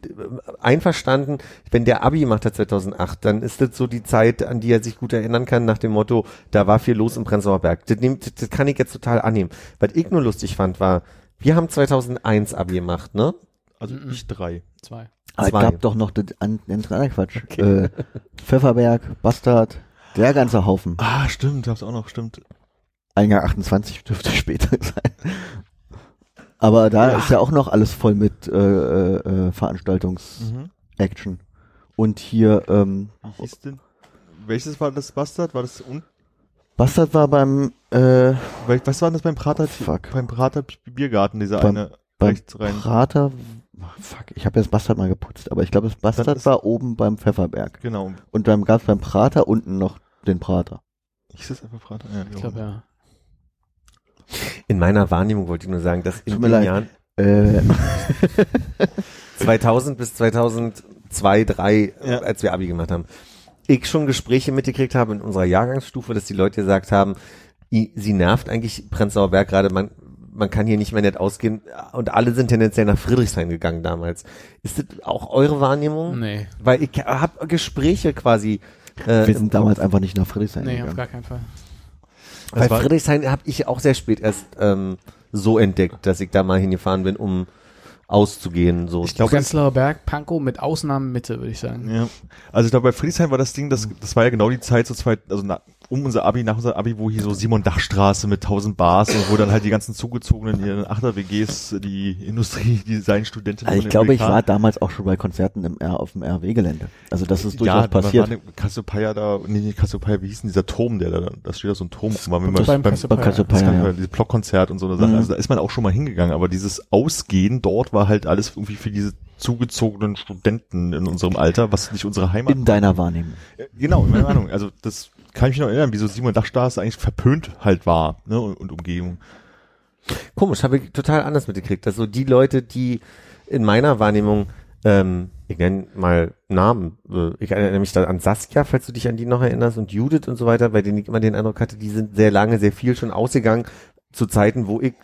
Einverstanden, wenn der Abi macht hat 2008, dann ist das so die Zeit, an die er sich gut erinnern kann, nach dem Motto, da war viel los im Prenzlauer Berg. Das, nimmt, das kann ich jetzt total annehmen. Was ich nur lustig fand, war, wir haben 2001 Abi gemacht, ne? Also Mhm. ich drei. Zwei. Aber es Zwei. gab doch noch den, den Quatsch. Äh, Pfefferberg, Bastard, der ganze Haufen. Ah, stimmt, gab's auch noch, stimmt. Eingang 28 dürfte später sein. Aber da Ja. ist ja auch noch alles voll mit äh, äh, äh, Veranstaltungs-Action. Mhm. Und hier, ähm, Wie hieß denn? Welches war das Bastard? War das un Bastard war beim, äh, Was war denn das beim Prater? Fuck. Beim Prater Biergarten, dieser Beim- eine beim rechts rein. Prater, ach, fuck, ich habe jetzt Bastard mal geputzt, aber ich glaube, das Bastard war oben beim Pfefferberg. Genau. Und dann gab es beim Prater unten noch den Prater. Hieß das einfach Prater? Ja, Ich glaube, ja. In meiner Wahrnehmung wollte ich nur sagen, dass in den leid. Jahren Äh, 2000 bis 2002, 3, Ja. als wir Abi gemacht haben, ich schon Gespräche mitgekriegt habe in unserer Jahrgangsstufe, dass die Leute gesagt haben, sie nervt eigentlich Prenzlauer Berg gerade, man, man kann hier nicht mehr nett ausgehen und alle sind tendenziell nach Friedrichshain gegangen damals. Ist das auch eure Wahrnehmung? Nee. Weil ich habe Gespräche quasi. Äh, wir sind damals einfach nicht nach Friedrichshain Nee, auf gegangen. gar keinen Fall. Bei war- Friedrichshain habe ich auch sehr spät erst ähm, so entdeckt, dass ich da mal hingefahren bin, um auszugehen. So. Ich glaube, Prenzlauer Berg, Pankow mit Ausnahmen Mitte, würde ich sagen. Ja. Also ich glaube, bei Friedrichshain war das Ding, das, das war ja genau die Zeit, so zwei, also na, um unser Abi, nach unser Abi, wo hier so Simon Dachstraße mit tausend Bars und wo dann halt die ganzen zugezogenen hier in Achter-WGs, die Industrie-Design-Studentinnen Also ich glaube, ich war damals auch schon bei Konzerten im R auf dem RW-Gelände. Also das ist durchaus ja, passiert. war eine Cassiopeia da, nee, nicht Cassiopeia, wie hieß denn dieser Turm, der da, da steht da so ein Turm, rum, wenn man beim beim, Cassiopeia. Das ja. dieses Blockkonzert und so eine Sache. Mhm. Also da ist man auch schon mal hingegangen, aber dieses Ausgehen dort war halt alles irgendwie für diese zugezogenen Studenten in unserem Alter, was nicht unsere Heimat In deiner Wahrnehmung. Äh, Genau, in meiner Ahnung. Also das kann ich mich noch erinnern, wie so Simon Dachstraße eigentlich verpönt halt war, ne, und, und Umgebung. Komisch, habe ich total anders mitgekriegt. Also die Leute, die in meiner Wahrnehmung, ähm, ich nenne mal Namen, ich erinnere mich da an Saskia, falls du dich an die noch erinnerst, und Judith und so weiter, bei denen ich immer den Eindruck hatte, die sind sehr lange, sehr viel schon ausgegangen, zu Zeiten, wo ich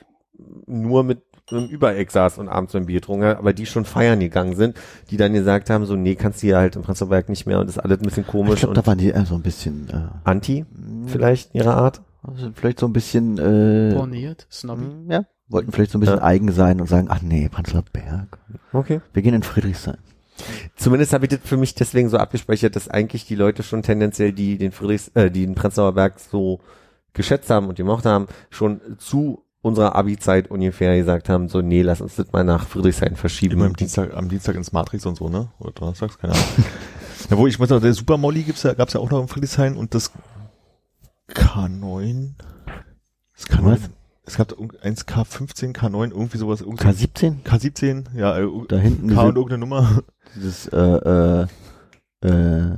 nur mit einem Übereck saß und abends ein Bier getrunken habe, aber die schon feiern gegangen sind, die dann gesagt haben, so, nee, kannst du hier halt im Prenzlauer Berg nicht mehr und das ist alles ein bisschen Ich komisch glaube, und da waren die eher so ein bisschen, äh, anti, vielleicht in ihrer Art. also vielleicht so ein bisschen, äh, Borniert, Snobby. mm, ja, wollten vielleicht so ein bisschen Ja. eigen sein und sagen, ach nee, Prenzlauer Berg. Okay. Wir gehen in Friedrichshain. Zumindest habe ich das für mich deswegen so abgespeichert, dass eigentlich die Leute schon tendenziell, die den Friedrichs, äh, die den Prenzlauer Berg so geschätzt haben und gemocht haben, schon zu unserer Abi-Zeit ungefähr gesagt haben, so, nee, lass uns das mal nach Friedrichshain verschieben. Immer am Dienstag, am Dienstag ins Matrix und so, ne? Oder donnerstags, keine Ahnung. ja, wo ich weiß noch, der Super Molly gibt's ja, gab's ja auch noch im Friedrichshain und das K9. Das K9. Was? Es gab eins K15, K9, irgendwie sowas, irgendwie K17? K17, ja, äh, Da hinten K und irgendeine Nummer. dieses, äh, äh, äh,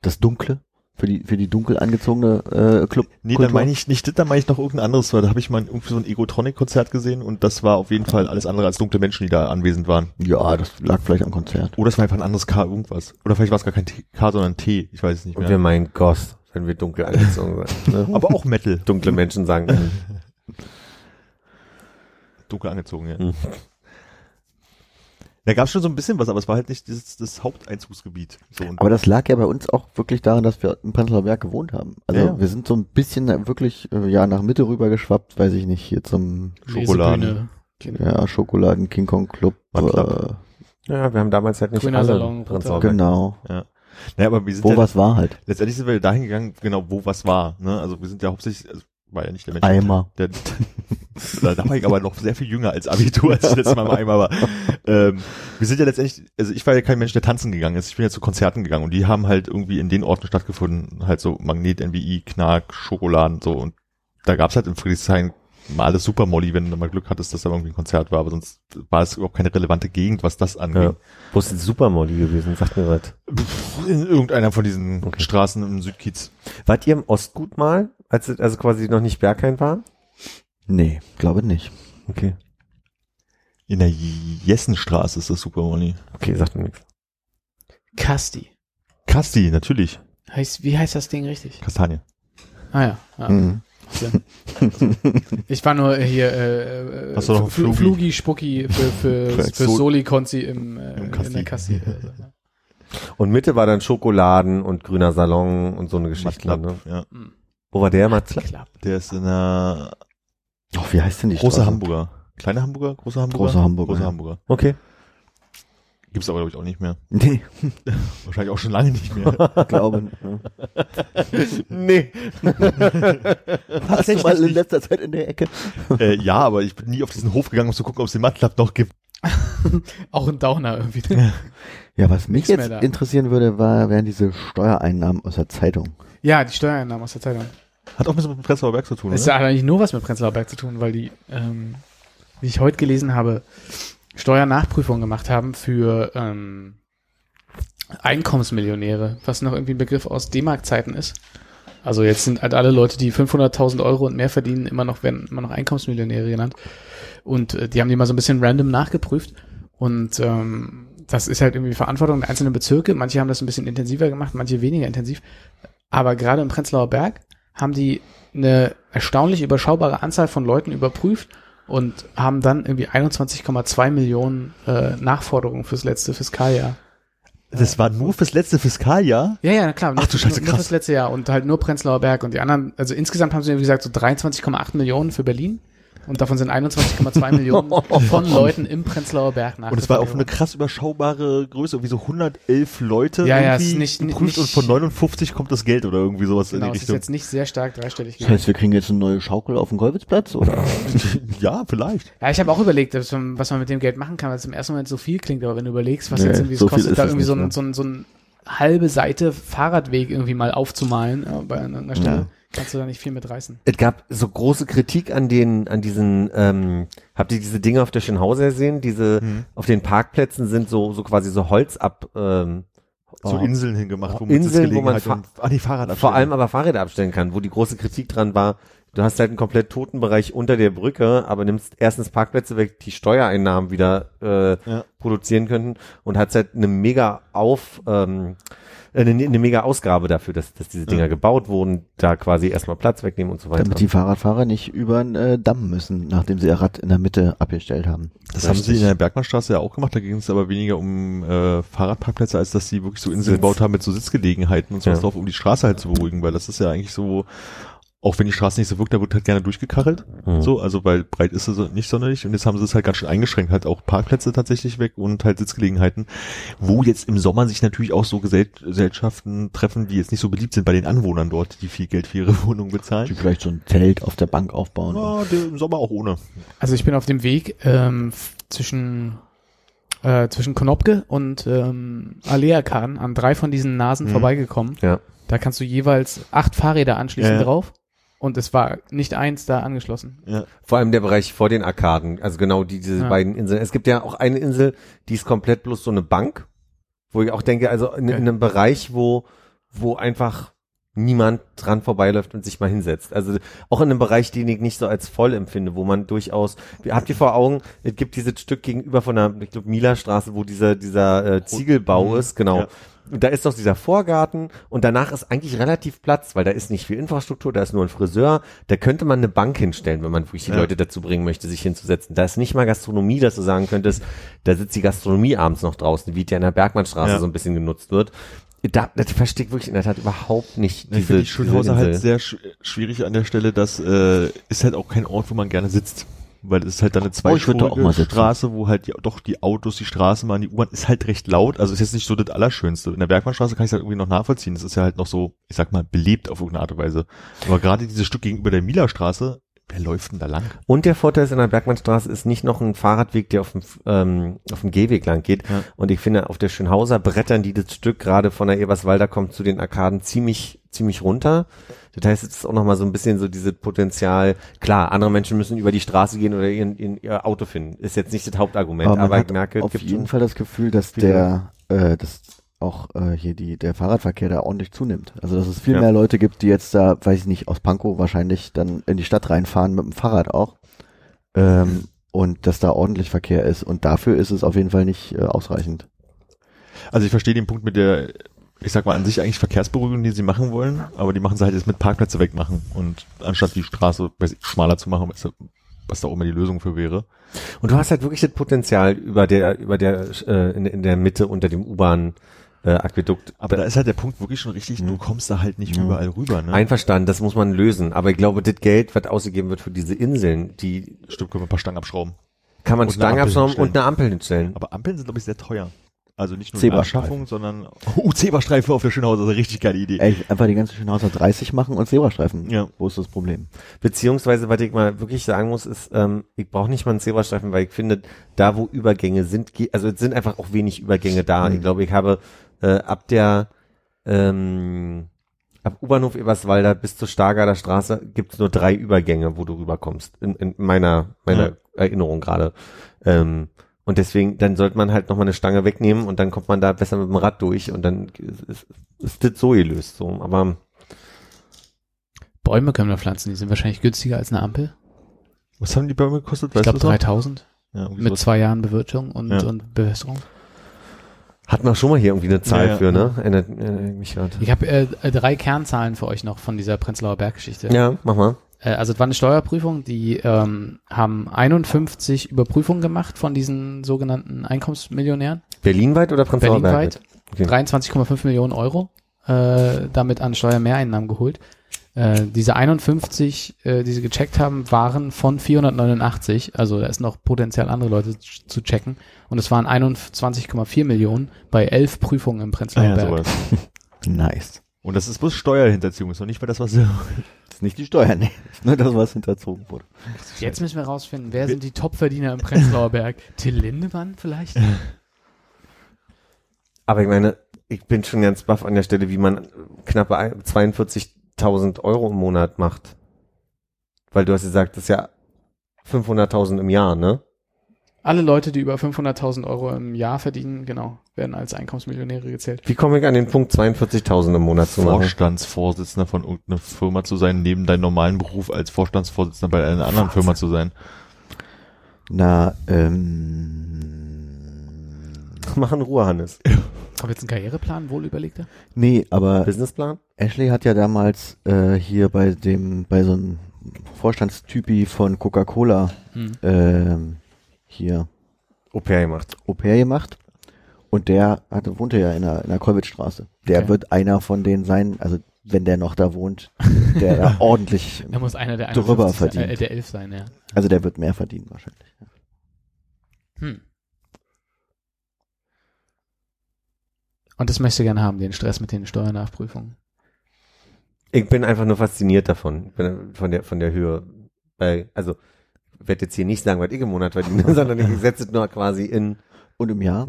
das Dunkle. Für die, für die dunkel angezogene äh, Club. Nee, dann meine ich nicht, dann meine ich noch irgendein anderes, weil da habe ich mal irgendwie so ein Egotronic-Konzert gesehen und das war auf jeden Fall alles andere als dunkle Menschen, die da anwesend waren. Ja, das lag vielleicht am Konzert. Oder es war einfach ein anderes K irgendwas. Oder vielleicht war es gar kein T, K, sondern T, ich weiß es nicht und mehr. wir meinen Goth, wenn wir dunkel angezogen sind. Ne? Aber auch Metal. Dunkle Menschen sagen. Dunkel angezogen, ja. Da gab es schon so ein bisschen was, aber es war halt nicht das, das Haupteinzugsgebiet. So, Aber das lag ja bei uns auch wirklich daran, dass wir im Prenzlauer Berg gewohnt haben. Also Ja, ja. wir sind so ein bisschen wirklich äh, ja nach Mitte rüber geschwappt, weiß ich nicht, hier zum Schokoladen. Lesebühne, ja, Schokoladen King Kong Club. Äh, Ja, wir haben damals halt nicht alle Salon, Prenzlauer Berg. genau. naja, aber wir sind Wo ja, was war halt. letztendlich sind wir dahin gegangen, genau, wo was war. Ne? Also wir sind ja hauptsächlich, also war ja nicht der Mensch. Eimer. Der, da da war ich aber noch sehr viel jünger als Abitur, als ich letztes Mal im Eimer war. Ähm, wir sind ja letztendlich, also ich war ja kein Mensch, der tanzen gegangen ist. Ich bin ja zu Konzerten gegangen und die haben halt irgendwie in den Orten stattgefunden, halt so Magnet, NBI, Knark, Schokoladen, so und da gab's halt in Friedrichshain mal alles Super Molly, wenn du mal Glück hattest, dass da irgendwie ein Konzert war, aber sonst war es überhaupt keine relevante Gegend, was das angeht. Ja. Wo ist die Supermoddy gewesen? Sagt mir was. In irgendeiner von diesen Okay. Straßen im Südkiez. Wart ihr im Ostgut mal, als es also quasi noch nicht Berghain war? Nee, glaube nicht. Okay. In der Jessenstraße ist das Super Molly. Okay, sagt mir nichts. Kasti. Kasti, natürlich. Heißt, wie heißt das Ding richtig? Kastanie. Ah ja. ja. Mhm. Sinn. Ich war nur hier äh, äh, Hast du noch Fl- Flugi? Flugi Spucki für, für, Für für Sol- Soli Konzi im, äh, Im in der Kasti. Und Mitte war dann Schokoladen und grüner Salon und so eine Geschichte. Matlab, Ne? ja. Wo war der? Matzlapp? Klar. Der ist in der Oh, wie heißt denn die große Straße? Hamburger. Kleine Hamburger? Große Hamburger? Große Hamburger, Große ja. Hamburger. Okay. Gibt's aber, glaube ich, auch nicht mehr. Nee, Wahrscheinlich auch schon lange nicht mehr. glaube nicht. nee. Warst du mal in letzter Zeit in der Ecke? äh, ja, aber ich bin nie auf diesen Hof gegangen, um zu gucken, ob es den Matlab noch gibt. Auch ein Downer irgendwie. Ja, was mich Nichts mehr jetzt da. interessieren würde, war, wären diese Steuereinnahmen aus der Zeitung. ja, die Steuereinnahmen aus der Zeitung. Hat auch ein bisschen mit Prenzlauer Berg zu tun, Es hat eigentlich nur was mit Prenzlauer Berg zu tun, weil die, ähm, wie ich heute gelesen habe, Steuernachprüfung gemacht haben für ähm, Einkommensmillionäre, was noch irgendwie ein Begriff aus D-Mark-Zeiten ist. Also jetzt sind halt alle Leute, die 500.000 Euro und mehr verdienen, immer noch werden immer noch Einkommensmillionäre genannt. Und äh, die haben die mal so ein bisschen random nachgeprüft. Und ähm, das ist halt irgendwie Verantwortung der einzelnen Bezirke. Manche haben das ein bisschen intensiver gemacht, manche weniger intensiv. Aber gerade im Prenzlauer Berg haben die eine erstaunlich überschaubare Anzahl von Leuten überprüft und haben dann irgendwie 21,2 Millionen äh, Nachforderungen fürs letzte Fiskaljahr. Das war nur fürs letzte Fiskaljahr? Ja, ja, klar. Ach du Scheiße, nur, nur krass. fürs letzte Jahr und halt nur Prenzlauer Berg und die anderen, also insgesamt haben sie, wie gesagt, so 23,8 Millionen für Berlin und davon sind 21,2 Millionen von Leuten im Prenzlauer Berg nach. Und es war auf eine krass überschaubare Größe, irgendwie so 111 Leute Ja, ja, ist nicht- geprüft nicht- und von 59 kommt das Geld oder irgendwie sowas Genau, in die es ist Richtung. jetzt nicht sehr stark dreistellig Das heißt, wir kriegen jetzt eine neue Schaukel auf dem Golwitzplatz, oder? ja, vielleicht. Ja, ich habe auch überlegt, man- was man mit dem Geld machen kann, weil es im ersten Moment so viel klingt, aber wenn du überlegst, was Nee, jetzt irgendwie es so viel kostet, ist da es irgendwie so, ein, ne? so, ein, so ein halbe Seite Fahrradweg irgendwie mal aufzumalen ja, bei einer Stelle, Ja. Kannst du da nicht viel mit reißen. Es gab so große Kritik an den, an diesen, ähm, habt ihr diese Dinge auf der Schönhauser gesehen? Diese, Mhm. auf den Parkplätzen sind so, so quasi so Holz ab, ähm, So oh, Inseln hingemacht, wo man Inseln, wo man Sitzgelegenheit und, ah, die Fahrrad vor allem aber Fahrräder abstellen kann, wo die große Kritik dran war, du hast halt einen komplett toten Bereich unter der Brücke, aber nimmst erstens Parkplätze weg, die Steuereinnahmen wieder äh, Ja. produzieren könnten und hast halt eine mega auf ähm, eine, eine mega Ausgabe dafür, dass, dass diese Dinger Ja. gebaut wurden, da quasi erstmal Platz wegnehmen und so weiter. Damit die Fahrradfahrer nicht über den äh, Damm müssen, nachdem sie ihr Rad in der Mitte abgestellt haben. Das haben sie in der Bergmannstraße ja auch gemacht, da ging es aber weniger um äh, Fahrradparkplätze, als dass sie wirklich so Inseln Sitz. gebaut haben mit so Sitzgelegenheiten und sowas Ja. drauf, um die Straße halt zu beruhigen, weil das ist ja eigentlich so, auch wenn die Straße nicht so wirkt, da wird halt gerne durchgekachelt, Mhm. so, also weil breit ist sie so nicht sonderlich und jetzt haben sie es halt ganz schön eingeschränkt, halt auch Parkplätze tatsächlich weg und halt Sitzgelegenheiten, wo jetzt im Sommer sich natürlich auch so Gesell Gesellschaften treffen, die jetzt nicht so beliebt sind bei den Anwohnern dort, die viel Geld für ihre Wohnung Die bezahlen. vielleicht so ein Zelt auf der Bank aufbauen. Ja, im Sommer auch ohne. Also ich bin auf dem Weg ähm, zwischen äh, zwischen Konopke und ähm, Aleakan an drei von diesen Nasen Mhm. vorbeigekommen. Ja. Da kannst du jeweils acht Fahrräder anschließen Ja, ja. drauf und es war nicht eins da angeschlossen. Ja. Vor allem der Bereich vor den Arkaden, also genau die, diese Ja. beiden Inseln. Es gibt ja auch eine Insel, die ist komplett bloß so eine Bank, wo ich auch denke, also in, in einem Bereich, wo, wo einfach niemand dran vorbeiläuft und sich mal hinsetzt. Also auch in einem Bereich, den ich nicht so als voll empfinde, wo man durchaus, habt ihr vor Augen, es gibt dieses Stück gegenüber von der, ich glaube, Mila-Straße, wo dieser, dieser äh, Ziegelbau Mhm. ist, genau. Ja. Und da ist doch dieser Vorgarten und danach ist eigentlich relativ Platz, weil da ist nicht viel Infrastruktur, da ist nur ein Friseur, da könnte man eine Bank hinstellen, wenn man wirklich die Ja. Leute dazu bringen möchte, sich hinzusetzen. Da ist nicht mal Gastronomie, dass du sagen könntest, da sitzt die Gastronomie abends noch draußen, wie die an der Bergmannstraße Ja. so ein bisschen genutzt wird. Da, das verstehe ich wirklich in der Tat überhaupt nicht Ich diese, finde die Schönhauser halt sehr sch schwierig an der Stelle, das äh, ist halt auch kein Ort, wo man gerne sitzt. Weil es ist halt dann eine Oh, zweispurige sitzen. Straße, wo halt die, doch die Autos, die Straßenbahn, die U-Bahn ist halt recht laut. Also ist jetzt nicht so das Allerschönste. In der Bergmannstraße kann ich halt irgendwie noch nachvollziehen. Das ist ja halt noch so, ich sag mal, belebt auf irgendeine Art und Weise. Aber gerade dieses Stück gegenüber der Mila-Straße, wer läuft denn da lang? Und der Vorteil ist, in der Bergmannstraße ist nicht noch ein Fahrradweg, der auf dem, ähm, auf dem Gehweg lang geht. Ja. Und ich finde, auf der Schönhauser brettern die das Stück gerade von der Eberswalder kommt zu den Arkaden ziemlich, ziemlich runter. Das heißt, es ist auch nochmal so ein bisschen so dieses Potenzial. Klar, andere Menschen müssen über die Straße gehen oder ihren, ihren, ihr Auto finden. Ist jetzt nicht das Hauptargument, Aber aber, ich merke, es auf gibt jeden Fall das Gefühl, dass der, äh, dass auch äh, hier die der Fahrradverkehr da ordentlich zunimmt. Also dass es viel Ja. mehr Leute gibt, die jetzt da, weiß ich nicht, aus Pankow wahrscheinlich dann in die Stadt reinfahren mit dem Fahrrad auch. Ähm, und dass da ordentlich Verkehr ist. Und dafür ist es auf jeden Fall nicht äh, ausreichend. Also ich verstehe den Punkt mit der, ich sag mal, an sich eigentlich Verkehrsberuhigung, die sie machen wollen, aber die machen sie halt jetzt mit Parkplätze wegmachen und anstatt die Straße weiß ich, schmaler zu machen, was, was da auch immer die Lösung für wäre. Und du hast halt wirklich das Potenzial über der, über der, äh, in, in der Mitte unter dem U-Bahn, äh, Aquädukt. Aber da ist halt der Punkt wirklich schon richtig, du kommst da halt nicht überall rüber, ne? Einverstanden, das muss man lösen. Aber ich glaube, das Geld, was ausgegeben wird für diese Inseln, die Stimmt, können wir ein paar Stangen abschrauben. kann man Und Stangen abschrauben und eine Ampel hinstellen. Aber Ampeln sind, glaube ich, sehr teuer. Also nicht nur die Zebrastreifen. Sondern oh, Zebrastreifen auf der Schönhauser, das ist eine richtig geile Idee. Ey, einfach die ganze Schönhauser 30 machen und Zebrastreifen. Ja. Wo ist das Problem? Beziehungsweise, was ich mal wirklich sagen muss, ist, ähm, ich brauche nicht mal einen Zebrastreifen, weil ich finde, da wo Übergänge sind, also es sind einfach auch wenig Übergänge da. Ich glaube, ich habe äh, ab der ähm, ab U-Bahnhof Eberswalder bis zur Stargarder Straße gibt es nur drei Übergänge, wo du rüberkommst. In, in meiner meiner Ja. Erinnerung gerade. Ähm, und deswegen, dann sollte man halt nochmal eine Stange wegnehmen und dann kommt man da besser mit dem Rad durch und dann ist, ist, das so gelöst. So. Aber Bäume können wir pflanzen, die sind wahrscheinlich günstiger als eine Ampel. Was haben die Bäume gekostet? Ich Weißt glaube das noch? 3000 Ja, mit zwei Jahren Bewirtung und, Ja. und Bewässerung. Hatten wir schon mal hier irgendwie eine Zahl Ja, ja. für, ne? Erinnert, erinnert mich grad. Ich habe äh, drei Kernzahlen für euch noch von dieser Prenzlauer Berggeschichte. Ja, mach mal. Äh, also es war eine Steuerprüfung, die ähm, haben 51 Überprüfungen gemacht von diesen sogenannten Einkommensmillionären. Berlinweit oder Prenzlauer Berlinweit. Okay. 23,5 Millionen Euro äh, damit an Steuermehreinnahmen geholt. Äh, diese 51, äh, die sie gecheckt haben, waren von 489. Also da ist noch Potenzial, andere Leute zu checken. Und es waren 21,4 Millionen bei elf Prüfungen im Ah, Prenzlauer ja, Berg. sowas. Nice. Und das ist bloß Steuerhinterziehung, ist noch nicht mal das, was Das ist nicht die Steuer, nee. Das ist nur das, was hinterzogen wurde. Jetzt müssen wir rausfinden, wer sind die Topverdiener im Prenzlauer Berg? Till Lindemann vielleicht? Aber ich meine, ich bin schon ganz baff an der Stelle, wie man knappe ein- 42.000 Euro im Monat macht. Weil du hast gesagt, das ist ja 500.000 im Jahr, ne? Alle Leute, die über 500.000 Euro im Jahr verdienen, genau, werden als Einkommensmillionäre gezählt. Wie komme ich an den Punkt 42.000 im Monat zu machen? Vorstandsvorsitzender von irgendeiner Firma zu sein, neben deinem normalen Beruf als Vorstandsvorsitzender bei einer anderen Firma zu sein. Na, ähm, Mach in Ruhe, Hannes. Kommt jetzt ein Karriereplan, wohl überlegter? nee, aber Businessplan? Ashley hat ja damals äh, hier bei dem, bei so einem Vorstandstypi von Coca-Cola Hm. ähm, hier Au pair gemacht. Au pair gemacht. Und der hatte, wohnte ja in der, in der Kolwitzstraße. Der Okay. wird einer von denen sein, also wenn der noch da wohnt, der da ordentlich, Da muss einer der Drüber 51 verdient. Äh, der 11 sein, ja. also der wird mehr verdienen wahrscheinlich. Hm. Und das möchte ich gerne haben, den Stress mit den Steuernachprüfungen. Ich bin einfach nur fasziniert davon, bin von der, von der Höhe. Weil, also, werde jetzt hier nicht sagen, was ich im Monat verdiene, sondern ich setze es nur quasi in, Und im Jahr?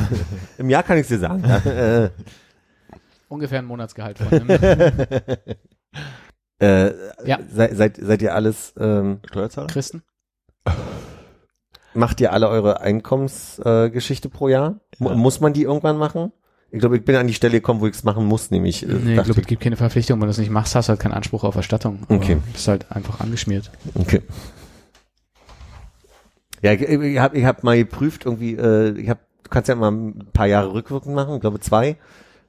Im Jahr kann ich dir sagen. Ja. Äh, Ungefähr ein Monatsgehalt von einem. äh, Ja. seid, seid, seid ihr alles, ähm, Steuerzahler? Christen? macht ihr alle eure Einkommensgeschichte äh, pro Jahr? Ja. Muss man die irgendwann machen? Ich glaube, ich bin an die Stelle gekommen, wo ich es machen muss, nämlich. äh, Nee, ich glaube, es gibt keine Verpflichtung. Wenn du es nicht machst, hast du halt keinen Anspruch auf Erstattung. Okay. Bist halt einfach angeschmiert. Okay. Ja, ich, ich habe ich hab mal geprüft, irgendwie, äh, ich hab, du kannst ja mal ein paar Jahre rückwirkend machen, ich glaube zwei.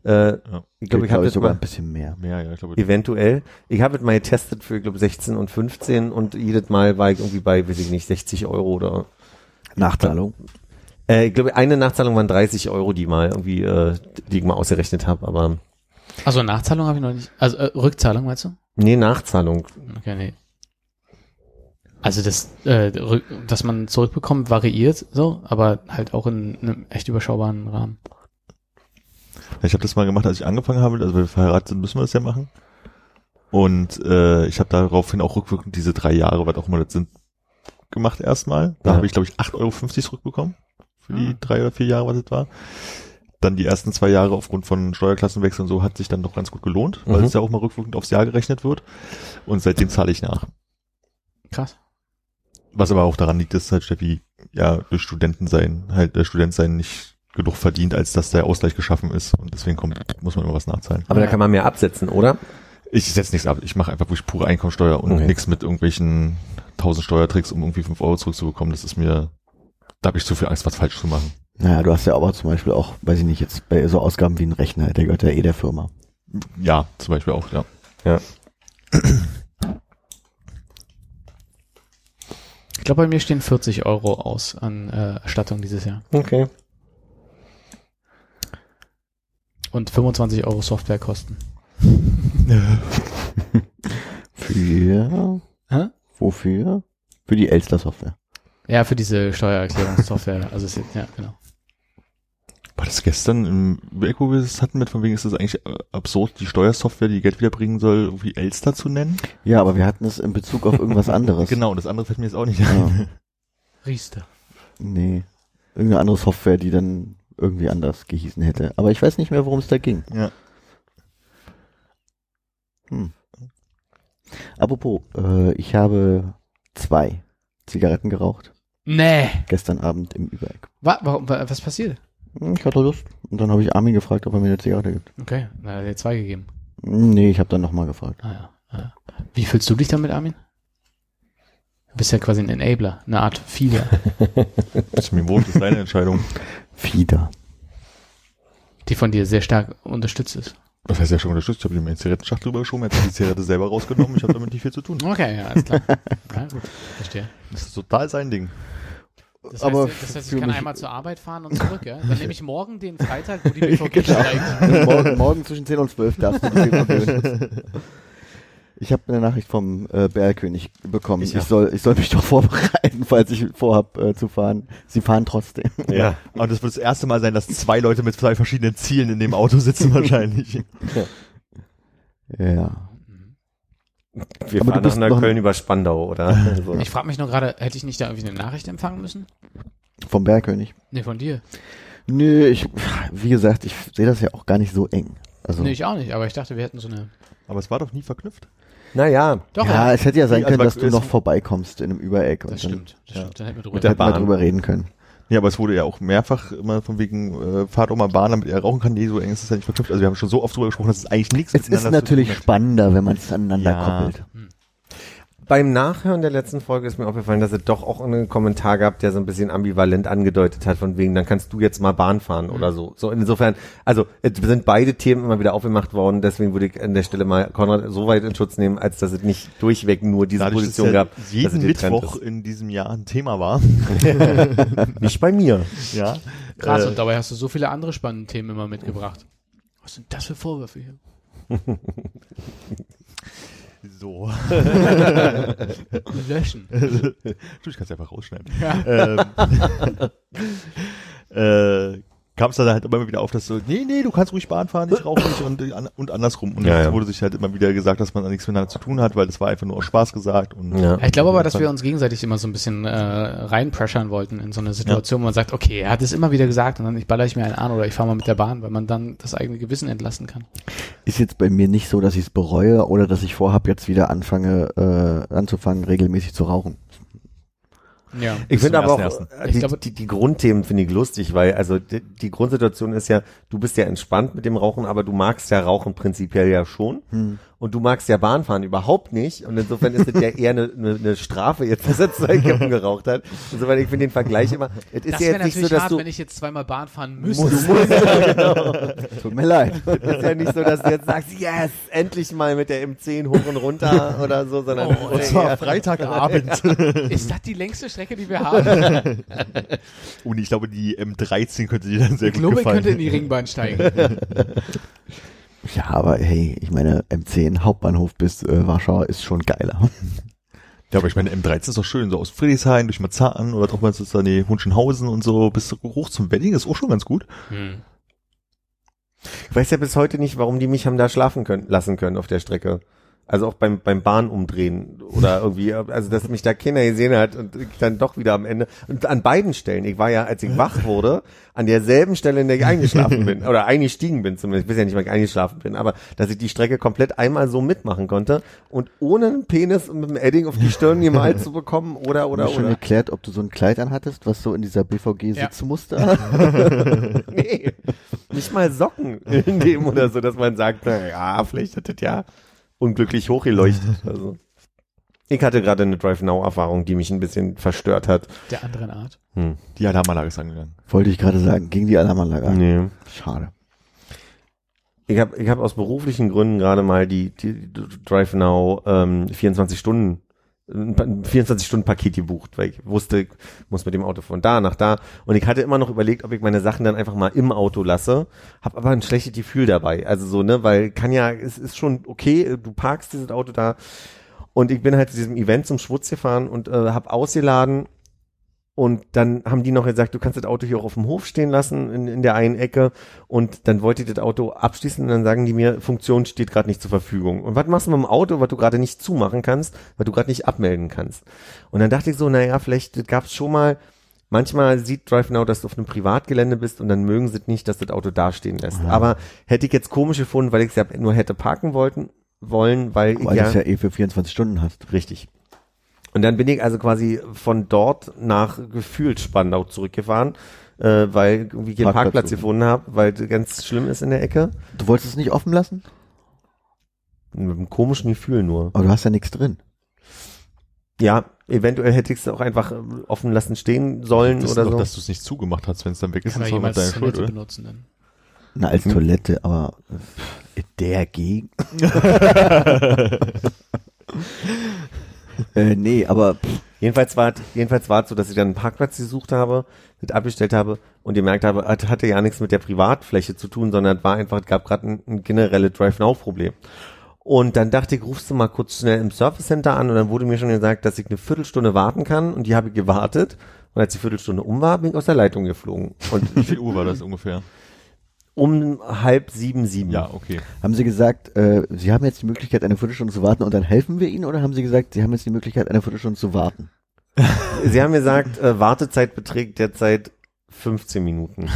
Äh, Ja. Ich glaube, ich habe glaub das sogar mal ein bisschen mehr. Mehr, ja, ich glaube. eventuell. Ich habe es mal getestet für, ich glaube, 16 und 15 und jedes Mal war ich irgendwie bei, weiß ich nicht, 60 Euro oder Nachzahlung. äh, ich glaube, eine Nachzahlung waren 30 Euro, die mal irgendwie, äh, die ich mal ausgerechnet habe, aber Also Nachzahlung habe ich noch nicht. Also äh, Rückzahlung meinst du? nee, Nachzahlung. Okay, nee. Also das, äh, dass man zurückbekommt, variiert so, aber halt auch in einem echt überschaubaren Rahmen. Ich habe das mal gemacht, als ich angefangen habe, also wenn wir verheiratet sind, müssen wir das ja machen. Und äh, ich habe daraufhin auch rückwirkend diese drei Jahre, was auch immer das sind, gemacht erstmal. Da Ja. habe ich, glaube ich, 8,50 Euro zurückbekommen für die Ah. drei oder vier Jahre, was das war. Dann die ersten zwei Jahre aufgrund von Steuerklassenwechsel und so hat sich dann doch ganz gut gelohnt, weil Mhm. es ja auch mal rückwirkend aufs Jahr gerechnet wird. Und seitdem zahle ich nach. Krass. Was aber auch daran liegt, dass halt Steffi ja durch Studenten sein, halt der Student sein nicht genug verdient, als dass der Ausgleich geschaffen ist. Und deswegen kommt, muss man immer was nachzahlen. Aber Ja. da kann man mehr absetzen, oder? Ich setze nichts ab. Ich mache einfach wirklich pure Einkommensteuer und Okay. nichts mit irgendwelchen tausend Steuertricks, um irgendwie fünf Euro zurückzubekommen. Das ist mir, da habe ich zu viel Angst, was falsch zu machen. Naja, du hast ja aber zum Beispiel auch, weiß ich nicht, jetzt bei so Ausgaben wie ein Rechner, der gehört ja eh der Firma. Ja, zum Beispiel auch, ja. Ich glaube, bei mir stehen 40 Euro aus an äh, Erstattung dieses Jahr. Okay. Und 25 Euro Softwarekosten. Für, Hä? wofür? Für die Elster-Software. Ja, für diese Steuererklärungssoftware. also es ist, ja, genau. War das gestern im Weg, wo wir das hatten mit von wegen ist es eigentlich äh, absurd, die Steuersoftware, die Geld wiederbringen soll, irgendwie Elster zu nennen? Ja, aber wir hatten es in Bezug auf irgendwas anderes. Genau, und das andere fällt mir jetzt auch nicht Ja. ein. Riester. Nee. Irgendeine andere Software, die dann irgendwie anders gehießen hätte. Aber ich weiß nicht mehr, worum es da ging. Ja. Hm. Apropos, äh, ich habe zwei Zigaretten geraucht. Nee. Gestern Abend im Übereck. Wa warum, wa was passiert? Hm, Ich hatte Lust. Und dann habe ich Armin gefragt, ob er mir eine Zigarette gibt. Okay, er hat dir zwei gegeben. Hm, Nee, ich habe dann nochmal gefragt. Ah, ja. Ah, ja. Wie fühlst du dich damit, Armin? Du bist ja quasi ein Enabler, eine Art Feeder, Das ist mir wurscht, das ist deine Entscheidung. Fieder. die von dir sehr stark unterstützt ist. Das heißt ja schon unterstützt, ich habe ihm eine Zigarettenschacht drüber geschoben, jetzt hat die Zigarette selber rausgenommen, ich habe damit nicht viel zu tun. Okay, ja, alles klar. Ja, gut, verstehe. Das ist total sein Ding. Das Aber heißt, das heißt ich kann einmal zur Arbeit fahren und zurück, ja? Dann nehme ich morgen den Freitag, wo die BVG Genau. streikt. morgen, morgen zwischen 10 und 12 darfst du die benutzen. Ich habe eine Nachricht vom äh, Bergkönig bekommen. Ich Ich, soll, ich soll mich doch vorbereiten, falls ich vorhab äh, zu fahren. Sie fahren trotzdem. Ja. Aber das wird das erste Mal sein, dass zwei Leute mit zwei verschiedenen Zielen in dem Auto sitzen wahrscheinlich. Ja. Wir Aber fahren du nach bist noch- Neukölln über Spandau, oder? So. Ich frage mich nur gerade, hätte ich nicht da irgendwie eine Nachricht empfangen müssen? Vom Bergkönig. Nee, von dir. Nö, ich, wie gesagt, ich sehe das ja auch gar nicht so eng. Also, Nee, ich auch nicht, aber ich dachte, wir hätten so eine. Aber es war doch nie verknüpft. Naja, Doch, ja, es hätte ja sein Also, können, dass du noch vorbeikommst in einem Übereck. das und dann stimmt. Das stimmt. Dann hätten wir drüber Mit der hätten wir Bahn. drüber reden können. Ja, aber es wurde ja auch mehrfach immer von wegen äh, Fahrt auch mal Bahn, damit er rauchen kann. Nee, so eng ist es ja nicht verknüpft. Also wir haben schon so oft drüber gesprochen, dass es eigentlich nichts Es ist miteinander zu natürlich spannender, wenn man es aneinander Ja. koppelt. Beim Nachhören der letzten Folge ist mir aufgefallen, dass es doch auch einen Kommentar gab, der so ein bisschen ambivalent angedeutet hat, von wegen, dann kannst du jetzt mal Bahn fahren oder so. So insofern, also es sind beide Themen immer wieder aufgemacht worden, deswegen würde ich an der Stelle mal Konrad so weit in Schutz nehmen, als dass es nicht durchweg nur diese Dadurch, Position ja gab. jeden Mittwoch in diesem Jahr ein Thema war. Nicht bei mir. ja. Krass, Äh, und dabei hast du so viele andere spannende Themen immer mitgebracht. Was sind das für Vorwürfe hier? so. Löschen. du, ich kann es einfach rausschneiden. ähm, äh, kam es dann halt immer wieder auf, dass so, nee, nee, du kannst ruhig Bahn fahren, ich rauche nicht und, und andersrum. Und Ja, es ja. wurde sich halt immer wieder gesagt, dass man da nichts miteinander zu tun hat, weil das war einfach nur aus Spaß gesagt. Und Ja. Ich glaube aber, dass wir uns gegenseitig immer so ein bisschen äh, reinpressern wollten in so eine Situation, wo man sagt, okay, er hat es immer wieder gesagt und dann ich baller ich mir einen an oder ich fahre mal mit der Bahn, weil man dann das eigene Gewissen entlassen kann. Ist jetzt bei mir nicht so, dass ich es bereue oder dass ich vorhab, jetzt wieder anfange, äh, anzufangen, regelmäßig zu rauchen. Ja. Ich finde aber auch, 1.1.. äh, Ich die, glaube- die, die Grundthemen finde ich lustig, weil also die, die Grundsituation ist ja, du bist ja entspannt mit dem Rauchen, aber du magst ja Rauchen prinzipiell ja schon. Und du magst ja Bahnfahren überhaupt nicht. Und insofern ist es ja eher eine, eine, eine Strafe jetzt, dass er zwei Kippen geraucht hat. Insofern, ich finde den Vergleich immer, es ist Das ja wäre jetzt nicht so, natürlich dass hart, du, wenn ich jetzt zweimal Bahn fahren müsste. musst, musst, ja, genau. Tut mir leid. Es ist ja nicht so, dass du jetzt sagst, yes, endlich mal mit der M10 hoch und runter oder so, sondern Oh, es Und zwar eher- Freitagabend. Ist das die längste Strecke, die wir haben? Und ich glaube, die M13 könnte dir dann sehr Ich gut glaube, ich gefallen. könnte in die Ringbahn steigen. Ja, aber hey, ich meine, M10 Hauptbahnhof bis äh, Warschau ist schon geiler. Ja, aber ich meine, M13 ist doch schön, so aus Friedrichshain durch Marzahn oder doch mal so die Hunschenhausen und so bis hoch zum Wedding ist auch schon ganz gut. Ich weiß ja bis heute nicht, warum die mich haben da schlafen können, lassen können auf der Strecke. Also auch beim, beim Bahnumdrehen oder irgendwie, also dass mich da keiner gesehen hat und ich dann doch wieder am Ende. Und an beiden Stellen. Ich war ja, als ich wach wurde, an derselben Stelle, in der ich eingeschlafen bin. Oder eingestiegen bin zumindest. Ich weiß ja nicht, wann ich eingeschlafen bin, aber dass ich die Strecke komplett einmal so mitmachen konnte und ohne einen Penis und mit einem Edding auf die Stirn gemalt zu bekommen oder, oder, Hast du schon oder. erklärt, ob du so ein Kleid anhattest, was so in dieser BVG-Sitzmuster? Nee, nicht mal Socken in dem oder so, dass man sagt, na ja, vielleicht hat das ja unglücklich hochgeleuchtet. Also. Ich hatte gerade eine Drive-Now-Erfahrung, die mich ein bisschen verstört hat. Der anderen Art. Hm. Die Alarmanlage ist angegangen. Wollte ich gerade sagen, gegen die Alarmanlage. an. Nee. Schade. Ich habe ich hab aus beruflichen Gründen gerade mal die, die DriveNow ähm, 24 Stunden ein 24-Stunden-Paket gebucht, weil ich wusste, ich muss mit dem Auto von da nach da. Und ich hatte immer noch überlegt, ob ich meine Sachen dann einfach mal im Auto lasse. Hab aber ein schlechtes Gefühl dabei. Also so, ne, weil kann ja, es ist schon okay, du parkst dieses Auto da. Und ich bin halt zu diesem Event zum Schwutz gefahren und äh, hab ausgeladen. Und dann haben die noch gesagt, du kannst das Auto hier auch auf dem Hof stehen lassen, in, in der einen Ecke. Und dann wollte ich das Auto abschließen und dann sagen die mir, Funktion steht gerade nicht zur Verfügung. Und was machst du mit dem Auto, was du gerade nicht zumachen kannst, was du gerade nicht abmelden kannst? Und dann dachte ich so, naja, vielleicht gab es schon mal, manchmal sieht DriveNow, dass du auf einem Privatgelände bist und dann mögen sie nicht, dass das Auto dastehen lässt. Aber hätte ich jetzt komisch gefunden, weil ich es ja nur hätte parken wollten, wollen, weil ich Weil ja, du es ja eh für 24 Stunden hast. Richtig. Und dann bin ich also quasi von dort nach gefühlt Spandau zurückgefahren, äh, weil ich irgendwie keinen Parkplatz Parkplatz gefunden habe, weil es ganz schlimm ist in der Ecke. Du wolltest es nicht offen lassen? Mit einem komischen Gefühl nur. Aber du hast ja nichts drin. Ja, eventuell hätte ich es auch einfach äh, offen lassen stehen sollen oder doch, so. dass du es nicht zugemacht hast, wenn es dann weg ist, Kann ist man Schuld, Toilette oder? benutzen dann? Na, als Hm. Toilette, aber in der Gegend. äh, nee, aber pff, Jedenfalls war es- jedenfalls war es so, dass ich dann einen Parkplatz gesucht habe, das abgestellt habe und gemerkt habe, es hatte ja nichts mit der Privatfläche zu tun, sondern es war einfach, es gab gerade ein, ein generelles Drive-Now-Problem. Und dann dachte ich, rufst du mal kurz schnell im Service Center an und dann wurde mir schon gesagt, dass ich eine Viertelstunde warten kann und die habe ich gewartet. Und als die Viertelstunde um war, bin ich aus der Leitung geflogen. Und Wie viel Uhr war das ungefähr? Um halb sieben, sieben. Ja, okay. haben Sie gesagt, äh, Sie haben jetzt die Möglichkeit, eine Viertelstunde zu warten und dann helfen wir Ihnen? Oder haben Sie gesagt, Sie haben jetzt die Möglichkeit, eine Viertelstunde zu warten? Sie haben gesagt, äh, Wartezeit beträgt derzeit 15 Minuten.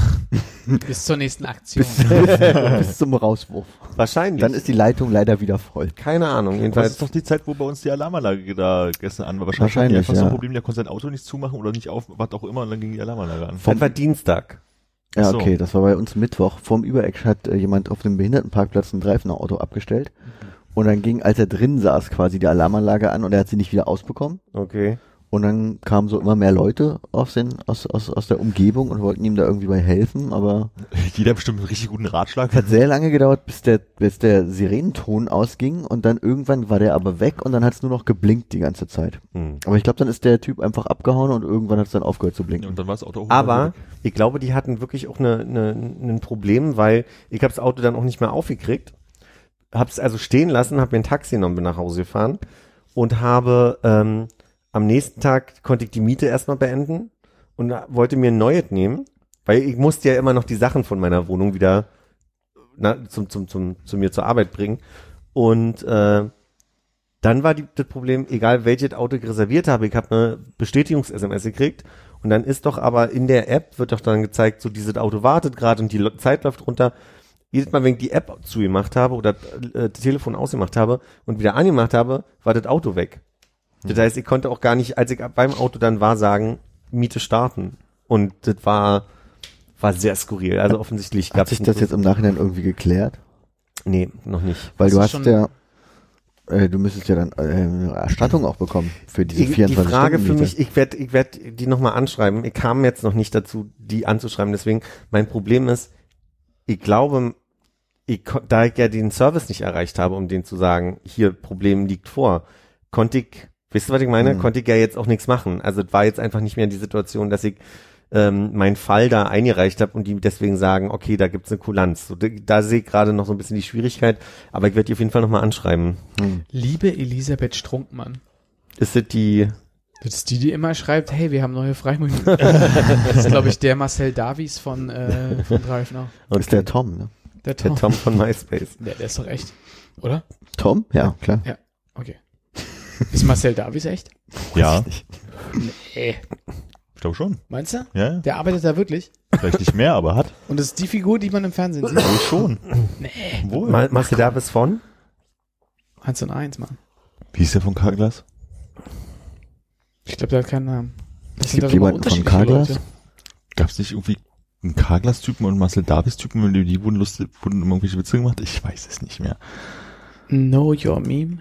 Bis zur nächsten Aktion. Bis zum Rauswurf. Wahrscheinlich. Dann ist die Leitung leider wieder voll. keine Ahnung. Das Jedenfalls ist doch die Zeit, wo bei uns die Alarmanlage da gestern an war. Wahrscheinlich, Wahrscheinlich, einfach so ja. ein Problem, der konnte sein Auto nicht zumachen oder nicht auf, was auch immer, und dann ging die Alarmanlage an. vom Dienstag. Ja, so. okay, das war bei uns Mittwoch. Vorm Übereck hat äh, jemand auf dem Behindertenparkplatz ein Dreifner-Auto abgestellt. Und dann ging, als er drin saß, quasi die Alarmanlage an und er hat sie nicht wieder ausbekommen. Okay. Und dann kamen so immer mehr Leute aus, den, aus, aus, aus der Umgebung und wollten ihm da irgendwie bei helfen, aber Jeder hat bestimmt einen richtig guten Ratschlag. es hat sehr lange gedauert, bis der, bis der Sirenenton ausging und dann irgendwann war der aber weg und dann hat es nur noch geblinkt die ganze Zeit. Hm. Aber ich glaube, dann ist der Typ einfach abgehauen und irgendwann hat es dann aufgehört zu blinken. Und dann war das Auto auch Aber ich glaube, die hatten wirklich auch eine, eine, ein Problem, weil ich habe das Auto dann auch nicht mehr aufgekriegt. Hab's also stehen lassen, habe mir ein Taxi genommen, bin nach Hause gefahren und habe ähm, am nächsten Tag konnte ich die Miete erstmal beenden und wollte mir ein neues nehmen, weil ich musste ja immer noch die Sachen von meiner Wohnung wieder na, zum, zum, zum, zu mir zur Arbeit bringen. Und äh, dann war die, das Problem, egal welches Auto ich reserviert habe, ich habe eine Bestätigungs-SMS gekriegt und dann ist doch aber in der App, wird doch dann gezeigt, so dieses Auto wartet gerade und die Zeit läuft runter. Jedes Mal, wenn ich die App zugemacht habe oder äh, das Telefon ausgemacht habe und wieder angemacht habe, war das Auto weg. Das heißt, ich konnte auch gar nicht, als ich beim Auto dann war, sagen, Miete starten. Und das war, war sehr skurril. Also offensichtlich Hat gab sich das jetzt im Nachhinein irgendwie geklärt? Nee, noch nicht. Weil Das du hast ja, äh, du müsstest ja dann äh, eine Erstattung auch bekommen für diese Die, die 24 Frage für mich, ich werde ich werd die nochmal anschreiben. Ich kam jetzt noch nicht dazu, die anzuschreiben. Deswegen, mein Problem ist, ich glaube, ich, da ich ja den Service nicht erreicht habe, um denen zu sagen, hier, Problem liegt vor, konnte ich, wisst ihr, was ich meine? Mhm. Konnte ich ja jetzt auch nichts machen. Also es war jetzt einfach nicht mehr die Situation, dass ich ähm, meinen Fall da eingereicht habe und die deswegen sagen, okay, da gibt's eine Kulanz. So, da, da sehe ich gerade noch so ein bisschen die Schwierigkeit, aber ich werde die auf jeden Fall nochmal anschreiben. Liebe Elisabeth Strunkmann. Ist das die, Das ist die, die immer schreibt, hey, wir haben neue Freiminuten. das ist, glaube ich, der Marcel Davies von, äh, von Drive Now. ist der Tom, ne? Der der Tom. Tom von MySpace? Der, der ist doch echt. Oder? Tom? Ja, klar. Okay. Ist Marcel Davies echt? Ja, Nee. ich glaube schon. Meinst du? Ja, Der arbeitet da wirklich? vielleicht nicht mehr, aber hat. Und das ist die Figur, die man im Fernsehen sieht? Wohl schon. Nee. Wohl. Ma- Marcel Davis von? Eins und eins, Mann. Wie hieß der von Carglass? Ich glaube, der hat keinen Namen. Das Es gibt jemanden von? Leute. Gab es nicht irgendwie einen Carglass-Typen und einen Marcel Davis-Typen und die, die wurden lustig, wurden immer irgendwelche Witze gemacht? Ich weiß es nicht mehr. Know Your Meme.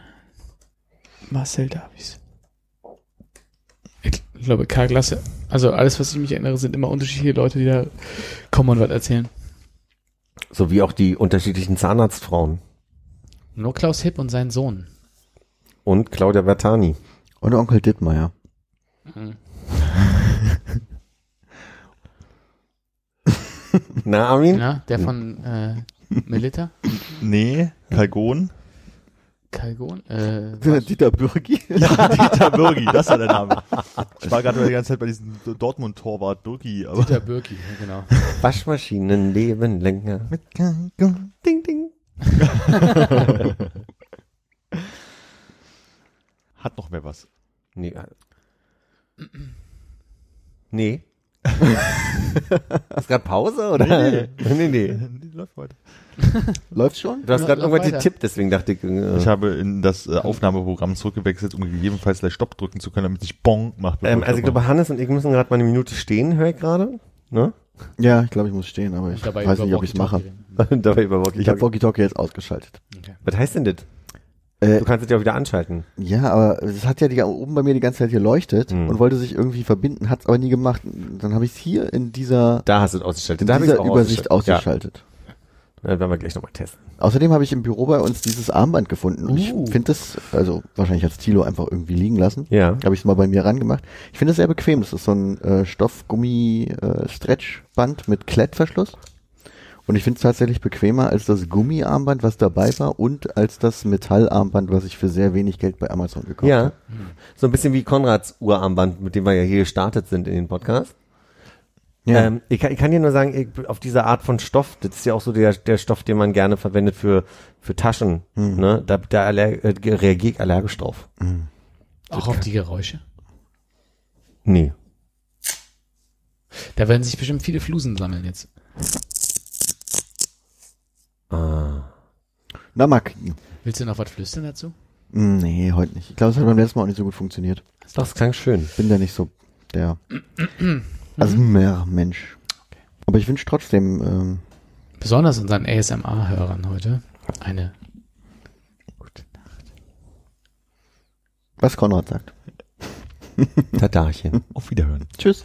Marcel Davies. Ich glaube, Carglass, also alles, was ich mich erinnere, sind immer unterschiedliche Leute, die da kommen und was erzählen. So wie auch die unterschiedlichen Zahnarztfrauen. Nur Klaus Hipp und sein Sohn. Und Claudia Bertani. Und Onkel Dittmeier. Na, Armin? Ja, der von äh, Melita. Nee, Kalgon? Kalgon. Äh, Dieter Bürgi. Ja, Dieter Bürgi, das war der Name. Ich war gerade die ganze Zeit bei diesem Dortmund-Torwart Bürgi, aber. Dieter ja, genau. Waschmaschinen leben länger. Ding, ding. Hat noch mehr was. Nee. äh. Nee. Ist gerade Pause, oder? Nee, nee, nee. Die läuft weiter. Läuft's schon? Du hast gerade irgendwas getippt, deswegen dachte ich, äh, Ich habe in das äh, Aufnahmeprogramm zurückgewechselt, um gegebenenfalls gleich Stopp drücken zu können, damit ich Bong macht. ähm, also ich glaube, Hannes und ich müssen gerade mal eine Minute stehen, höre ich gerade. Ne? Ja, ich glaube, ich muss stehen, aber ich weiß nicht, ob ich es mache. Dabei über Walkie Ich habe Walkie-Talkie jetzt ausgeschaltet. Okay. Was heißt denn das? Äh, Du kannst es ja auch wieder anschalten. ja, aber es hat ja die, oben bei mir die ganze Zeit geleuchtet Mhm. und wollte sich irgendwie verbinden, hat es aber nie gemacht. Dann habe ich es hier in dieser, Da hast du es ausgeschaltet. in Da dieser auch Übersicht ausgeschaltet. ausgeschaltet. Ja. Dann werden wir gleich nochmal testen. Außerdem habe ich im Büro bei uns dieses Armband gefunden. Und Uh. Ich finde das, also wahrscheinlich hat Tilo einfach irgendwie liegen lassen. Ja. Habe ich es mal bei mir rangemacht. Ich finde es sehr bequem. Das ist so ein äh, Stoffgummi-Stretchband mit Klettverschluss. Und ich finde es tatsächlich bequemer als das Gummiarmband, was dabei war, und als das Metallarmband, was ich für sehr wenig Geld bei Amazon gekauft Ja. habe. So ein bisschen wie Konrads Urarmband, mit dem wir ja hier gestartet sind in den Podcast. Ja. Ähm, ich, kann, ich kann dir nur sagen, ich, auf diese Art von Stoff, das ist ja auch so der, der Stoff, den man gerne verwendet für, für Taschen. Mhm. Ne? Da, da aller, äh, reagiere ich allergisch drauf. Auch auf die Geräusche. Nee. Da werden sich bestimmt viele Flusen sammeln jetzt. Ah. Na, Marc. Willst du noch was flüstern dazu? Hm, Nee, heute nicht. Ich glaube, es hat beim letzten Mal auch nicht so gut funktioniert. Doch, das klang schön. Bin da nicht so der also mehr Mensch. Aber ich wünsche trotzdem, ähm, Besonders unseren ASMR-Hörern heute eine gute Nacht. was Konrad sagt. Tadarchen. Auf Wiederhören. Tschüss.